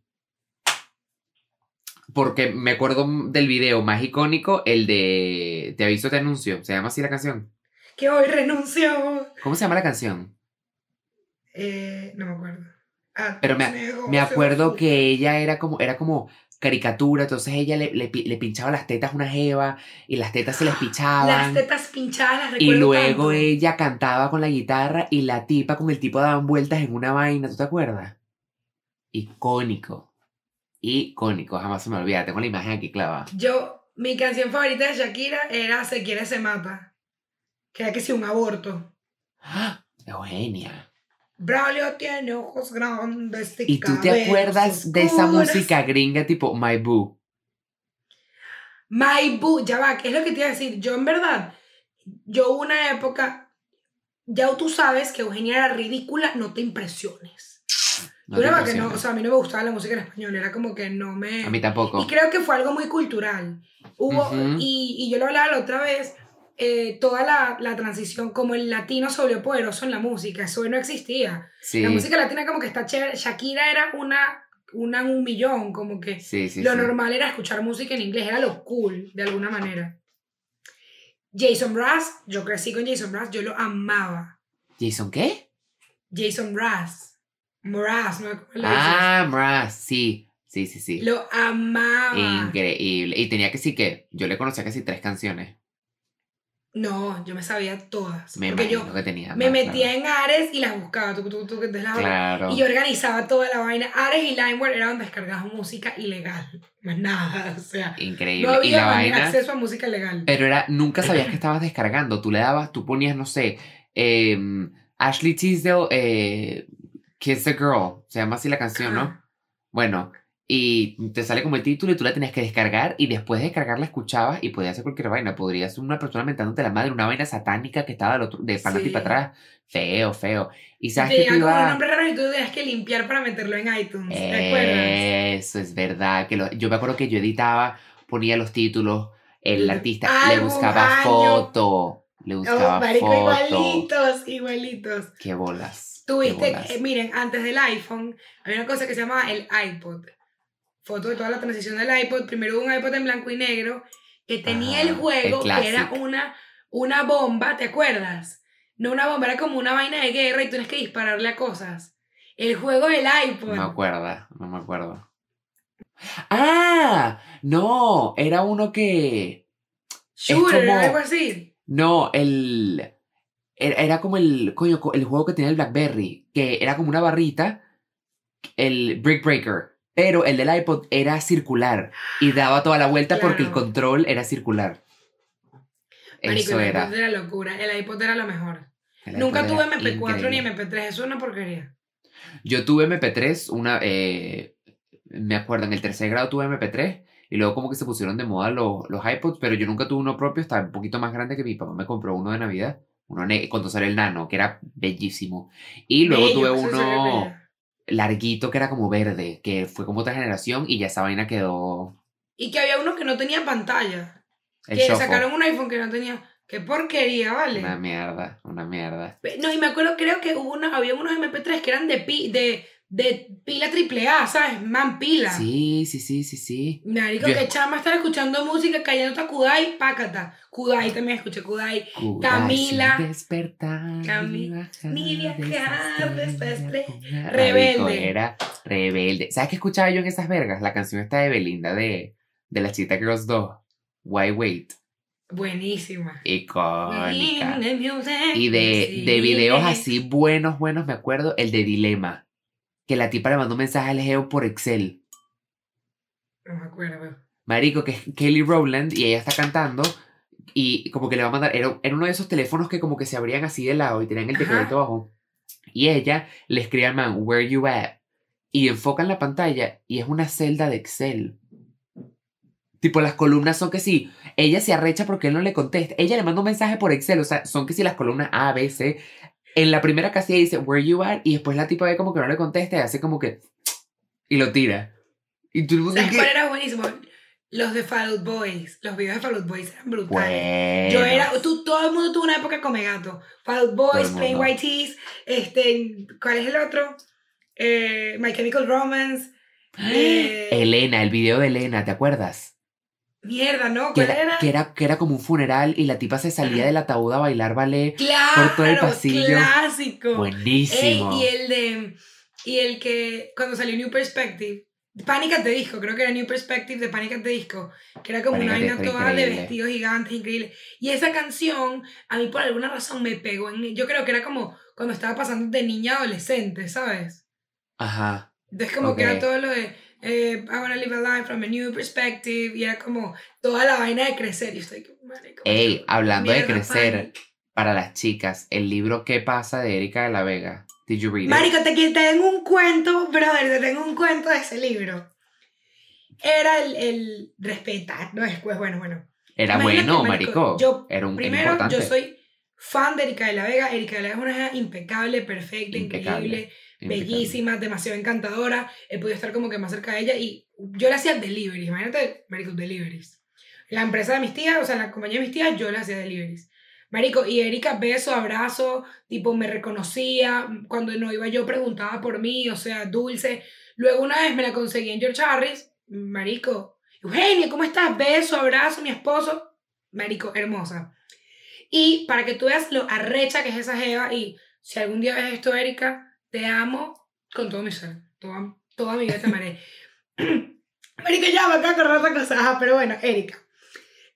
[SPEAKER 1] porque me acuerdo del video más icónico, el de Te aviso, te anuncio. ¿Se llama así la canción?
[SPEAKER 2] Que hoy renunció.
[SPEAKER 1] ¿Cómo se llama la canción?
[SPEAKER 2] Eh, no me acuerdo. Ah,
[SPEAKER 1] Pero me- Me acuerdo que ella era como, era como caricatura, entonces ella le, le, pi- le pinchaba las tetas a una jeva y las tetas se les <gasps>
[SPEAKER 2] Las
[SPEAKER 1] pichaban.
[SPEAKER 2] tetas pinchadas, las
[SPEAKER 1] Y
[SPEAKER 2] recuerdo
[SPEAKER 1] luego
[SPEAKER 2] tanto.
[SPEAKER 1] ella cantaba con la guitarra y la tipa con el tipo daban vueltas en una vaina, ¿tú te acuerdas? Icónico. Icónico, jamás se me olvida, tengo la imagen aquí clavada.
[SPEAKER 2] Yo, mi canción favorita de Shakira era Se quiere, se mata. Que era que si un aborto.
[SPEAKER 1] ¡Ah! Eugenia.
[SPEAKER 2] Braulio tiene ojos grandes y
[SPEAKER 1] ¿Y tú te acuerdas de esa música gringa tipo My Boo?
[SPEAKER 2] My boo, ya va, ¿qué es lo que te iba a decir? Yo en verdad, yo una época, ya tú sabes que Eugenia era ridícula, no te impresiones.
[SPEAKER 1] No
[SPEAKER 2] yo
[SPEAKER 1] te
[SPEAKER 2] era que no, o sea, a mí no me gustaba la música en español, era como que no me...
[SPEAKER 1] A mí tampoco.
[SPEAKER 2] Y creo que fue algo muy cultural. Hubo,
[SPEAKER 1] Ujú.
[SPEAKER 2] y, y yo lo hablaba la otra vez, eh, toda la, la transición, como el latino se volvió poderoso en la música, eso no existía.
[SPEAKER 1] Sí,
[SPEAKER 2] La música latina como que está chévere, Shakira era una, una un millón, como que
[SPEAKER 1] sí, sí.
[SPEAKER 2] lo normal era escuchar música en inglés, era lo cool, de alguna manera. Jason Mraz, yo crecí con Jason Mraz, yo lo amaba.
[SPEAKER 1] ¿Jason qué?
[SPEAKER 2] Jason Mraz. Mraz, ¿no?
[SPEAKER 1] Ah, Mraz, sí. Sí, sí, sí.
[SPEAKER 2] Lo amaba.
[SPEAKER 1] Increíble. Y tenía que sí que. Yo le conocía casi tres canciones.
[SPEAKER 2] No, yo me sabía todas.
[SPEAKER 1] Me
[SPEAKER 2] porque yo
[SPEAKER 1] que tenía.
[SPEAKER 2] me
[SPEAKER 1] más,
[SPEAKER 2] metía en Ares y las buscaba. Tú, tú, tú, las-
[SPEAKER 1] Claro.
[SPEAKER 2] Y yo organizaba toda la vaina. Ares y LimeWare era donde descargabas música ilegal. Más nada, <laughs> o sea.
[SPEAKER 1] Increíble.
[SPEAKER 2] No
[SPEAKER 1] y
[SPEAKER 2] había
[SPEAKER 1] la
[SPEAKER 2] manera-
[SPEAKER 1] vaina.
[SPEAKER 2] acceso a música legal.
[SPEAKER 1] Pero era. Nunca sabías que <laughs> estabas descargando. Tú le dabas. Tú ponías, no sé. em, Ashley Tisdale. Eh, Kiss the Girl. Se llama así la canción, ¿no? Bueno. Y te sale como el título y tú la tenías que descargar y después de descargarla escuchabas y podía hacer cualquier vaina. Podría ser una persona mentándote la madre, una vaina satánica que estaba del otro, de para
[SPEAKER 2] Sí.
[SPEAKER 1] para atrás. Feo, feo. Y
[SPEAKER 2] Te
[SPEAKER 1] sabes que tú
[SPEAKER 2] llegaban como
[SPEAKER 1] ibas...
[SPEAKER 2] nombres raros y tú tenías que limpiar para meterlo en iTunes. ¿Te acuerdas?
[SPEAKER 1] Eso es verdad. Que lo- yo me acuerdo que yo editaba, ponía los títulos, el artista, le buscaba
[SPEAKER 2] año.
[SPEAKER 1] foto. Le
[SPEAKER 2] Oh,
[SPEAKER 1] buscaba
[SPEAKER 2] marico,
[SPEAKER 1] foto.
[SPEAKER 2] igualitos, igualitos.
[SPEAKER 1] Qué bolas.
[SPEAKER 2] Tuviste, eh, miren, antes del iPhone, había una cosa que se llamaba el iPod. Foto de toda la transición del iPod. Primero hubo un iPod en blanco y negro que tenía
[SPEAKER 1] Ajá,
[SPEAKER 2] el juego,
[SPEAKER 1] el
[SPEAKER 2] que era una, una bomba, ¿te acuerdas? No una bomba, era como una vaina de guerra y tú tienes que dispararle a cosas. El juego del iPod.
[SPEAKER 1] No me acuerdo, no me acuerdo. ¡Ah! No, era uno que.
[SPEAKER 2] Shooter,
[SPEAKER 1] como-
[SPEAKER 2] algo así.
[SPEAKER 1] No, el. Era, era como el. Coño, co- el juego que tenía el Blackberry. Que era como una barrita. El Brick Breaker. Pero el del iPod era circular. Y daba toda la vuelta porque el control era circular.
[SPEAKER 2] Marico,
[SPEAKER 1] Eso
[SPEAKER 2] el
[SPEAKER 1] era.
[SPEAKER 2] iPod era locura. El iPod era lo mejor.
[SPEAKER 1] el
[SPEAKER 2] Nunca tuve
[SPEAKER 1] era
[SPEAKER 2] MP4 ni
[SPEAKER 1] increíble.
[SPEAKER 2] MP3. Eso es una porquería.
[SPEAKER 1] Yo tuve MP3, una. eh, me acuerdo, en el tercer grado tuve MP3. Y luego como que se pusieron de moda los, los iPods, pero yo nunca tuve uno propio, estaba un poquito más grande que mi papá me compró uno de Navidad, uno cuando salió el nano, que era bellísimo. Y luego
[SPEAKER 2] Bello,
[SPEAKER 1] tuve uno. Larguito que era como verde, que fue como otra generación y ya esa vaina quedó
[SPEAKER 2] Y que había uno que no tenía pantalla.
[SPEAKER 1] el
[SPEAKER 2] que sacaron un iPhone que no tenía. ¡Qué porquería, vale!
[SPEAKER 1] Una mierda, una mierda.
[SPEAKER 2] No, y me acuerdo, creo que hubo una, había unos MP3 que eran de, pi, de, de pila AAA, ¿sabes? Man pila.
[SPEAKER 1] Sí, sí, sí, sí, sí.
[SPEAKER 2] Marico,
[SPEAKER 1] Yo-
[SPEAKER 2] que chama estar escuchando música, cayendo a Kudai, pácata. Kudai también escuché Kudai. Camila.
[SPEAKER 1] Casi Despertar.
[SPEAKER 2] Cami-
[SPEAKER 1] y bajar
[SPEAKER 2] ni viajar
[SPEAKER 1] de
[SPEAKER 2] desde
[SPEAKER 1] esa
[SPEAKER 2] estre-
[SPEAKER 1] estrella.
[SPEAKER 2] Rebelde.
[SPEAKER 1] Marico, Era rebelde. ¿Sabes qué escuchaba yo en esas vergas? La canción esta de Belinda de, de la Chita Girls 2. Why Wait.
[SPEAKER 2] Buenísima.
[SPEAKER 1] Icónica. Y de, de videos así buenos, buenos, me acuerdo, el de Dilema. Que la tipa le mandó un mensaje al geo por Excel.
[SPEAKER 2] No me acuerdo.
[SPEAKER 1] Marico, que es Kelly Rowland y ella está cantando y como que le va a mandar, era, era uno de esos teléfonos que como que se abrían así de lado y tenían el
[SPEAKER 2] Ajá.
[SPEAKER 1] tecladito abajo. Y ella le escribe al man, where you at? Y enfocan la pantalla y es una celda de Excel. Tipo, las columnas son que sí, ella se arrecha porque él no le contesta. Ella le manda un mensaje por Excel, o sea, son que sí las columnas A, B, C. En la primera casilla dice, where you at? Y después la tipa ve como que no le contesta y hace como que... Y lo tira. Y tú
[SPEAKER 2] ¿Sabes cuál era buenísimo? Los de Fall Out Boys. Los videos de Fall Out Boys eran brutales. Yo era, tú, todo el mundo tuvo una época come gato. Fall Out Boys, Plain. White Tees, este, ¿cuál es el otro? Eh, My Chemical Romance. eh, <gasps>
[SPEAKER 1] Elena, el video de Elena, ¿te acuerdas?
[SPEAKER 2] Mierda, ¿no?
[SPEAKER 1] Que
[SPEAKER 2] ¿Cuál
[SPEAKER 1] era,
[SPEAKER 2] era?
[SPEAKER 1] que, era, que era como un funeral y la tipa se salía del ataúd a bailar ballet.
[SPEAKER 2] Claro,
[SPEAKER 1] por todo el pasillo.
[SPEAKER 2] clásico.
[SPEAKER 1] Buenísimo.
[SPEAKER 2] Ey, y el de, y el que, cuando salió New Perspective, Panic at the Disco, creo que era New Perspective de Panic at the Disco, que era como
[SPEAKER 1] Panic
[SPEAKER 2] una vaina toda de vestidos gigantes, increíble. Y esa canción, a mí por alguna razón me pegó en. Yo creo que era como cuando estaba pasando de niña a adolescente, ¿sabes?
[SPEAKER 1] Ajá.
[SPEAKER 2] Entonces como que era todo lo de eh, I wanna live a life from a new perspective y era como toda la vaina de crecer y estoy como, marico,
[SPEAKER 1] Ey, hablando de crecer,
[SPEAKER 2] Panic.
[SPEAKER 1] para las chicas, el libro ¿Qué pasa? de Erika de la Vega. Did you read it?
[SPEAKER 2] Marico, te, te tengo un cuento, brother, te tengo un cuento de ese libro. Era el, el respetar, no después, bueno, bueno.
[SPEAKER 1] Era
[SPEAKER 2] Imagínate,
[SPEAKER 1] bueno,
[SPEAKER 2] marico,
[SPEAKER 1] marico.
[SPEAKER 2] yo
[SPEAKER 1] era un era
[SPEAKER 2] Primero,
[SPEAKER 1] importante.
[SPEAKER 2] yo soy fan de Erika de la Vega. Erika de la Vega es una impecable, perfecta,
[SPEAKER 1] Impecable,
[SPEAKER 2] increíble,
[SPEAKER 1] Impecable.
[SPEAKER 2] bellísima, demasiado encantadora. He podido estar como que más cerca de ella y yo le hacía deliveries, imagínate, marico, deliveries. La empresa de mis tías, o sea, la compañía de mis tías, yo le hacía deliveries. Marico, y Erika, beso, abrazo, tipo, me reconocía, cuando no iba yo preguntaba por mí, o sea, dulce. Luego una vez me la conseguí en George Harris, marico, Eugenia, ¿cómo estás? Beso, abrazo, mi esposo, marico, hermosa. Y para que tú veas lo arrecha que es esa jeva, y si algún día ves esto, Erika, te amo con todo mi ser, toda, toda mi vida te amaré. <clears throat> Marica, ya me acabo de otra cosa, Ajá, pero bueno, Erika.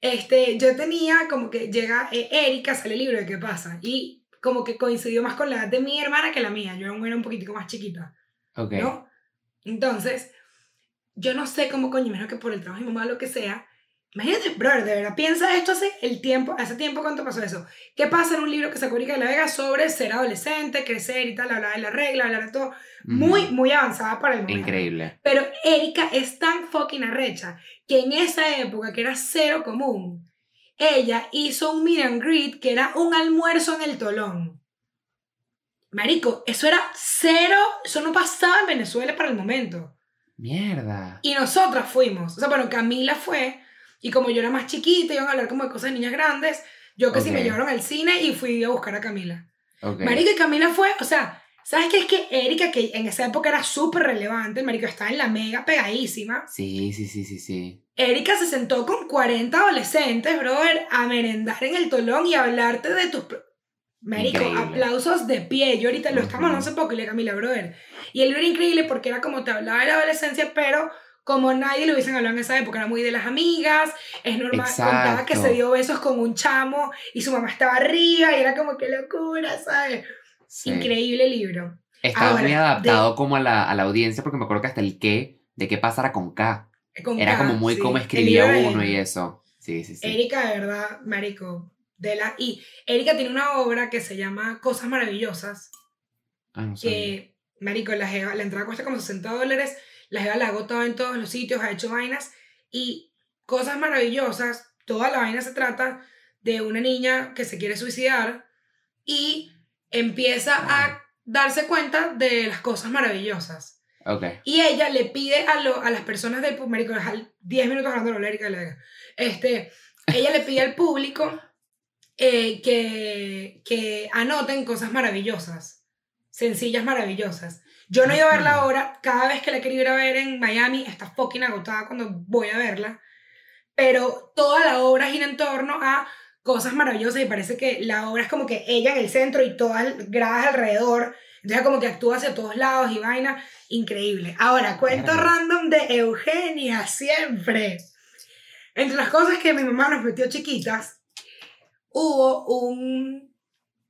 [SPEAKER 2] Este, yo tenía como que llega eh, Erika, sale el libro de qué pasa, y como que coincidió más con la edad de mi hermana que la mía, yo era un poquitico más chiquita,
[SPEAKER 1] Ok.
[SPEAKER 2] ¿no? Entonces, yo no sé cómo coño, menos que por el trabajo de mi mamá, lo que sea, imagínate, brother, de verdad, piensa esto hace el tiempo, hace tiempo cuánto pasó eso, ¿qué pasa en un libro que sacó Erika de la Vega sobre ser adolescente, crecer y tal, hablar de la regla, hablar de todo, muy, muy avanzada para el momento.
[SPEAKER 1] Increíble.
[SPEAKER 2] Pero Erika es tan fucking arrecha que en esa época, que era cero común, ella hizo un meet and greet que era un almuerzo en el Tolón. Marico, eso era cero, eso no pasaba en Venezuela para el momento.
[SPEAKER 1] Mierda.
[SPEAKER 2] Y nosotras fuimos. O sea, bueno, Camila fue, y como yo era más chiquita, iban a hablar como de cosas de niñas grandes, yo que sí me llevaron al cine y fui a buscar a Camila.
[SPEAKER 1] Ok.
[SPEAKER 2] Marico y Camila fue, o sea, ¿sabes qué? Es que Erika, que en esa época era súper relevante, Marico estaba en la mega pegadísima.
[SPEAKER 1] Sí, sí, sí, sí, sí.
[SPEAKER 2] Erika se sentó con 40 adolescentes, brother, a merendar en el tolón y a hablarte de tus... Marico,
[SPEAKER 1] Increíble.
[SPEAKER 2] aplausos de pie. Yo ahorita lo estamos hablando hace poco y le Camila, brother. Y libro era increíble porque era como te hablaba de la adolescencia, pero como nadie lo hubiesen hablado en esa época, era muy de las amigas, es normal, contaba que se
[SPEAKER 1] Exacto.
[SPEAKER 2] dio besos con un chamo y su mamá estaba arriba y era como que locura, ¿sabes?
[SPEAKER 1] Sí.
[SPEAKER 2] Increíble libro.
[SPEAKER 1] Estaba
[SPEAKER 2] Ahora,
[SPEAKER 1] muy
[SPEAKER 2] de-
[SPEAKER 1] adaptado como a la, a la audiencia porque me acuerdo que hasta el qué, de qué pasara con K.
[SPEAKER 2] Con
[SPEAKER 1] Era
[SPEAKER 2] K,
[SPEAKER 1] como muy
[SPEAKER 2] sí.
[SPEAKER 1] como escribía
[SPEAKER 2] de
[SPEAKER 1] uno y eso. Sí, sí, sí.
[SPEAKER 2] Erika, de verdad, marico, de la... Y Erika tiene una obra que se llama Cosas Maravillosas,
[SPEAKER 1] Ah, no sabía.
[SPEAKER 2] que, marico, la, la entrada cuesta como 60 dólares, la jeva la ha agotado en todos los sitios, ha hecho vainas, y Cosas Maravillosas, toda la vaina se trata de una niña que se quiere suicidar y empieza a darse cuenta de las cosas maravillosas.
[SPEAKER 1] Ok.
[SPEAKER 2] Y ella le pide a, lo- a las personas del público, marico, dejar 10 minutos hablando de la de la. Este, ella le pide al público eh, que, que anoten cosas maravillosas, sencillas maravillosas. Yo no he ido a verla
[SPEAKER 1] Ah.
[SPEAKER 2] ahora, cada vez que la querido ir a ver en Miami, está fucking agotada cuando voy a verla, pero toda la obra gira en torno a cosas maravillosas y parece que la obra es como que ella en el centro y todas gradas alrededor, entonces como que actúa hacia todos lados y vaina, increíble. Ahora, cuento random de Eugenia, siempre. Entre las cosas que mi mamá nos metió chiquitas, hubo un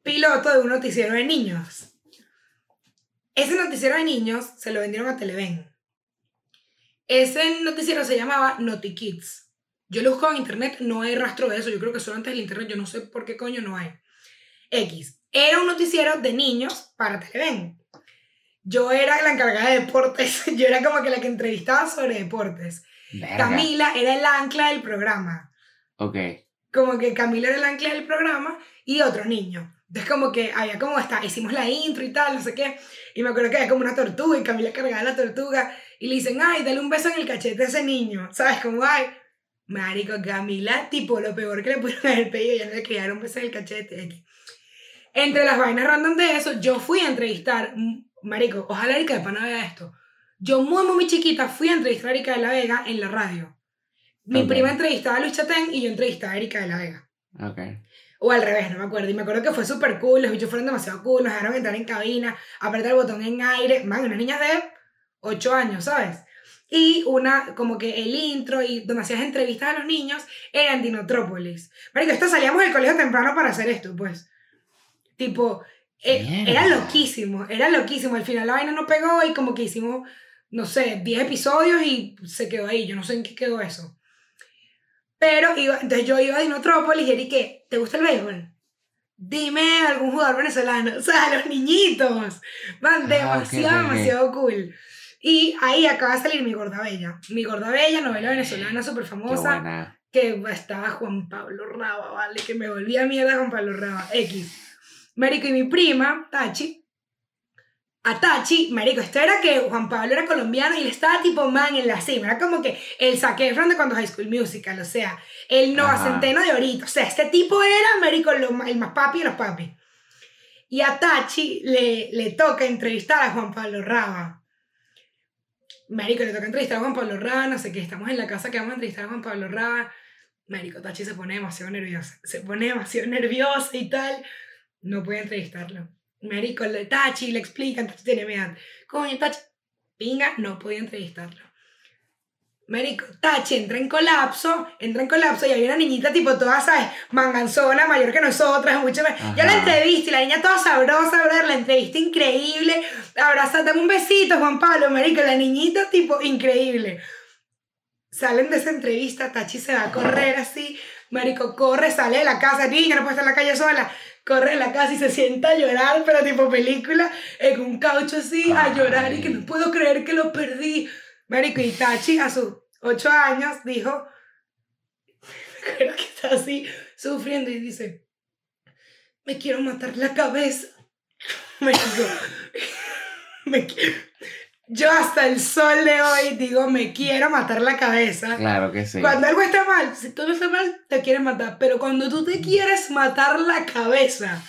[SPEAKER 2] piloto de un noticiero de niños. Ese noticiero de niños se lo vendieron a Televen. Ese noticiero se llamaba Noti Kids. Yo lo busco en internet, no hay rastro de eso. Yo creo que solo antes del internet, yo no sé por qué coño no hay. X. Era un noticiero de niños para Televen. Yo era la encargada de deportes. <laughs> Yo era como que la que entrevistaba sobre deportes.
[SPEAKER 1] Verga.
[SPEAKER 2] Camila era el ancla del programa.
[SPEAKER 1] Ok.
[SPEAKER 2] Como que Camila era el ancla del programa y otro niño. Entonces como que había como hasta, hicimos la intro y tal, no sé qué. Y me acuerdo que había como una tortuga y Camila cargaba la tortuga y le dicen, ay, dale un beso en el cachete a ese niño. ¿Sabes? Como, ay, marico, Camila, tipo, lo peor que le pudieron haber pedido, ya no le dar un beso en el cachete. Entre las vainas random de eso, yo fui a entrevistar, marico, ojalá Erika de Pana vea esto. Yo muy, muy, chiquita fui a entrevistar a Erika de la Vega en la radio. Mi
[SPEAKER 1] Ok.
[SPEAKER 2] prima entrevistaba a Luis Chatén y yo entrevistaba a Erika de la Vega.
[SPEAKER 1] Ok.
[SPEAKER 2] O al revés, no me acuerdo. Y me acuerdo que fue súper cool, los bichos fueron demasiado cool, nos dejaron entrar en cabina, apretar el botón en aire. Man, unas niñas de 8 años, ¿sabes? Y una, como que el intro y donde hacías entrevistas a los niños era en Dinotrópolis. Marico, esta salíamos del colegio temprano para hacer esto, pues. Tipo, eh, era loquísimo, era loquísimo. Al final la vaina no pegó y como que hicimos, no sé, 10 episodios y se quedó ahí. Yo no sé en qué quedó eso. Pero iba, entonces yo iba a Dinotrópolis y era que, ¿te gusta el béisbol? Dime algún jugador venezolano. O sea, <laughs> los niñitos. Van
[SPEAKER 1] Ah,
[SPEAKER 2] demasiado, demasiado cool. Y ahí acaba de salir Mi Gorda Bella. Mi Gorda Bella, novela venezolana súper famosa. Que estaba Juan Pablo Raba, ¿vale? Que me volvía mierda Juan Pablo Raba. X. Marico y mi prima, Tachi. A Tachi, marico, esto era que Juan Pablo era colombiano y él estaba tipo man en la cima. Era como que el saque de cuando High School Musical, o sea, el
[SPEAKER 1] Ajá.
[SPEAKER 2] Centeno de ahorita. O sea, este tipo era, marico, lo el más papi de los papis. Y a Tachi le, le toca entrevistar a Juan Pablo Raba. Marico, le toca entrevistar a Juan Pablo Raba, no sé qué, estamos en la casa que vamos a entrevistar a Juan Pablo Raba. Marico, Tachi se pone demasiado nerviosa. Se pone demasiado <laughs> nerviosa y tal. No puede entrevistarlo. Marico, le Tachi le explican, Tachi tiene miedo. Coño, Tachi, pinga, no podía entrevistarlo. Marico, Tachi entra en colapso, entra en colapso y hay una niñita tipo toda, ¿sabes? Manganzona, mayor que nosotras, mucho más. Yo la entrevisté y la niña toda sabrosa, brother, la entrevista increíble. Abraza, dame un besito, Juan Pablo, marico, la niñita tipo increíble. Salen de esa entrevista, Tachi se va a correr así, marico, corre, sale de la casa, niña, no puede estar en la calle sola. Corre de la casa y se sienta a llorar, pero tipo película, en un caucho así, a llorar y que no puedo creer que lo perdí. Marico, y Tachi a sus ocho años dijo, creo que está así sufriendo y dice, me quiero matar la cabeza. <laughs> Marico, <laughs> me qui- yo hasta el sol de hoy digo, me quiero matar la cabeza.
[SPEAKER 1] Claro que sí.
[SPEAKER 2] Cuando algo está mal, si todo está mal, te quieres matar. Pero cuando tú te quieres matar la cabeza,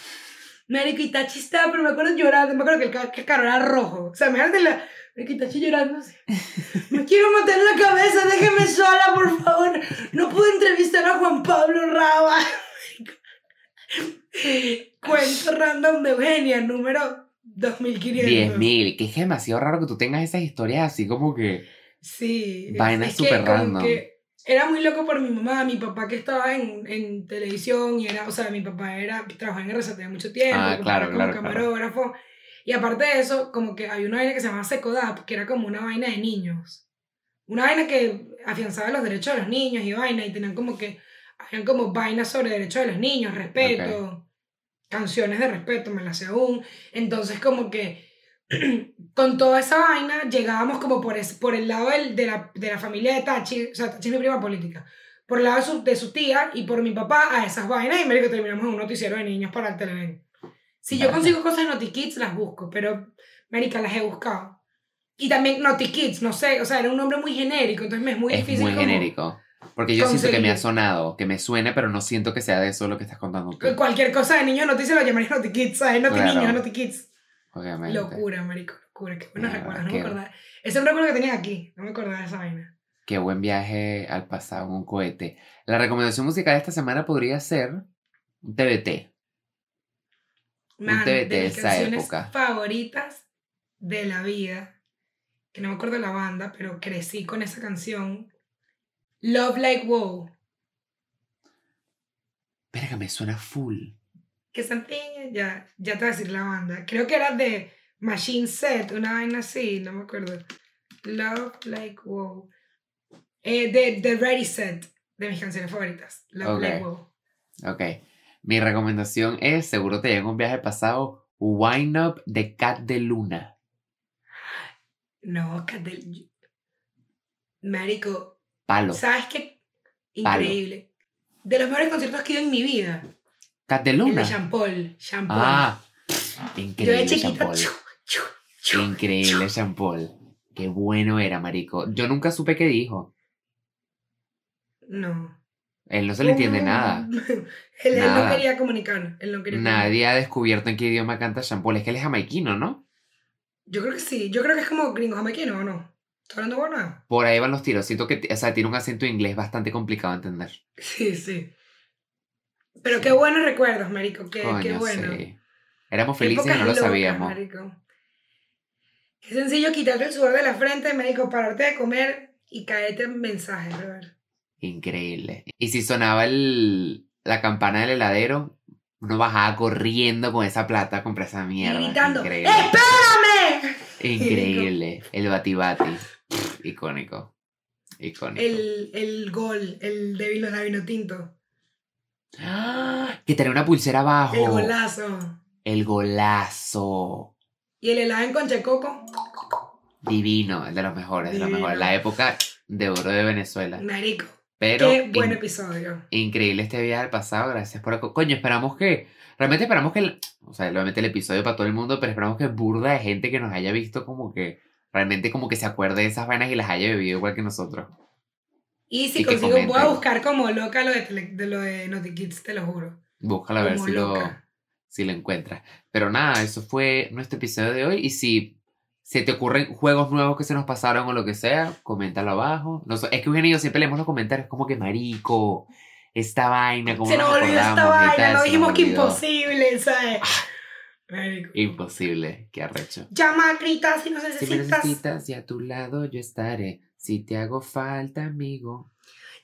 [SPEAKER 2] Marico, y Tachi estaba, pero me acuerdo llorando, me acuerdo que el, que el carro era rojo. O sea, imagínate la. Marico, llorando así. <laughs> Me quiero matar la cabeza, déjeme sola, por favor. No pude entrevistar a Juan Pablo Raba. <laughs> Cuento random de Eugenia, número 2500.
[SPEAKER 1] 10.000. Que es demasiado raro que tú tengas esas historias así como que
[SPEAKER 2] Sí.
[SPEAKER 1] Vainas súper random.
[SPEAKER 2] que Era muy loco por mi mamá, mi papá que estaba en, en televisión y era, o sea, mi papá era, trabajaba en RCTV mucho tiempo,
[SPEAKER 1] Ah, claro,
[SPEAKER 2] era como
[SPEAKER 1] claro, claro.
[SPEAKER 2] camarógrafo. Y aparte de eso, como que había una vaina que se llamaba Secodap, que era como una vaina de niños. Una vaina que afianzaba los derechos de los niños y vaina, y tenían como que, habían como vainas sobre derechos de los niños, respeto, canciones de respeto, me las sé aún. Entonces como que <clears throat> con toda esa vaina llegábamos como por, es- por el lado del- de, la, de la familia de Tachi, o sea, Tachi es mi prima política, por el lado de su, de su tía y por mi papá a esas vainas y que terminamos en un noticiero de niños para el Televen. Si yo consigo cosas de NotiKids, las busco, pero, marica, las he buscado. Y también NotiKids, no sé, o sea, era un nombre muy genérico, entonces me es muy
[SPEAKER 1] es
[SPEAKER 2] difícil
[SPEAKER 1] muy
[SPEAKER 2] como-
[SPEAKER 1] genérico. Porque yo siento que me ha
[SPEAKER 2] conseguir.
[SPEAKER 1] sonado, que me suene, pero no siento que sea de eso lo que estás contando tú.
[SPEAKER 2] Cualquier cosa de niños noticias lo llamaría NotiKids, ¿sabes? Noti
[SPEAKER 1] Claro.
[SPEAKER 2] niños, NotiKids.
[SPEAKER 1] Obviamente.
[SPEAKER 2] Locura, marico, locura. Qué buenos recuerdos, no
[SPEAKER 1] qué-
[SPEAKER 2] me acordaba. Ese es un recuerdo que tenía aquí, no me acordaba de esa vaina.
[SPEAKER 1] Qué buen viaje al pasado en un cohete. La recomendación musical de esta semana podría ser un TBT.
[SPEAKER 2] Man,
[SPEAKER 1] TBT
[SPEAKER 2] de
[SPEAKER 1] de esa época.
[SPEAKER 2] favoritas de la vida, que no me acuerdo de la banda, pero crecí con esa canción. Love Like Wow.
[SPEAKER 1] Verga, me suena full.
[SPEAKER 2] Que something, ya, ya te voy a decir la banda. Creo que era de Machine Set, una vaina así, no me acuerdo. Love Like Wow. Eh, de, de Ready Set, de mis canciones favoritas. Love. Like Wow.
[SPEAKER 1] Ok. Mi recomendación es, seguro te llega un viaje pasado, Wind Up de Cat de Luna.
[SPEAKER 2] No, Catel. Marico,
[SPEAKER 1] Palo.
[SPEAKER 2] ¿sabes qué?
[SPEAKER 1] Palo.
[SPEAKER 2] Increíble. De los mejores conciertos que he ido en mi vida.
[SPEAKER 1] Cat de
[SPEAKER 2] El de Jean Paul. Jean Paul.
[SPEAKER 1] Ah,
[SPEAKER 2] Yo
[SPEAKER 1] increíble
[SPEAKER 2] de
[SPEAKER 1] Jean. Paul.
[SPEAKER 2] chu, chu, chu,
[SPEAKER 1] Increíble Jean Paul. Qué bueno era, marico. Yo nunca supe qué dijo.
[SPEAKER 2] No.
[SPEAKER 1] Él no se le entiende nada. <laughs>
[SPEAKER 2] él, él no quería comunicar. Él no quería
[SPEAKER 1] Nadie ha descubierto en qué idioma canta Jean Paul. Es que él es jamaiquino, ¿no?
[SPEAKER 2] Yo creo que sí. Yo creo que es como gringo jamaiquino, ¿o no? ¿Estoy hablando bueno?
[SPEAKER 1] Por ahí van los tiros. Siento que, o sea, tiene un acento inglés bastante complicado de entender.
[SPEAKER 2] Sí, sí. Pero
[SPEAKER 1] Sí.
[SPEAKER 2] qué buenos recuerdos, marico. Qué,
[SPEAKER 1] Coño,
[SPEAKER 2] qué bueno.
[SPEAKER 1] sí. Éramos felices y no lo
[SPEAKER 2] locas,
[SPEAKER 1] sabíamos.
[SPEAKER 2] marico. Qué sencillo quitarte el sudor de la frente, marico, pararte de comer y caerte en mensajes, brother.
[SPEAKER 1] Increíble. Y si sonaba el, la campana del heladero, uno bajaba corriendo con esa plata a comprar esa mierda.
[SPEAKER 2] y gritando,
[SPEAKER 1] Increíble.
[SPEAKER 2] ¡Espérame!
[SPEAKER 1] Increíble. El bati bati. Icónico. Icónico.
[SPEAKER 2] El, el gol, el de vino, tinto.
[SPEAKER 1] ¡Ah! Que tenía una pulsera abajo.
[SPEAKER 2] El golazo.
[SPEAKER 1] El golazo.
[SPEAKER 2] Y el helado en concha de coco.
[SPEAKER 1] Divino, el de los mejores, de los mejores. La época de oro de Venezuela.
[SPEAKER 2] Marico.
[SPEAKER 1] Pero
[SPEAKER 2] Qué buen episodio.
[SPEAKER 1] increíble este viaje al pasado. Gracias por... Coño, esperamos que... Realmente esperamos que... el- o sea, obviamente el episodio para todo el mundo, pero esperamos que burda de gente que nos haya visto como que... Realmente como que se acuerde de esas vainas y las haya bebido igual que nosotros.
[SPEAKER 2] Y si
[SPEAKER 1] Y
[SPEAKER 2] consigo, voy a buscar como loca lo de, de lo de Naughty Kids, te lo juro.
[SPEAKER 1] Búscalo a ver si lo, si lo encuentras. Pero nada, eso fue nuestro episodio de hoy. Y si se te ocurren juegos nuevos que se nos pasaron o lo que sea, coméntalo abajo. No sé, es que Eugenio y yo siempre leemos los comentarios como que marico, esta vaina, como
[SPEAKER 2] Se nos olvidó esta vaina, no dijimos que imposible, ¿sabes? Marico.
[SPEAKER 1] Imposible, qué arrecho.
[SPEAKER 2] Llama, grita si nos
[SPEAKER 1] Si me
[SPEAKER 2] necesitas.
[SPEAKER 1] necesitas y a tu lado yo estaré. Si te hago falta, amigo.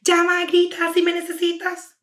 [SPEAKER 2] Llama, grita si me necesitas.